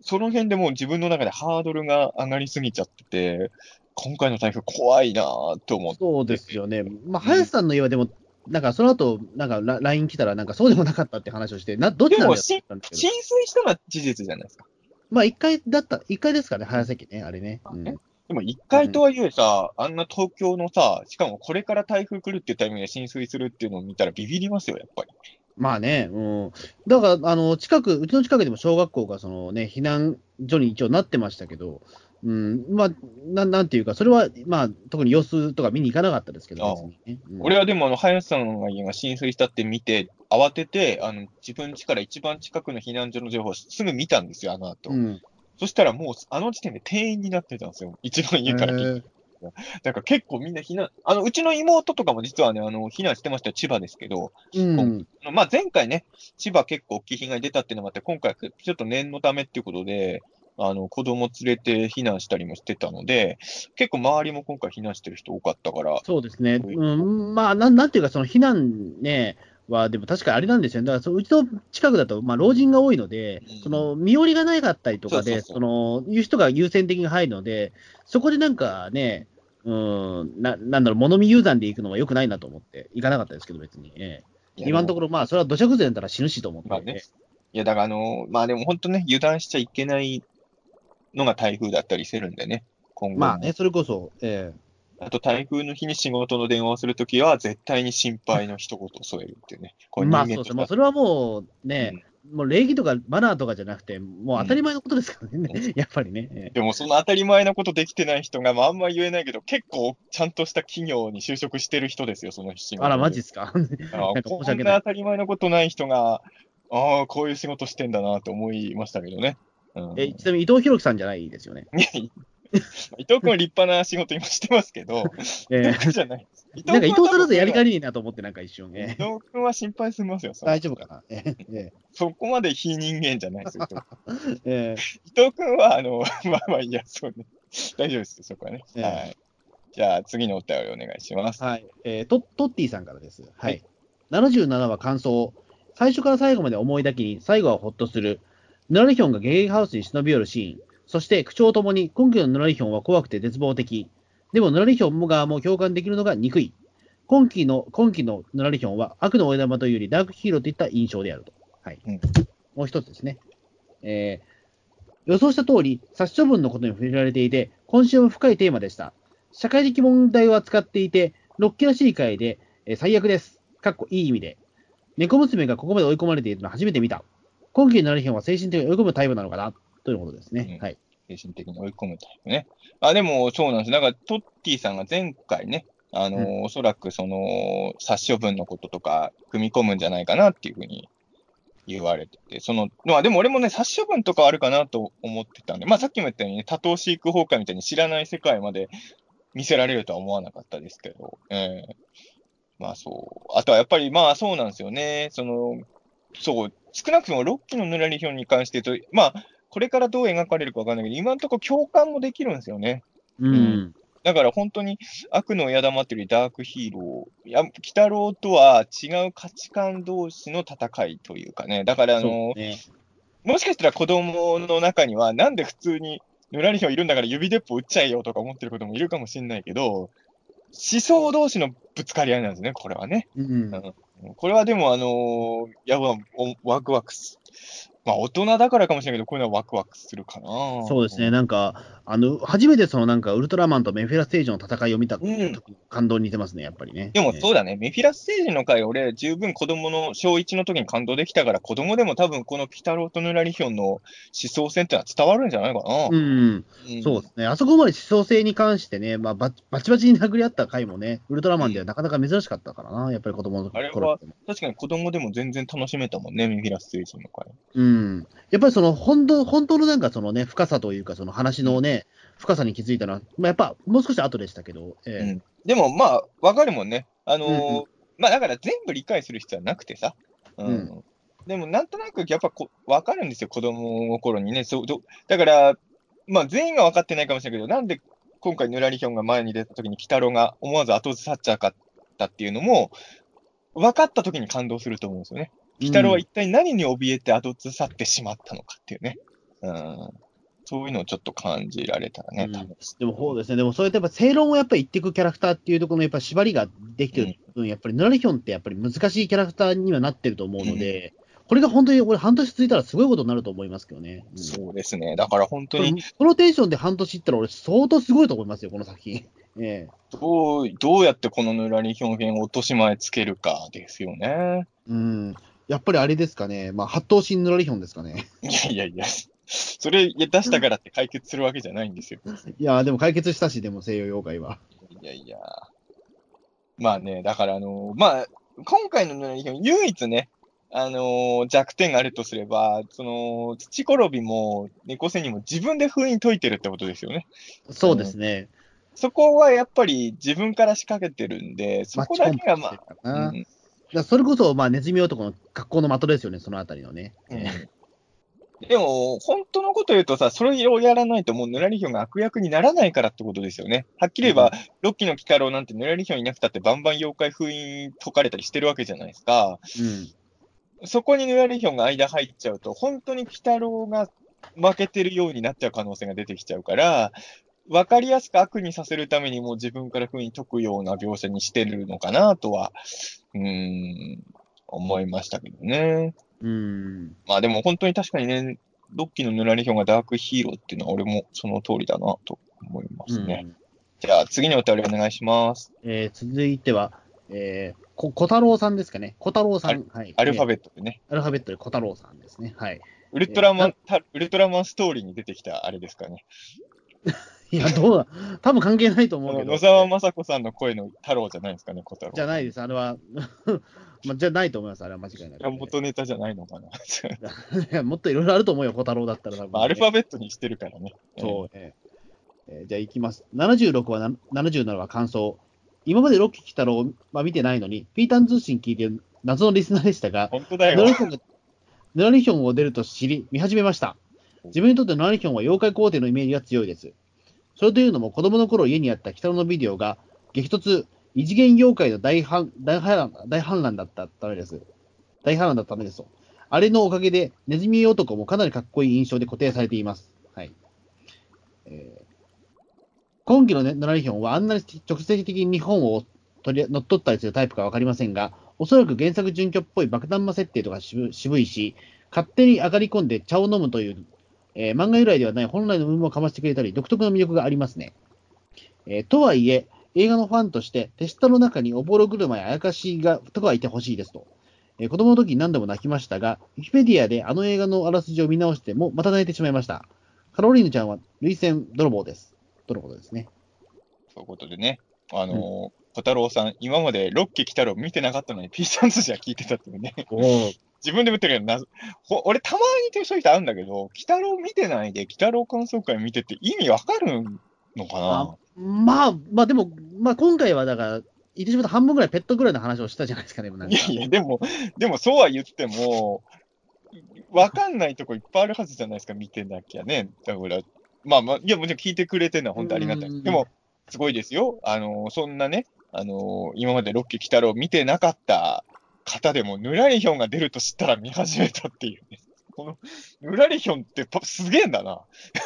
その辺でもう自分の中でハードルが上がりすぎちゃってて、今回の台風怖いなぁと思って。そうですよね。まあ、林さんの家はでも、なんかその後、なんかラ LINE 来たら、なんかそうでもなかったって話をして、などっちなんだ浸水したのは事実じゃないですか。まあ、一回だった、一回ですかね、早崎ね、あれね。うんねでも一回とはいえさ、あんな東京のさ、しかもこれから台風来るっていうタイミングで浸水するっていうのを見たらビビりますよ、やっぱり。まあね、うん。だから、あの、近く、うちの近くでも小学校が、そのね、避難所に一応なってましたけど、うん、まあ、なんなんていうか、それは、まあ、特に様子とか見に行かなかったですけど、ね。うん俺はでも、あの、林さんの家が浸水したって見て、慌てて、あの、自分家から一番近くの避難所の情報をすぐ見たんですよ、あの後。うん。そしたらもう、あの時点で定員になってたんですよ。一番家からへーから。だから結構みんな避難、あの、うちの妹とかも実はね、あの、避難してましたよ、千葉ですけど、うん。まあ前回ね、千葉結構大きい被害出たっていうのもあって、今回ちょっと念のためっていうことで、あの、子供連れて避難したりもしてたので、結構周りも今回避難してる人多かったから、そうですね。うん、まあ、なんなんていうか、その避難ね、は、でも確かにあれなんですよね。だからその、うちの近くだと、まあ、老人が多いのでうん、その、身寄りがなかったりとかで、その、いう人が優先的に入るので、そこでなんかね、うん、ななんだろう、物見雄山で行くのは良くないなと思って、行かなかったですけど、別に。今のところ、まあ、それは土砂崩れだったら死ぬしと思って。まあね。いや、だからあの、まあでも本当ね、油断しちゃいけないのが台風だったりするんでね、今後も。まあね、それこそ、ええあと台風の日に仕事の電話をするときは、絶対に心配の一言を添えるっていうね。これまあそうですね、それはもうね、もう礼儀とかマナーとかじゃなくて、もう当たり前のことですからね、う やっぱりね。えでもその当たり前なことできてない人が、まああんま言えないけど、結構ちゃんとした企業に就職してる人ですよ、その仕事。えあら、マジっすか？あこんな当たり前のことない人が、ああ、こういう仕事してんだなと思いましたけどね。うん、えちなみに伊藤博樹さんじゃないですよね？伊藤君は立派な仕事今してますけど、え伊藤君じゃないです。伊えなんか伊藤さんだとやりかりねえなと思って、なんか一瞬。伊ええ藤君は心配すみますよ。大丈夫かな。えええそこまで非人間じゃないですよ。伊藤 ええ伊藤君は、あの、まあまあ、いや、そうね。大丈夫ですよ、そこはね。ええはい。じゃあ、次のお便りお願いします。はい。えー、トトッティさんからです。ははいい。77話感想。最初から最後まで思いだけに、最後はほっとする。ヌラリヒョンがゲゲハウスに忍び寄るシーン。そして、口調ともに、今期のヌラリヒョンは怖くて絶望的。でも、ヌラリヒョン側も共感できるのが憎い。今期の、今期のヌラリヒョンは悪の親玉というよりダークヒーローといった印象であると。はい。うんもう一つですね。えー、予想した通り、殺処分のことに触れられていて、今週も深いテーマでした。社会的問題を扱っていて、ロッキらしい回で、えー最悪です。かっこいい意味で。猫娘がここまで追い込まれているのは初めて見た。今期のナルヒョンは精神的に追い込むタイプなのかなということですね。うんはい。精神的に追い込むタイプね。あ、でも、そうなんです。なんか、トッティさんが前回ね、あのーおそらくその、殺処分のこととか、組み込むんじゃないかなっていうふうに言われてて、その、まあでも俺もね、殺処分とかあるかなと思ってたんで、まあさっきも言ったようにね、多頭飼育崩壊みたいに知らない世界まで見せられるとは思わなかったですけど、ええまあそう。あとはやっぱりまあそうなんですよね。その、そう、少なくとも6期のヌラリヒョンに関して言うと、まあ、これからどう描かれるかわかんないけど、今のところ共感もできるんですよね。うん。んだから本当に悪の親玉っていうよりダークヒーロー。いや、鬼太郎とは違う価値観同士の戦いというかね。だからあの、ね。もしかしたら子供の中には、なんで普通にヌラリヒョンいるんだから指鉄砲撃っちゃえよとか思ってることもいるかもしれないけど、思想同士のぶつかり合いなんですね、これはね。うん。これはでも、あのーいワクワクす。まあ、大人だからかもしれないけど、こういうのはワクワクするかな。そうですね。なんか、あの、初めてそのなんか、ウルトラマンとメフィラステージの戦いを見た時うんの感動に似てますね、やっぱりね。でもえそうだね、メフィラス星人の回、俺、十分子供の小1の時に感動できたから、子供でも多分このピタローとヌラリヒョンの思想戦ってのは伝わるんじゃないかな。うん。うんそうですね。あそこまで思想性に関してね、まあ、ババチバチに殴り合った回もね、ウルトラマンではなかなか珍しかったからな、やっぱり子供のあれは確かに子供でも全然楽しめたもんね、メフィラス星人の回。うん。やっぱりその、本当、本当のなんかそのね、深さというか、その話のね、深さに気づいたのは、まあ、やっぱ、もう少し後でしたけど、ええうんでもまあ、わかるもんね。あのーうんうんまあだから全部理解する必要はなくてさ。うん。うんでもなんとなくやっぱこわかるんですよ、子供の頃にね。そうどだから、まあ全員が分かってないかもしれないけど、なんで今回ヌラリヒョンが前に出た時に鬼太郎が思わず後ずさっちゃうかったっていうのも、分かった時に感動すると思うんですよね。鬼太郎は一体何に怯えて後ずさってしまったのかっていうね。うん。そういうのをちょっと感じられたらね、うん多分でもそうですね、でもそうやってやっぱ正論をやっぱり言っていくキャラクターっていうところのやっぱ縛りができてる分、やっぱりヌラリヒョンってやっぱり難しいキャラクターにはなってると思うので、これが本当に俺半年続いたらすごいことになると思いますけどね。うんそうですね。だから本当に、このテンションで半年いったら俺相当すごいと思いますよ、この作品。ええどう、どうやってこのヌラリヒョン編を落とし前つけるかですよね。うん。やっぱりあれですかね、まあ、八頭身ヌラリヒョンですかね。いやいやいや、それ出したからって解決するわけじゃないんですよ。いやー、でも解決したし、でも西洋妖怪は。いやいや。まあね、だからあのまあ、今回のヌラリヒョン、唯一ね、あの弱点があるとすれば、その、土転びも猫背にも自分で封印解いてるってことですよね。そうですね。そこはやっぱり自分から仕掛けてるんで、そこだけがまあ、あ、うんだそれこそ、まあ、ネズミ男の格好の的ですよね、そのあたりのね。えでも、本当のこと言うとさ、それをやらないともうヌラリヒョンが悪役にならないからってことですよね。はっきり言えば、ロッキーの鬼太郎なんてヌラリヒョンいなくたってバンバン妖怪封印解かれたりしてるわけじゃないですか。うん。そこにヌラリヒョンが間入っちゃうと、本当に鬼太郎が負けてるようになっちゃう可能性が出てきちゃうから、わかりやすく悪にさせるためにもう自分から封印解くような描写にしてるのかなとは、うーん、思いましたけどね。うん。まあでも本当に確かにね、ロッキーのヌラリヒョンがダークヒーローっていうのは俺もその通りだなと思いますね。うんじゃあ次のお便りお願いします。えー続いては、えー、こ小太郎さんですかね。小太郎さん。はい。アルファベットでね。ト。アルファベットで小太郎さんですね。はい。ウルトラマえン、たウルトラマンストーリーに出てきたあれですかね。いや、どうだ、多分関係ないと思うけど。野沢雅子さんの声の太郎じゃないですかね、小太郎。じゃないです。あれは、まあ、じゃないと思います。あれは間違いないいや元ネタじゃないのかな。いやもっといろいろあると思うよ、小太郎だったら多分ね、まあ、アルファベットにしてるからね。そう、えーえーじゃあ行きます。76はな、77は感想。今までロッキー来たろを、まあ、見てないのに、ピータン通信聞いてる謎のリスナーでしたが、本当だよ。ヌラリヒョンを出ると知り、見始めました。自分にとってヌラリヒョンは妖怪皇帝のイメージが強いです。それというのも、子供の頃家にあった北野のビデオが、激突、異次元妖怪の大反大反乱大反乱だったためです。大反乱だったためです。あれのおかげで、ネズミ男もかなりかっこいい印象で固定されています。はい。えー今期のね、ヌラリヒョンはあんなに直接的に日本を取り乗っ取ったりするタイプかわかりませんが、おそらく原作準拠っぽい爆弾魔設定とか渋いし、勝手に上がり込んで茶を飲むという、えー漫画由来ではない本来の部分をかましてくれたり、独特の魅力がありますね。えーとはいえ、映画のファンとして、手下の中におぼろ車やあやかしがとかはいてほしいですと。えー子供の時に何度も泣きましたが、ウィキペディアであの映画のあらすじを見直しても、また泣いてしまいました。カロリーヌちゃんは涙腺泥棒です。とのことですね。そういうことでね。あのー小太郎さん、今までロッキー来たろ見てなかったのに、ピースタンスじゃ聞いてたっていうね。おお。自分でも言ってるけど、なほ俺たまにそういう人あるんだけど、鬼太郎見てないで、鬼太郎感想会見てて意味わかるのかな？まあ、まあでも、まあ今回はだから、言ってしまうと半分ぐらいペットぐらいの話をしたじゃないですかね、なんかいやいや、でも、でもそうは言っても、わかんないとこいっぱいあるはずじゃないですか、見てなきゃね。だから、まあまあ、いや、もちろん聞いてくれてるのは本当ありがたい。うんでも、すごいですよ。あの、そんなね、あの、今までロッキー・鬼太郎見てなかった方でも、ぬらりひょんが出ると知ったら見始めたっていうね。この、ヌラリヒョンってパすげえんだな。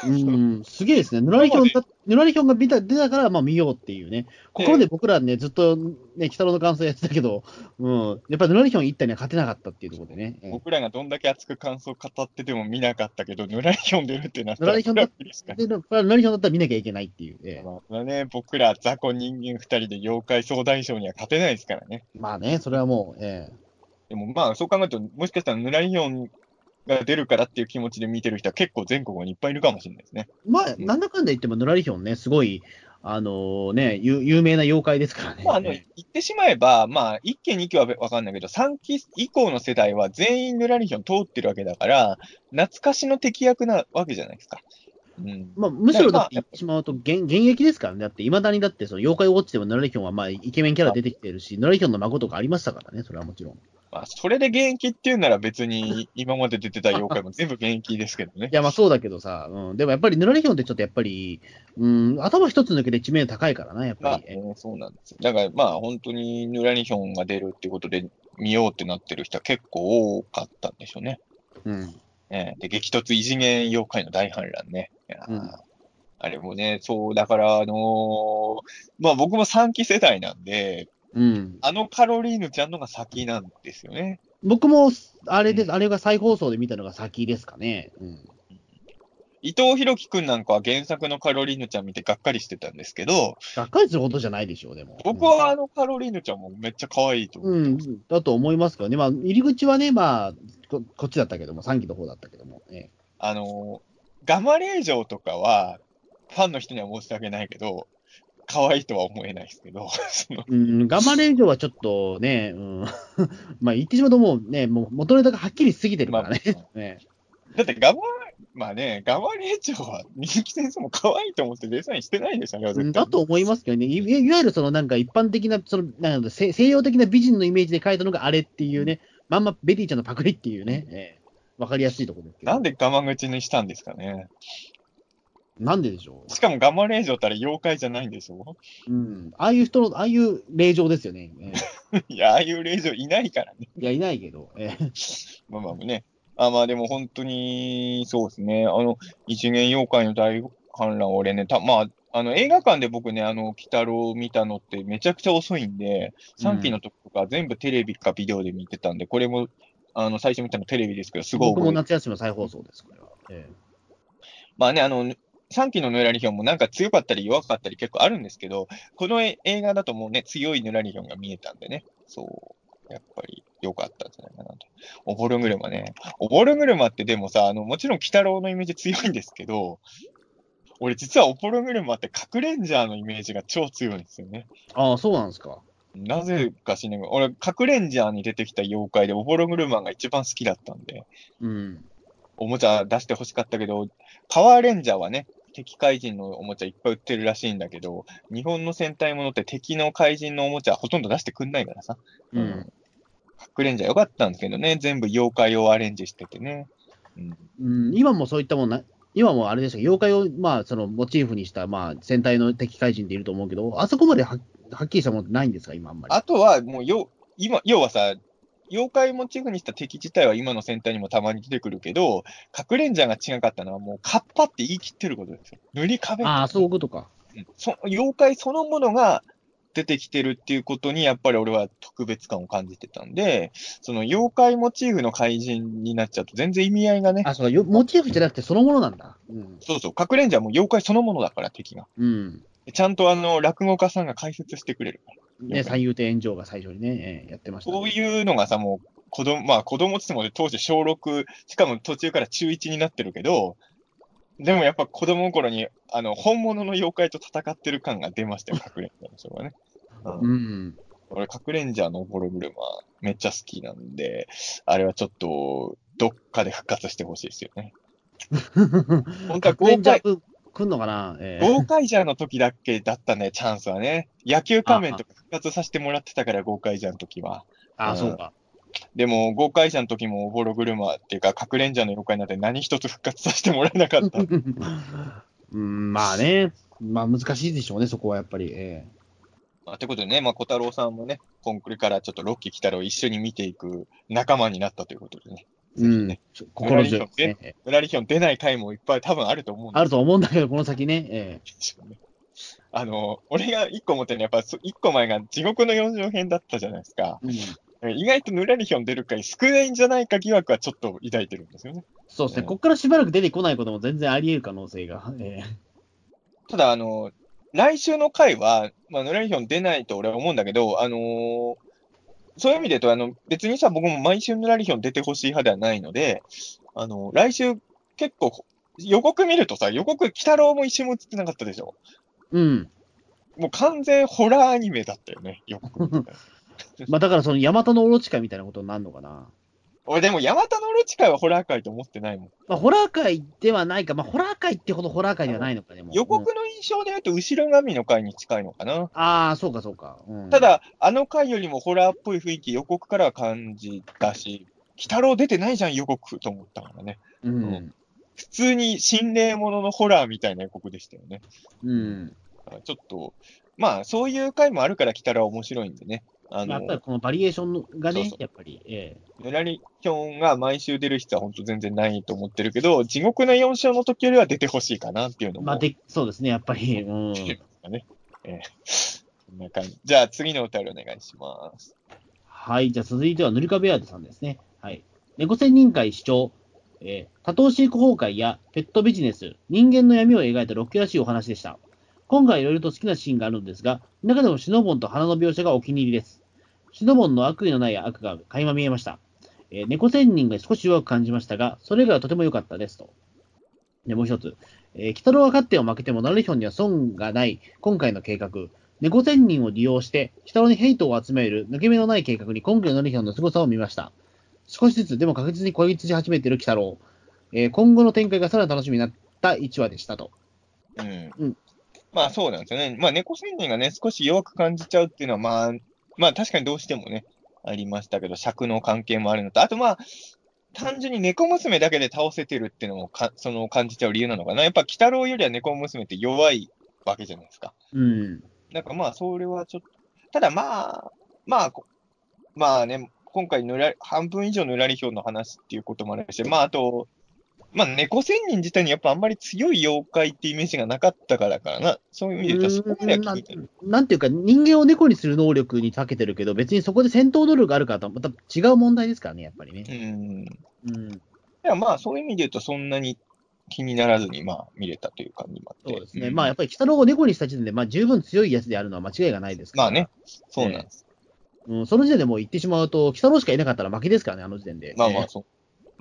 うん、すげえですね。ヌラリヒョンだ、ヌラリヒョンが見た出たから、まあ見ようっていうね。ここまで僕らね、ずっとね、北野の感想やってたけど、うん、やっぱりヌラリヒョン一体には勝てなかったっていうところでね。ええ僕らがどんだけ熱く感想語ってても見なかったけど、ヌラリヒョン出るってなったら、ヌラリヒョンだったで、これはヌラリヒョンだったら見なきゃいけないっていう。ええまあね、僕ら雑魚人間二人で妖怪総大将には勝てないですからね。まあね、それはもう、ええでもまあ、そう考えると、もしかしたらヌラリヒョンが出るからっていう気持ちで見てる人は結構全国にいっぱいいるかもしれないですね。まあ、なんだかんだ言っても、ヌラリヒョンね、すごい、あのね、有有名な妖怪ですからね。まあ、あの、言ってしまえば、まあ、1期2期はわかんないけど、3期以降の世代は全員ヌラリヒョン通ってるわけだから、懐かしの敵役なわけじゃないですか。うん。まあ、むしろだってまあ言ってしまうと、現現役ですからね。だって、いまだにだって、その妖怪ウォッチでもヌラリヒョンは、まあ、イケメンキャラ出てきてるし、ヌラリヒョンの孫とかありましたからね、それはもちろん。まあ、それで現役っていうなら別に今まで出てた妖怪も全部現役ですけどねい。や、まあそうだけどさ、うん、でもやっぱりヌラリヒョンってちょっとやっぱり、うん、頭一つ抜けて知名度高いからな、やっまあぱり。ね、そうなんですよ。だからまあ本当にヌラリヒョンが出るってことで見ようってなってる人は結構多かったんでしょうね。うん。ええで、激突異次元妖怪の大反乱ね。あれもね、そう、だから、あのーまあ僕も3期世代なんで、うん。あのカロリーヌちゃんのが先なんですよね。僕も、あれで、あれが再放送で見たのが先ですかね。うん。伊藤博樹くんなんかは原作のカロリーヌちゃん見てがっかりしてたんですけど、がっかりするほどじゃないでしょう、でも。僕はあのカロリーヌちゃんもめっちゃ可愛いと思う。うん、だと思いますけどね。まあ、入り口はね、まあ、ここっちだったけども、3期の方だったけども。ええあのーガマレージョとかは、ファンの人には申し訳ないけど、可愛いとは思えないですけど、うん、ガマレージョはちょっとね、うん、まあ言ってしまうともうね、もう元ネタがはっきりしすぎてるからね。まあ ね。だってガマ、まあね、ガマレーチョは人気先生も可愛いと思ってデザインしてないでしょ、あれは絶対だと思いますけどね、いいわゆるそのなんか一般的な、そのなんだ西西洋的な美人のイメージで描いたのがあれっていうね、まんまベティちゃんのパクリっていうね、ええわかりやすいところですけど。なんでガマ口にしたんですかね。なんででしょしかもガマレージョったら妖怪じゃないんでしょ？う。うん。ああいう人の、ああいう霊場ですよね。え いや、ああいう霊場いないからね。えいや、いないけど。ええまあまあね。あまあでも本当に、そうですね。あの、一元妖怪の大反乱、俺ね、たまあ、あの映画館で僕ね、あの、鬼太郎を見たのってめちゃくちゃ遅いんで、3期の時とか全部テレビかビデオで見てたんで、これも、あの、最初見たのテレビですけど、すごい僕も夏休みの再放送です、これは。えまあね、あの、3期のヌラリヒョンもなんか強かったり弱かったり結構あるんですけど、このえ映画だともうね、強いヌラリヒョンが見えたんでね、そう、やっぱり良かったんじゃないかなと。オボルグルマね。オボルグルマってでもさ、あの、もちろん鬼太郎のイメージ強いんですけど、俺実はオボルグルマって核レンジャーのイメージが超強いんですよね。えああ、そうなんですか。なぜかしねが、俺、核レンジャーに出てきた妖怪でオボルグルマンが一番好きだったんで、うん。おもちゃ出してほしかったけど、パワーレンジャーはね、敵怪人のおもちゃいっぱい売ってるらしいんだけど、日本の戦隊ものって敵の怪人のおもちゃほとんど出してくんないからさ。うん。核レンジャーよかったんですけどね、全部妖怪をアレンジしててね。うん、うん、今もそういったもんな、今もあれですよ、妖怪を、まあ、そのモチーフにした、まあ、戦隊の敵怪人っていると思うけど、あそこまでははっきりしたものってないんですか、今あんまり。あとは、もうよ、今、要はさ、妖怪モチーフにした敵自体は今の戦隊にもたまに出てくるけど、核レンジャーが違かったのはもうカッパって言い切ってることですよ。塗り壁ああ、そういうことか。うんそ妖怪そのものが出てきてるっていうことに、やっぱり俺は特別感を感じてたんで、その妖怪モチーフの怪人になっちゃうと全然意味合いがね、あ、そうよモチーフじゃなくてそのものなんだ。うん。そうそう、隠れんじゃもう妖怪そのものだから、敵が。うん。ちゃんとあの、落語家さんが解説してくれるから。ね、三遊亭炎上が最初にね、えーやってました、ね。そういうのがさ、もう、子供、まあ子供っつっても当時小6、しかも途中から中1になってるけど、でもやっぱ子供の頃に、あの、本物の妖怪と戦ってる感が出ましたよ、隠れんじゃのそれはね。うんうん。俺、隠れんじゃのボログルマめっちゃ好きなんで、あれはちょっと、どっかで復活してほしいですよね。本当は豪快、来んのかな、えー豪快ジャーの時だけだったね、チャンスはね。野球仮面とか復活させてもらってたから、豪快ジャーの時は。あ、うんそうか。でも、豪快ジャーの時もボログルマっていうか、隠れんじゃの妖怪なんて何一つ復活させてもらえなかった。うん、まあね、まあ難しいでしょうね、そこはやっぱり。えまあ、ってことでね、まあ、小太郎さんもね、今これからちょっとロッキー来たらを一緒に見ていく仲間になったということでね。えうんね、心強いですね。ええムラリヒョン出ない回もいっぱい多分あると思うんあると思うんだけど、この先ね。えよね。あの、俺が一個思ってるのは、やっぱそ一個前が地獄の四条編だったじゃないですか。えうん意外とヌラリヒョン出る回少ないんじゃないか疑惑はちょっと抱いてるんですよね。そうですね、うんここからしばらく出てこないことも全然あり得る可能性が。え ただ、あの、来週の回は、まあ、ヌラリヒョン出ないと俺は思うんだけど、あのーそういう意味で言うと、あの、別にさ、僕も毎週ヌラリヒョン出てほしい派ではないので、あの、来週結構、予告見るとさ、予告、鬼太郎も一瞬も映ってなかったでしょ。えうん。もう完全ホラーアニメだったよね、予告 まあだからそのヤマタノオロチカみたいなことになるのかな。俺でも、ヤマタノオロチカイはホラー界と思ってないもん。まあホラー界ではないか、まあホラー界ってほどホラー界ではないのか、でも。予うん告の印象で言うと、後ろ髪の回に近いのかな。ああ、そうかそうか。うんた、だ、あの回よりもホラーっぽい雰囲気、予告からは感じたし、鬼太郎出てないじゃん、予告と思ったからね。うん。普通に心霊もののホラーみたいな予告でしたよね。うん。ちょっと、まあ、そういう回もあるから、鬼太郎は面白いんでね。あのまあやっぱり、このバリエーションがねそうそう、やっぱり、えヌラリヒョンが毎週出る必要は本当全然ないと思ってるけど、地獄の4章の時よりは出てほしいかなっていうのも。えまあで、そうですね、やっぱり、うん。ね。えーこんな感じ。じゃあ次のお便りお願いします。はい、じゃあ続いては、塗り壁アートさんですね。はい。猫仙人会主張、えー多頭飼育崩壊やペットビジネス、人間の闇を描いたロッキーらしいお話でした。今回いろいろと好きなシーンがあるんですが、中でもシノボンと花の描写がお気に入りです。シノボンの悪意のない悪が垣間見えました。えー猫仙人が少し弱く感じましたが、それがとても良かったですと。で、もう一つ。えー、鬼太郎は勝ってを負けてもナレヒョンには損がない今回の計画。猫仙人を利用して、鬼太郎にヘイトを集める抜け目のない計画に今回のナレヒョンの凄さを見ました。少しずつでも確実に孤立し始めている鬼太郎。えー今後の展開がさらに楽しみになった1話でしたと。うん。うんまあそうなんですよね。まあ猫仙人がね、少し弱く感じちゃうっていうのは、まあ、まあ確かにどうしてもね、ありましたけど、尺の関係もあるのと、あとまあ、単純に猫娘だけで倒せてるっていうのもか、その感じちゃう理由なのかな。やっぱ、鬼太郎よりは猫娘って弱いわけじゃないですか。うん。なんかまあ、それはちょっと、ただまあ、まあ、こまあね、今回ぬら、半分以上ぬらりひょうの話っていうこともあるし、まああと、まあ猫仙人自体にやっぱあんまり強い妖怪ってイメージがなかったからかな。そういう意味でそこまではな聞いてる。なんていうか、人間を猫にする能力に長けてるけど、別にそこで戦闘能力があるかとはまた違う問題ですからね、やっぱりね。うん。うん。いやまあ、そういう意味で言うと、そんなに気にならずに、まあ、見れたという感じもあって。そうですね。んまあ、やっぱり北郎を猫にした時点で、まあ、十分強いやつであるのは間違いがないですから。まあね、そうなんです。うん、その時点でもう言ってしまうと、北郎しかいなかったら負けですからね、あの時点で。まあまあ、そう。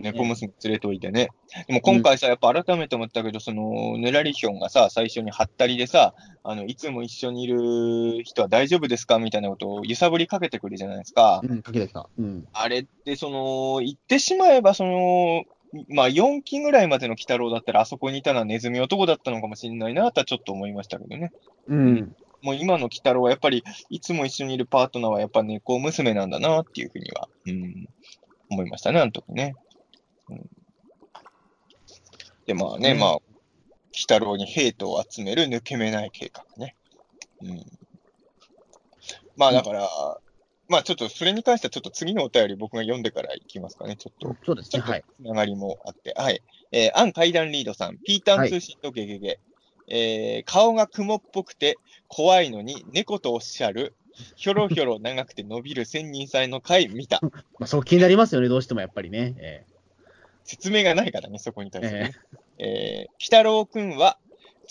猫娘連れといてね。でも今回さ、やっぱ改めて思ったけど、その、ぬらりひょんがさ、最初にはったりでさ、あの、いつも一緒にいる人は大丈夫ですかみたいなことを揺さぶりかけてくるじゃないですか。うん、かけてきた。うん。あれって、その、言ってしまえば、その、まあ、4期ぐらいまでの鬼太郎だったら、あそこにいたのはネズミ男だったのかもしれないなとはちょっと思いましたけどね。うん。もう今の鬼太郎はやっぱり、いつも一緒にいるパートナーはやっぱ猫娘なんだなっていうふうには、うん、思いましたね、あの時ね。うん、で、まあね、うんまあ、鬼太郎にヘイトを集める抜け目ない計画ね。うん。まあだから、まあちょっとそれに関してはちょっと次のお便り僕が読んでからいきますかね、ちょっと。そうですね。はい。つながりもあって。はい。えー、アン階段リードさん、ピータン通信とゲゲゲ。えー、顔が雲っぽくて怖いのに猫とおっしゃる、ひょろひょろ長くて伸びる千人祭の回見た。まあ、そう気になりますよね、どうしてもやっぱりね。え説明がないからね、そこに対してね。えー、鬼太郎くんは、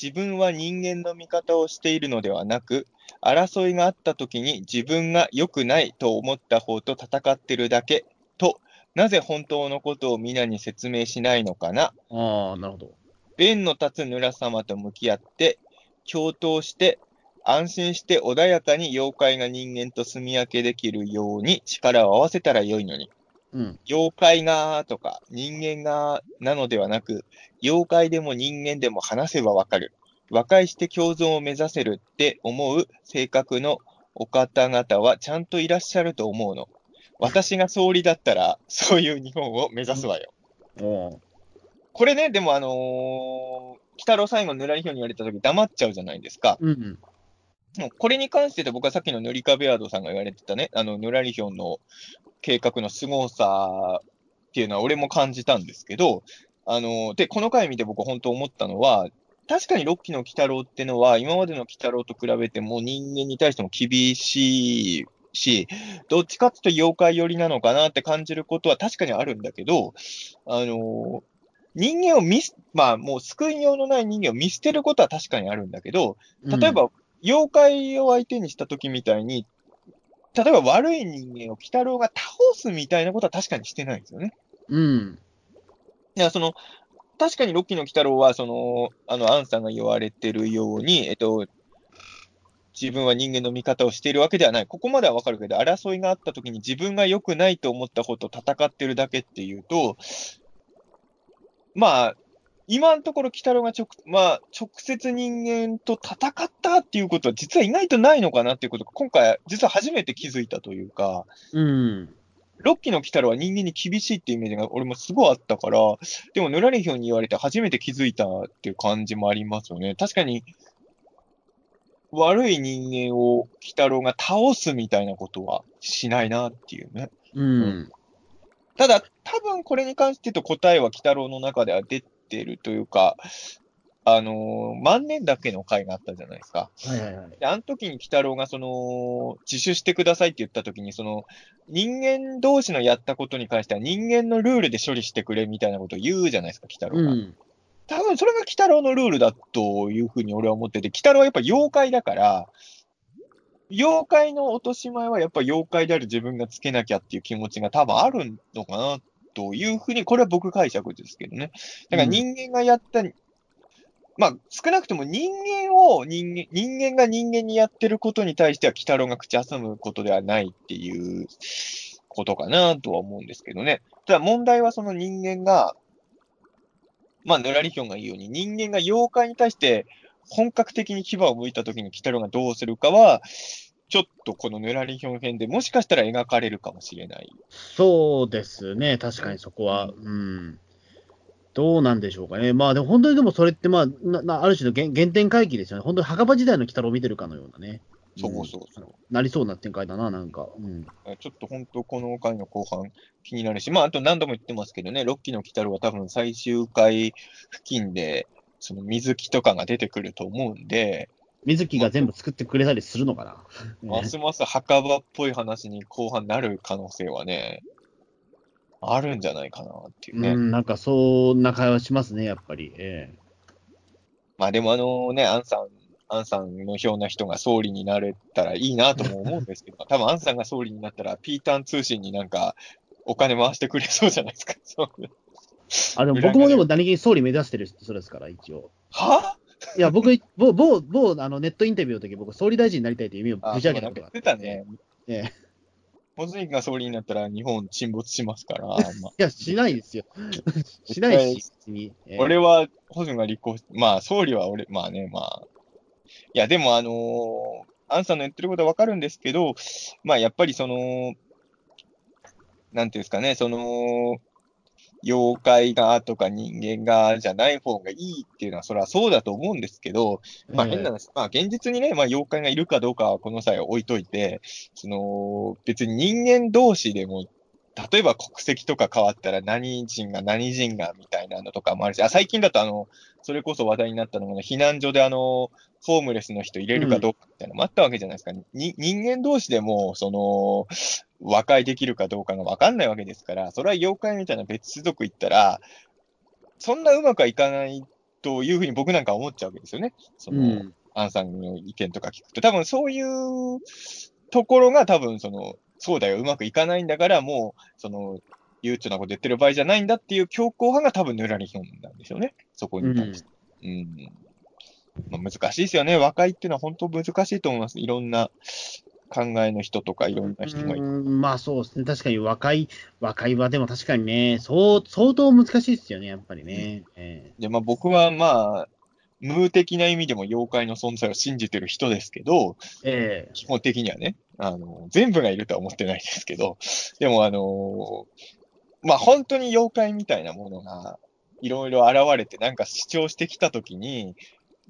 自分は人間の味方をしているのではなく、争いがあった時に自分が良くないと思った方と戦ってるだけと、なぜ本当のことを皆に説明しないのかな。えああ、なるほど。弁の立つ村様と向き合って、共闘して、安心して穏やかに妖怪が人間と住み分けできるように力を合わせたら良いのに。うん。妖怪がとか人間がなのではなく、妖怪でも人間でも話せばわかる。和解して共存を目指せるって思う性格のお方々はちゃんといらっしゃると思うの。私が総理だったら、そういう日本を目指すわよ。おーこれね、でもあのー、鬼太郎最後ぬらりひょんに言われた時黙っちゃうじゃないですか。うんうん。もうこれに関してで僕はさっきの塗り壁アードさんが言われてたね、あの、ぬらりひょんの計画の凄さっていうのは俺も感じたんですけど、あの、で、この回見て僕本当思ったのは、確かに6期の鬼太郎ってのは、今までの鬼太郎と比べても人間に対しても厳しいし、どっちかっていうと妖怪寄りなのかなって感じることは確かにあるんだけど、あの、人間を見、まあもう救いようのない人間を見捨てることは確かにあるんだけど、例えば、妖怪を相手にした時みたいに、例えば悪い人間を鬼太郎が倒すみたいなことは確かにしてないんですよね。うん。いや、その、確かにロッキーの鬼太郎は、その、あの、アンさんが言われてるように、えっと、自分は人間の味方をしているわけではない。ここまではわかるけど、争いがあった時に自分が良くないと思ったことと戦ってるだけっていうと、まあ、今のところ鬼太郎が直,、まあ、直接人間と戦ったっていうことは実は意外とないのかなっていうことが今回実は初めて気づいたというか、うん。ロッキーの鬼太郎は人間に厳しいっていうイメージが俺もすごいあったから、でもぬらりひょんに言われて初めて気づいたっていう感じもありますよね。確かに、悪い人間を鬼太郎が倒すみたいなことはしないなっていうね。うん。ただ、多分これに関して言うと答えは鬼太郎の中では出てるというか、あのー万年だけの回があったじゃないですか。はいはいはい。で、あの時に鬼太郎がその、自首してくださいって言った時に、その、人間同士のやったことに関しては人間のルールで処理してくれみたいなことを言うじゃないですか、鬼太郎が。うん。多分それが鬼太郎のルールだというふうに俺は思ってて、鬼太郎はやっぱ妖怪だから、妖怪の落とし前はやっぱ妖怪である自分がつけなきゃっていう気持ちが多分あるのかなというふうに、これは僕解釈ですけどね。だから人間がやった、まあ少なくとも人間を人間、人間が人間にやってることに対しては鬼太郎が口挟むことではないっていうことかなとは思うんですけどね。ただ問題はその人間が、まあ、ぬらりひょんが言うように、人間が妖怪に対して本格的に牙を向いたときに鬼太郎がどうするかは、ちょっとこのぬらりひょん編でもしかしたら描かれるかもしれない。そうですね、確かにそこは。うん。どうなんでしょうかね。まあでも本当にでもそれってまあ、ななある種の原原点回帰ですよね。本当に墓場時代の鬼太郎を見てるかのようなね。そうそうそう。なりそうな展開だな、なんか。うん。ちょっと本当、この回の後半気になるし、まあ、あと何度も言ってますけどね、ロッキーの鬼太郎は多分最終回付近で、その水木とかが出てくると思うんで、水木が全部作ってくれたりするのかな？ねますます墓場っぽい話に後半なる可能性はね、あるんじゃないかなっていうね。うん、なんかそんな会話しますね、やっぱり。えまあでもあのね、アンさん、アンさんのような人が総理になれたらいいなとも思うんですけど、多分アンさんが総理になったら、ピーターン通信になんかお金回してくれそうじゃないですか。あ、でも僕もでも何気に総理目指してる人ですから、一応。は？いや、僕、某、某、某あのネットインタビューの時僕、総理大臣になりたいという夢をあぶち上げたことがなんか言ってたね。ええモズニが総理になったら日本沈没しますから、まあ、いや、しないですよ。しないし、俺は、ホズンが立候補し、まあ、総理は俺、まあね、まあ。いや、でも、あのーアンさんの言ってることはわかるんですけど、まあ、やっぱりその、なんていうんですかね、その、妖怪がとか人間がじゃない方がいいっていうのは、それはそうだと思うんですけど、まあええ変な話、まあ現実にね、まあ妖怪がいるかどうかはこの際は置いといて、その、別に人間同士でも、例えば国籍とか変わったら何人が何人がみたいなのとかもあるし、あ最近だとあの、それこそ話題になったのが、ね、避難所であの、ホームレスの人入れるかどうかみたいなのもあったわけじゃないですか。に人間同士でも、その、和解できるかどうかがわかんないわけですから、それは妖怪みたいな別種族行ったら、そんなうまくはいかないというふうに僕なんか思っちゃうわけですよね。そうの、ん。アンさんの意見とか聞くと、多分そういうところが多分その、そうだよ、うまくいかないんだから、もう、その、悠長なこと言ってる場合じゃないんだっていう強硬派が多分ぬらりひょんなんでしょうね。そこに対して。うん。まあ、難しいですよね。若いっていうのは本当難しいと思います。いろんな考えの人とかいろんな人がいて。うんまあそうですね。確かに若い、若いはでも確かにね、そう、相当難しいですよね、やっぱりね。えで、まあ僕はまあ、無的な意味でも妖怪の存在を信じてる人ですけど、ええ基本的にはね、あの、全部がいるとは思ってないですけど、でもあのまあ本当に妖怪みたいなものがいろいろ現れてなんか主張してきたときに、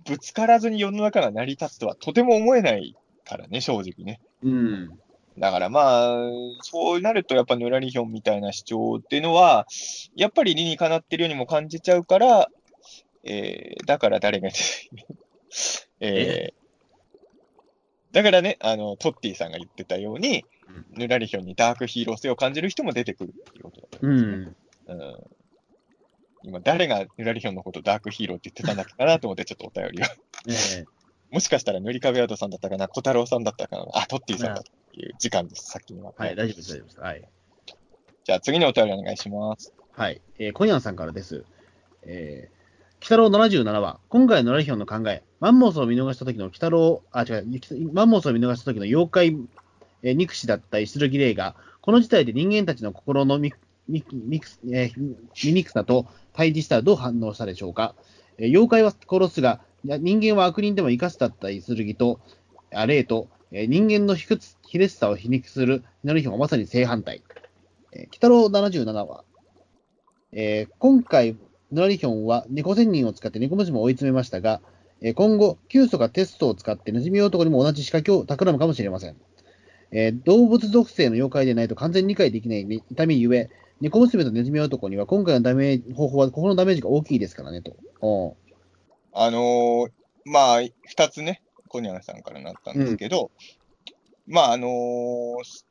ぶつからずに世の中が成り立つとはとても思えないからね、正直ね。うん。だからまあ、そうなるとやっぱヌラリヒョンみたいな主張っていうのは、やっぱり理にかなってるようにも感じちゃうから、えー、だから誰が、えー、だからね、あの、トッティさんが言ってたように、ヌラリヒョンにダークヒーロー性を感じる人も出てくるっていうことだとう思うんですね。ん。うん今、誰がヌラリヒョンのことをダークヒーローって言ってたんだっけかなと思って、ちょっとお便りを。ええもしかしたら塗り壁アートさんだったかな、小太郎さんだったかな、あ、トッティさんだっていう時間です、さっきのは。はい、大丈夫です、大丈夫です。はい。じゃあ次のお便りお願いします。はい。えー、コニャンさんからです。えー、鬼太郎77話、今回のラリヒョンの考え、マンモスを見逃した時の鬼太郎、あ、違う、マンモスを見逃した時の妖怪、えー憎しだったイスルギレイが、この事態で人間たちの心のみみみえー醜さと対峙したらどう反応したでしょうか？え妖怪は殺すが、人間は悪人でも生かすだったイスルギと、あ霊と、え人間の卑屈卑劣さを皮肉するナルヒョンはまさに正反対。えー、鬼太郎77話、えー今回、ヌラリヒョンは猫仙人を使って猫娘を追い詰めましたが、えー今後、キュウソがテストを使ってネズミ男にも同じ仕掛けを企むかもしれません。えー動物属性の妖怪でないと完全に理解できない痛みゆえ、猫娘とネズミ男には今回のダメージ方法は心のダメージが大きいですからねと。おうあのーまあ、二つね、コニャンさんからなったんですけど、まあ、あのーす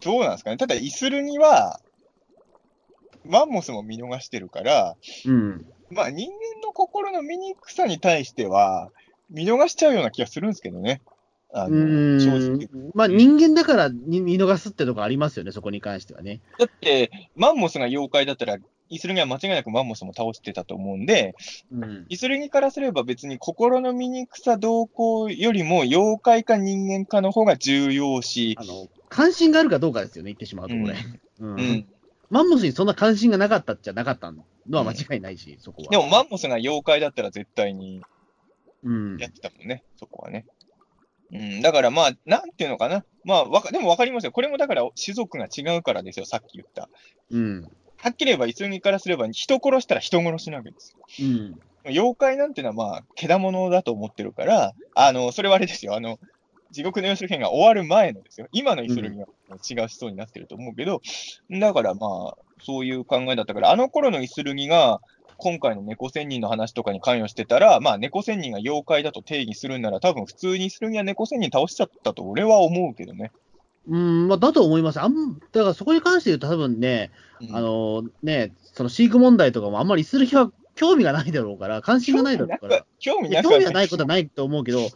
どうなんですかね。ただ、イスルには、マンモスも見逃してるから、うん。まあ、人間の心の醜さに対しては、見逃しちゃうような気がするんですけどね。あうの正ー直。ん。まあ人間だから見見逃すってとこありますよね、そこに関してはね。だって、マンモスが妖怪だったら、イスルには間違いなくマンモスも倒してたと思うんで、うん。イスルギからすれば別に心の醜さ動向よりも妖怪か人間かの方が重要し、あの、関心があるかどうかですよね、言ってしまうとこれ。うん。うん。マンモスにそんな関心がなかったっちゃなかったのは間違いないし、そこは。でもマンモスが妖怪だったら絶対にうんや。ってたもんね、そこはね。うん、だからまあ、なんていうのかな。まあ、わかでも分かりますよ。これもだから種族が違うからですよ、さっき言った。うん。はっきり言えば、イスギからすれば、人殺したら人殺しなわけですよ。うん。妖怪なんてのはまあ、けだものだと思ってるから、あの、それはあれですよ。あの、地獄の様子編が終わる前のですよ。今のイスルギは違う思想になってると思うけど、だからまあ、そういう考えだったから、あの頃のイスルギが、今回の猫仙人の話とかに関与してたら、まあ、猫仙人が妖怪だと定義するんなら、多分普通にイスルギは猫仙人倒しちゃったと俺は思うけどね。うん、まあ、だと思います。あん、だからそこに関して言うと多分ね、うんあのね、その飼育問題とかもあんまりイスルギは興味がないだろうから、関心がないだろうから。興味興味がないことはないと思うけど、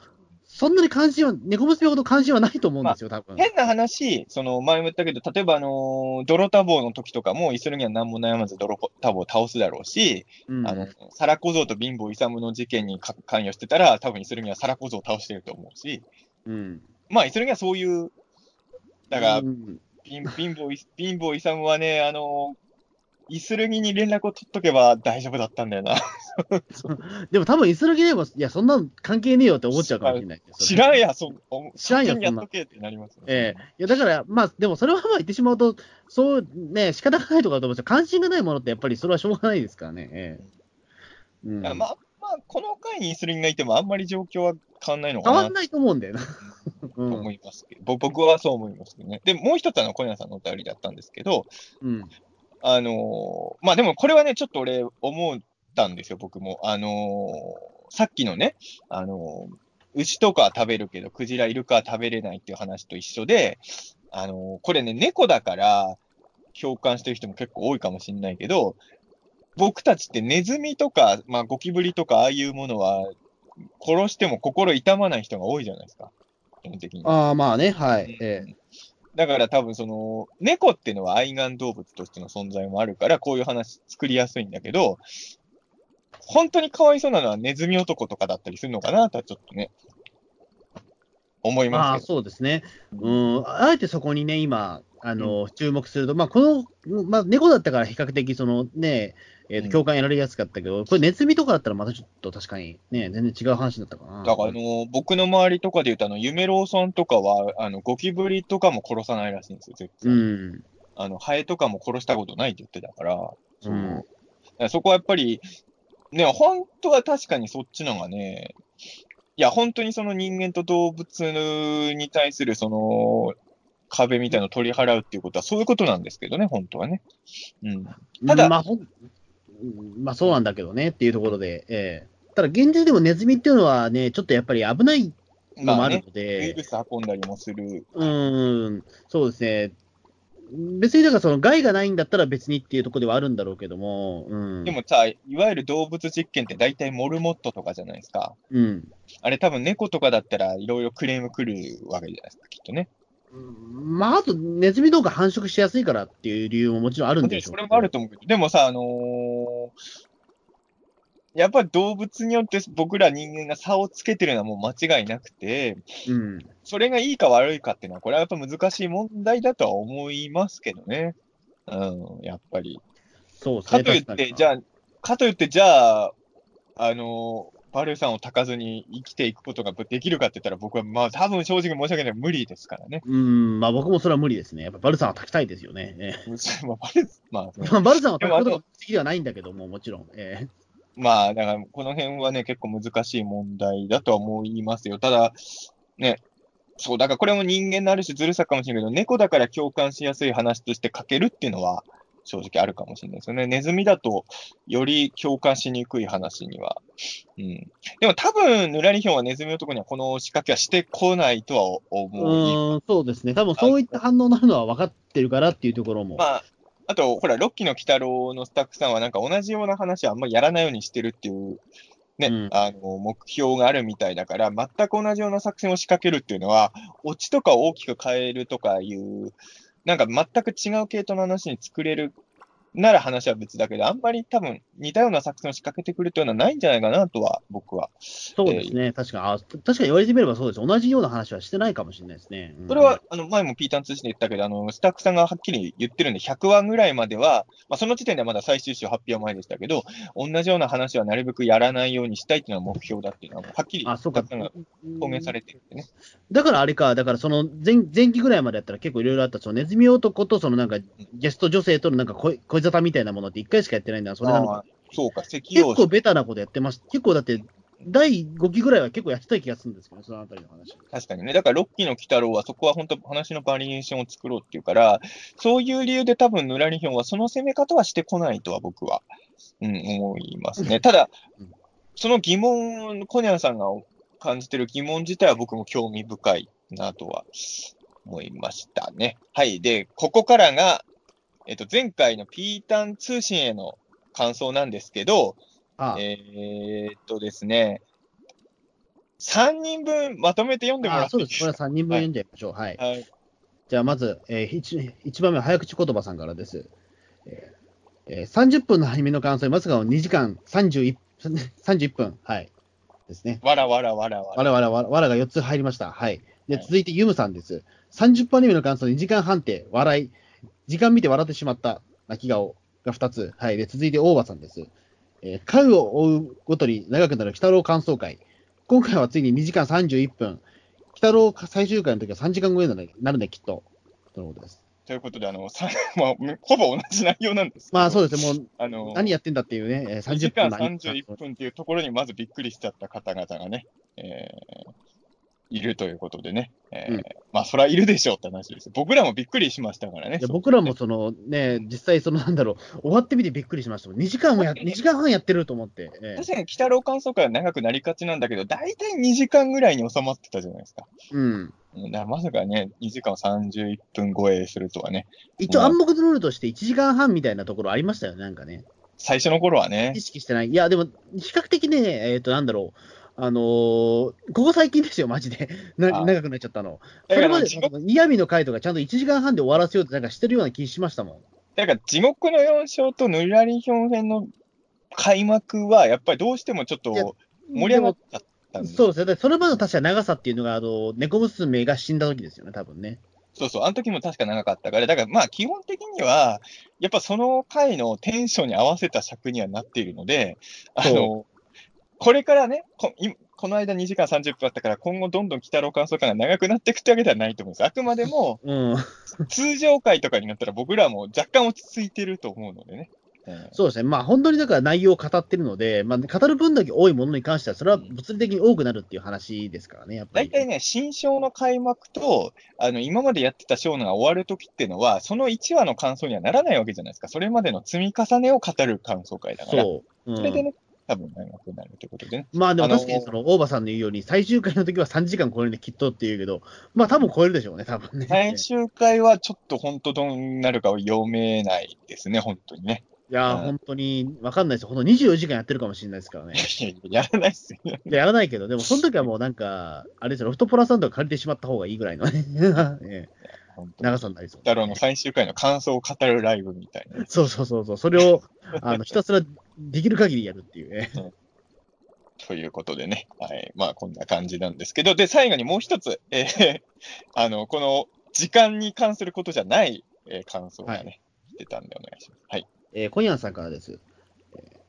そんなに関心は、猫娘ほど関心はないと思うんですよ、多分。変な話、その前も言ったけど、例えばあのー泥田棒の時とかも、イスルギは何も悩まず泥田棒を倒すだろうし、うんあの、サラ小僧と貧乏勇の事件にか関与してたら、多分イスルギはサラ小僧を倒してると思うし、うん。まあ、イスルギはそういう、だから、うん貧貧乏い、貧乏勇はね、あの、イスルギに連絡を取っとけば大丈夫だったんだよな。でも多分イスルギでも、いや、そんなの関係ねえよって思っちゃうかもしれない。知らんや、そん知らんや勝手にやっとけってなりますよ、ええいや、だから、まあ、でもそれはまあ言ってしまうと、そうね、仕方がないとかだと思うんですよ。関心がないものってやっぱりそれはしょうがないですからね。ええうん、まあ、まあ、この回にイスルギがいてもあんまり状況は変わんないのかな変わんないと思うんだよな。うと思ん。います僕はそう思いますけどね。で、もう一つあの、小山さんのお便りだったんですけど、うん。あのーまあでもこれはね、ちょっと俺思ったんですよ、僕も。あのーさっきのね、あのー牛とか食べるけど、クジラ、イルカは食べれないっていう話と一緒で、あのこれね、猫だから共感してる人も結構多いかもしれないけど、僕たちってネズミとか、まあゴキブリとかああいうものは、殺しても心痛まない人が多いじゃないですか。基本的に。ああ、まあね、はい。ええだから多分その、猫っていうのは愛玩動物としての存在もあるから、こういう話作りやすいんだけど、本当にかわいそうなのはネズミ男とかだったりするのかなとはちょっとね、思いま、すあ。そうですね。うん。あえてそこにね、今、あの、注目すると、まあ、この、まあ、猫だったから比較的、そのね、えーうんと共感得られやすかったけど、これ、ネズミとかだったらまたちょっと確かにね、全然違う話だったかな。だからあの、僕の周りとかで言うと、あの、夢郎さんとかは、あの、ゴキブリとかも殺さないらしいんですよ、絶対。うん。あの、ハエとかも殺したことないって言ってたから、そううんだからそこはやっぱり、ね、本当は確かにそっちのがね、いや、本当にその人間と動物に対するその壁みたいなのを取り払うっていうことはそういうことなんですけどね、本当はね。うん。ただまあ、まあ、そうなんだけどねっていうところで、ええただ、現実でもネズミっていうのはね、ちょっとやっぱり危ないのもあるのまあね、ウイで、ルス運んだりもする。うーん、そうですね。別にだからその害がないんだったら別にっていうところではあるんだろうけども、うん。でもさ、いわゆる動物実験って大体モルモットとかじゃないですか。うん。あれ多分猫とかだったらいろいろクレーム来るわけじゃないですか、きっとね。まあ、あと、ネズミの方が繁殖しやすいからっていう理由ももちろんあるんでしょうそれもあると思うけど、でもさ、あのーやっぱり動物によって僕ら人間が差をつけてるのはもう間違いなくて、うん。それがいいか悪いかっていうのは、これはやっぱ難しい問題だとは思いますけどね。うん、やっぱり。そうですね。かといって、じゃあ、かといって、じゃあ、あのーバルさんを炊かずに生きていくことができるかって言ったら、僕はまあ多分正直申し訳ない無理ですからね。うん、まあ僕もそれは無理ですね。やっぱバルさんは炊きたいですよね。えまあバルまあ、えまあバルさんは炊くことが好きではないんだけども、もちろん。ええまあ、だから、この辺はね、結構難しい問題だとは思いますよ。ただ、ね、そう、だからこれも人間のある種ずるさかもしれないけど、猫だから共感しやすい話として書けるっていうのは、正直あるかもしれないですよね。ネズミだと、より共感しにくい話には。うん。でも多分、ヌラリヒョンはネズミ男にはこの仕掛けはしてこないとは思う。うん、そうですね。多分そういった反応になるのは分かってるからっていうところも。まあ、あと、ほら、ロッキーの鬼太郎のスタッフさんは、なんか同じような話はあんまりやらないようにしてるっていう、ね、うんあの、目標があるみたいだから、全く同じような作戦を仕掛けるっていうのは、オチとかを大きく変えるとかいう、なんか全く違う系統の話に作れるなら話は別だけど、あんまり多分似たような作戦を仕掛けてくるというのはないんじゃないかなとは、僕は。そうですね、確かにあ、確かに言われてみればそうです。同じような話はしてないかもしれないですね。うんそれは、あの、前もピーターン通信で言ったけど、あの、スタッフさんがはっきり言ってるんで、100話ぐらいまでは、まあ、その時点ではまだ最終章発表前でしたけど、同じような話はなるべくやらないようにしたいっていうのは目標だっていうのは、はっきりあ、そうかスタッフさんが公言されてるんでね。だからあれか、だからその前前期ぐらいまでやったら結構いろいろあった、そのネズミ男とそのなんかゲスト女性とのなんか恋恋沙汰みたいなものって1回しかやってないんだ、それなのかそうか、石結曜構ベタなことやってます。結構だって、第5期ぐらいは結構やってた気がするんですけど、そのあたりの話。確かにね。だから、ロッキーの鬼太郎は、そこは本当、話のバリエーションを作ろうっていうから、そういう理由で多分、ヌラリヒョンはその攻め方はしてこないとは僕は、うん、思いますね。ただうん、その疑問、コニャンさんが感じてる疑問自体は僕も興味深いなとは思いましたね。はい。で、ここからが、えっと、前回のピータン通信への感想なんですけど、ああえーっとですね、3人分まとめて読んでもらってあそうです。これいいですかは3人分読んじゃいましょう。はい。はい。じゃあまず、えー、1, 一番目は早口言葉さんからです。えーえー30分のアニメの感想にまさかの2時間31 31分。はい。ですね。わらわらわらわら。わらわらわらが4つ入りました。はい。で、はい続いてユムさんです。30分アニメの感想2時間半って、笑い。時間見て笑ってしまった。泣き顔が2つ。はい。で、続いて大場さんです。えー、回を追うごとに長くなる鬼太郎感想会。今回はついに2時間31分。鬼太郎最終回の時は3時間超えになるね、きっと。とのことです。ということで、あの、さ まあ、ほぼ同じ内容なんですまあそうですね。もう、あの、何やってんだっていうね、えー2時30分間何31分っていうところにまずびっくりしちゃった方々がね、えーいるということでね、えーうんまあ、それはいるでしょうって話です。僕らもびっくりしましたからね。いや僕らもそのね、実際そのなんだろう、終わってみてびっくりしましたもん。2時間もや、2時間半やってると思って。ええ確かに、鬼太郎感想会は長くなりがちなんだけど、大体2時間ぐらいに収まってたじゃないですか。うん。うんだからまさかね、2時間31分超えするとはね、一応暗黙のルールとして1時間半みたいなところありましたよね、なんかね。最初の頃はね意、識してない。いや、でも、比較的ね、えっ、と、なんだろう。あのーここ最近ですよ、マジで。なあ長くなっちゃったの。それまで嫌味の回とかちゃんと1時間半で終わらせようってなんかしてるような気しましたもん。だから地獄の4章とヌラリヒョン編の開幕は、やっぱりどうしてもちょっと盛り上がっちゃったんですそうですね。それまでの確か長さっていうのが、あの、猫娘が死んだ時ですよね、多分ね。そうそう、あの時も確か長かったから、だからまあ基本的には、やっぱその回のテンションに合わせた尺にはなっているので、あの、これからね、こいこの間2時間30分あったから、今後どんどん鬼太郎感想会が長くなっていくってわけではないと思うんです。あくまでも、うん。通常回とかになったら僕らも若干落ち着いてると思うのでね。うんそうですね。まあ、本当にだから内容を語ってるので、まあ、語る分だけ多いものに関しては、それは物理的に多くなるっていう話ですからね、やっぱり。大体ね、新章の開幕と、あの、今までやってた章のが終わるときっていうのは、その1話の感想にはならないわけじゃないですか。それまでの積み重ねを語る感想会だから。そう。うんそれでね、多分長くなるということでね。まあでも確かにその大場さんの言うように、最終回の時は3時間超えるんできっとって言うけど、まあ多分超えるでしょうね、多分ね。最終回はちょっと本当どうなるかは読めないですね、本当にね。いやー、うん本当にわかんないですよ。ほんと24時間やってるかもしれないですからね。いやらないっすよ。いややらないけど、でもその時はもうなんか、あれですよ、ロフトプラさんとか借りてしまった方がいいぐらいのね、長さになりそう。太郎の最終回の感想を語るライブみたいな。そうそうそうそう、それをあのひたすらできる限りやるっていうね。ということでね、はい。まあ、こんな感じなんですけど、で、最後にもう一つ、えーあの、この時間に関することじゃない、えー感想がね、出たんでお願いします。はい。えー、コニャンさんからです。えー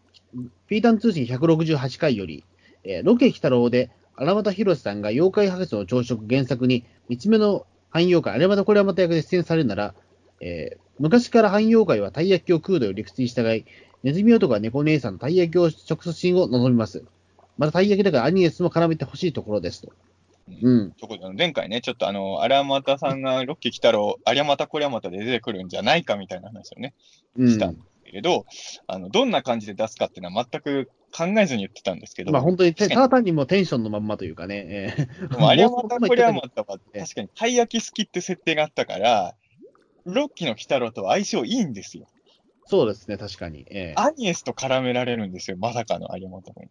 ピータン通信168回より、えーロケ鬼太郎で荒俣博さんが妖怪博士の朝食原作に三つ目の汎妖怪荒俣これまた役で出演されるなら、えー昔から汎妖怪はたい焼きを食うという理屈に従い、ネズミ男は猫姉さんのたい焼きを食すシーンを望みます。またたい焼きだからアニエスも絡めてほしいところですと。うん。というこ前回ね、ちょっとあの、荒俣さんがロッキー来たら、有俣こりゃまたで出てくるんじゃないかみたいな話をね、うん。したんけれど、あの、どんな感じで出すかっていうのは全く考えずに言ってたんですけど、まあ本当にただ単にもうテンションのまんまというかね。えーでも有俣こりゃまたは確かにたい焼き好きって設定があったから、ロッキーの鬼太郎とは相性いいんですよ。そうですね、確かに。えーアニエスと絡められるんですよ、まさかの有俣君。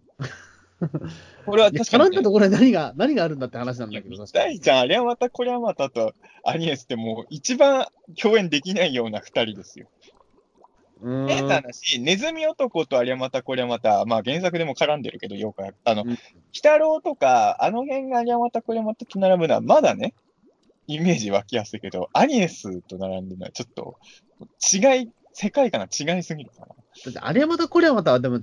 これは確かに、ね絡んだ、ところで何が、何があるんだって話なんだけど、確かに。大ちゃん、有俣こりゃまたとアニエスってもう一番共演できないような二人ですよ。う変なーん。話、ネズミ男とありゃまたこりゃまた、まあ原作でも絡んでるけど、妖怪。あの、うん鬼太郎とか、あの辺がありゃまたこりゃまたと並ぶのは、まだね、イメージ湧きやすいけど、アニエスと並んでるのはちょっと、違い、世界観が違いすぎるかな。だってあれはまたこれはまた、でも、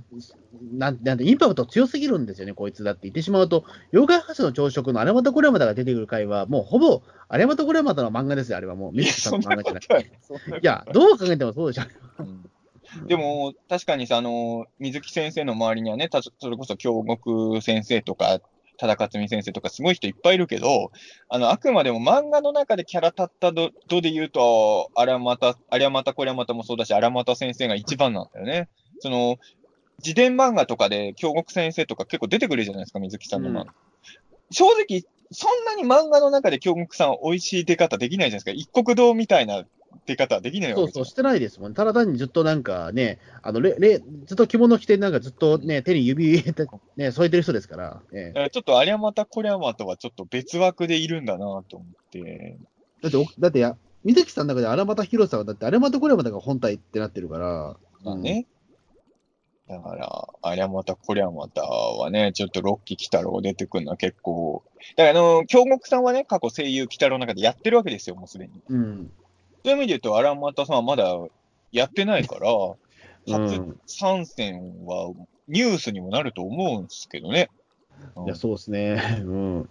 なんなんて、インパクト強すぎるんですよね、こいつだって言ってしまうと、妖怪発の朝食のあれまたこれはまたが出てくる回は、もうほぼ、あれまたこれはまたの漫画ですよ、あれはも う。いや、水木さそんんの漫画じゃないて。。そんなこといや、どう考えてもそうでしょ。うんでも、確かにさ、あの、水木先生の周りにはね、たそれこそ京極先生とか、多田克美先生とか、すごい人いっぱいいるけど、あの、あくまでも漫画の中でキャラ立った度度で言うと、あれはまた、あれはまたこれはまたもそうだし、あれはまた先生が一番なんだよね。その、自伝漫画とかで京極先生とか結構出てくるじゃないですか、水木さんの漫画。正直、そんなに漫画の中で京極さん美味しい出方できないじゃないですか。一国堂みたいな出方はできないわけそうそう、してないですもん。ただ単にずっとなんかね、あの、れ、れ、ずっと着物着て、なんかずっとね、手に指ね、添えてる人ですから、ええだからちょっとありゃまたこりゃまたはちょっと別枠でいるんだなと思って。だってお、だってや、水木さんの中で荒俣博さんは、だって荒俣これまたが本体ってなってるから、まあね。だから、ありゃまたこりゃまたはね、ちょっとロッキー鬼太郎出てくるのは結構。だからあの、京極さんはね、過去声優鬼太郎の中でやってるわけですよ、もうすでに。うん。そういう意味で言うと、ありゃまたさんはまだやってないから、う初ん。参戦はニュースにもなると思うんですけどね。うんいや、そうですね。うん。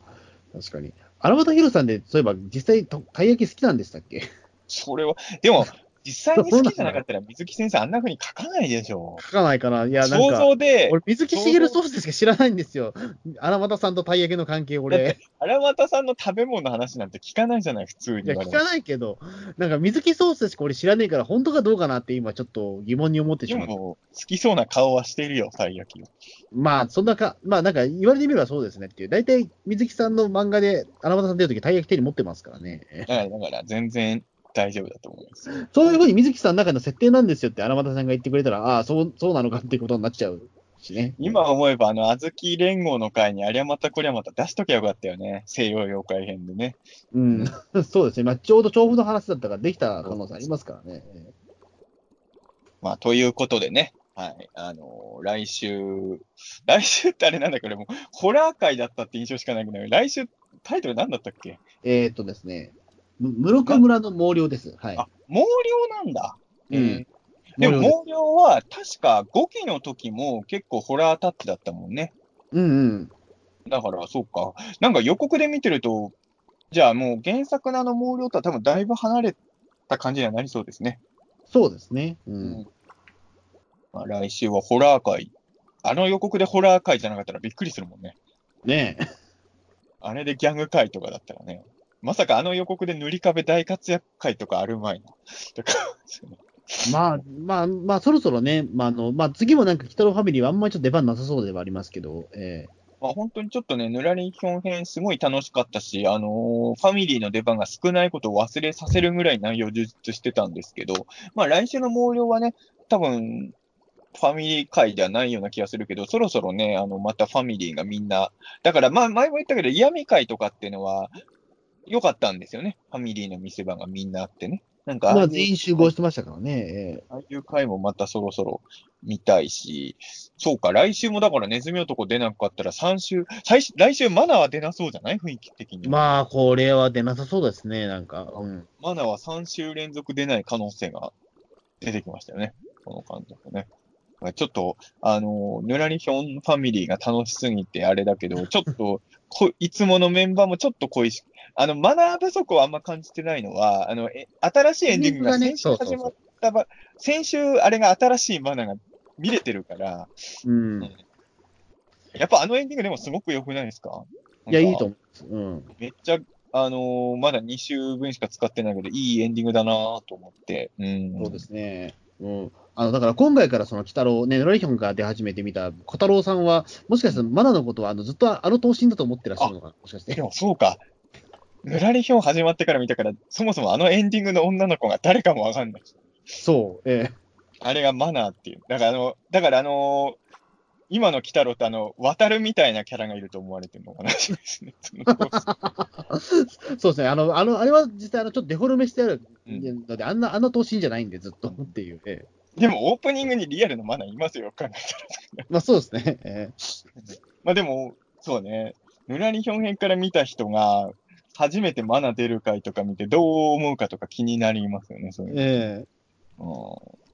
確かに。荒俣博さんで、そういえば、実際、とたい焼き好きなんでしたっけ？それは、でも、実際に好きじゃなかったら水木先生あんな風に書かないでしょ。書かないかないや、なん想か、像で、俺、水木しげるソースでしか知らないんですよ。荒俣さんとたい焼きの関係、俺。荒俣さんの食べ物の話なんて聞かないじゃない、普通に。いや、聞かないけど、なんか水木ソースしか俺知らねえから、本当かどうかなって今ちょっと疑問に思ってしまった。でも、好きそうな顔はしてるよ、たい焼きを。まあ、そんなか、まあなんか言われてみればそうですねっていう。大体、水木さんの漫画で荒俣さん出るとき、たい焼き手に持ってますからね。だから、だから全然大丈夫だと思いますよ。そういうふうに水木さんの中の設定なんですよって荒俣さんが言ってくれたら、ああ、そう、そうなのかっていうことになっちゃうしね。今思えば、あの、小豆連合の会にありゃまたこりゃまた出しときゃよかったよね。西洋妖怪編でね。うん。そうですね。まあ、ちょうど調布の話だったからできた可能性ありますからね。まあ、ということでね。はい。あのー来週、来週ってあれなんだっけど、もう、ホラー会だったって印象しかないけど、来週、タイトルなんだったっけ？えーっとですね、む室岡村の毛量です。はい。あ、毛量なんだ。うんえーでも、毛量は、確か5期の時も結構ホラータッチだったもんね。うんうん。だから、そうか。なんか予告で見てると、じゃあもう原作のあの毛量とは多分だいぶ離れた感じにはなりそうですね。そうですね。う。うんまあ、来週はホラー会。あの予告でホラー会じゃなかったらびっくりするもんね。ねえ。あれでギャグ会とかだったらね。まさかあの予告で塗り壁大活躍会とかある前の。とかまあ、まあ、まあ、そろそろね、まあ、あの、まあ、次もなんか、北野ファミリーはあんまりちょっと出番なさそうではありますけど、えまあ、本当にちょっとね、ぬらりひょん編すごい楽しかったし、あのーファミリーの出番が少ないことを忘れさせるぐらい内容充実してたんですけど、まあ来週の毛量はね、多分、ファミリー会ではないような気がするけど、そろそろね、あの、またファミリーがみんな、だからまあ前も言ったけど、嫌味会とかっていうのは良かったんですよね。ファミリーの見せ場がみんなあってね。なんかえまあ、全員集合してましたからね。えああいう回もまたそろそろ見たいし、そうか、来週もだからネズミ男出なかったら3週、最初来週マナーは出なそうじゃない？雰囲気的に。まあ、これは出なさそうですね、なんか。うん。マナーは3週連続出ない可能性が出てきましたよね。この監督ね。ちょっと、あの、ぬらりひょんファミリーが楽しすぎてあれだけど、ちょっとこ、いつものメンバーもちょっと恋し、あの、マナー不足をあんま感じてないのは、あの、え新しいエンディングが先週始まったば、先週あれが新しいマナーが見れてるから、うん。やっぱあのエンディングでもすごく良くないですか？いや、いいと思思うんです。うん。う。めっちゃ、あのーまだ2週分しか使ってないけど、いいエンディングだなと思って。うん。そうですね。うん。あの、だから今回からその、鬼太郎、ね、ノラリヒョンが出始めてみた小太郎さんは、もしかしたらマナのことは、あの、ずっとあの頭身だと思ってらっしゃるのかな、もしかしてそうか。ぬらりひょん始まってから見たから、そもそもあのエンディングの女の子が誰かもわかんない。そう、ええ。あれがマナーっていう。だからあの、だからあのー今の鬼太郎ってあの、渡るみたいなキャラがいると思われてるのかなですね。そうですね。あの、あの、あれは実際、あの、ちょっとデフォルメしてあるうんので、あんな、あの頭身じゃないんで、ずっとっていう。ええでもオープニングにリアルのマナーいますよ、考えたら。まあそうですね。えまあでも、そうね、ぬらり表編から見た人が、初めてマナ出る回とか見て、どう思うかとか気になりますよね、そういうえうん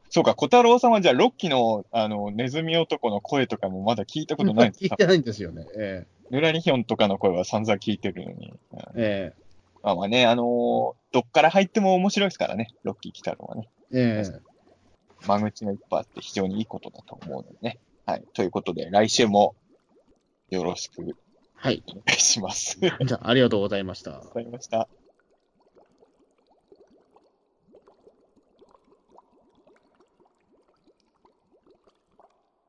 そうか、小太郎さんはじゃあ、ロッキーのあのネズミ男の声とかもまだ聞いたーことないんですか？聞いてないんですよね。えぬらりひょんとかの声は散々聞いてるのに。うんーえまあまあね、あのーどっから入っても面白いですからね、ロッキー北郎はね。ーえー間口がいっぱいあって非常にいいことだと思うのでね。はい。ということで、来週もよろしくはい。お願いします。ありがとうじゃあ、ありがとうございました。ございました。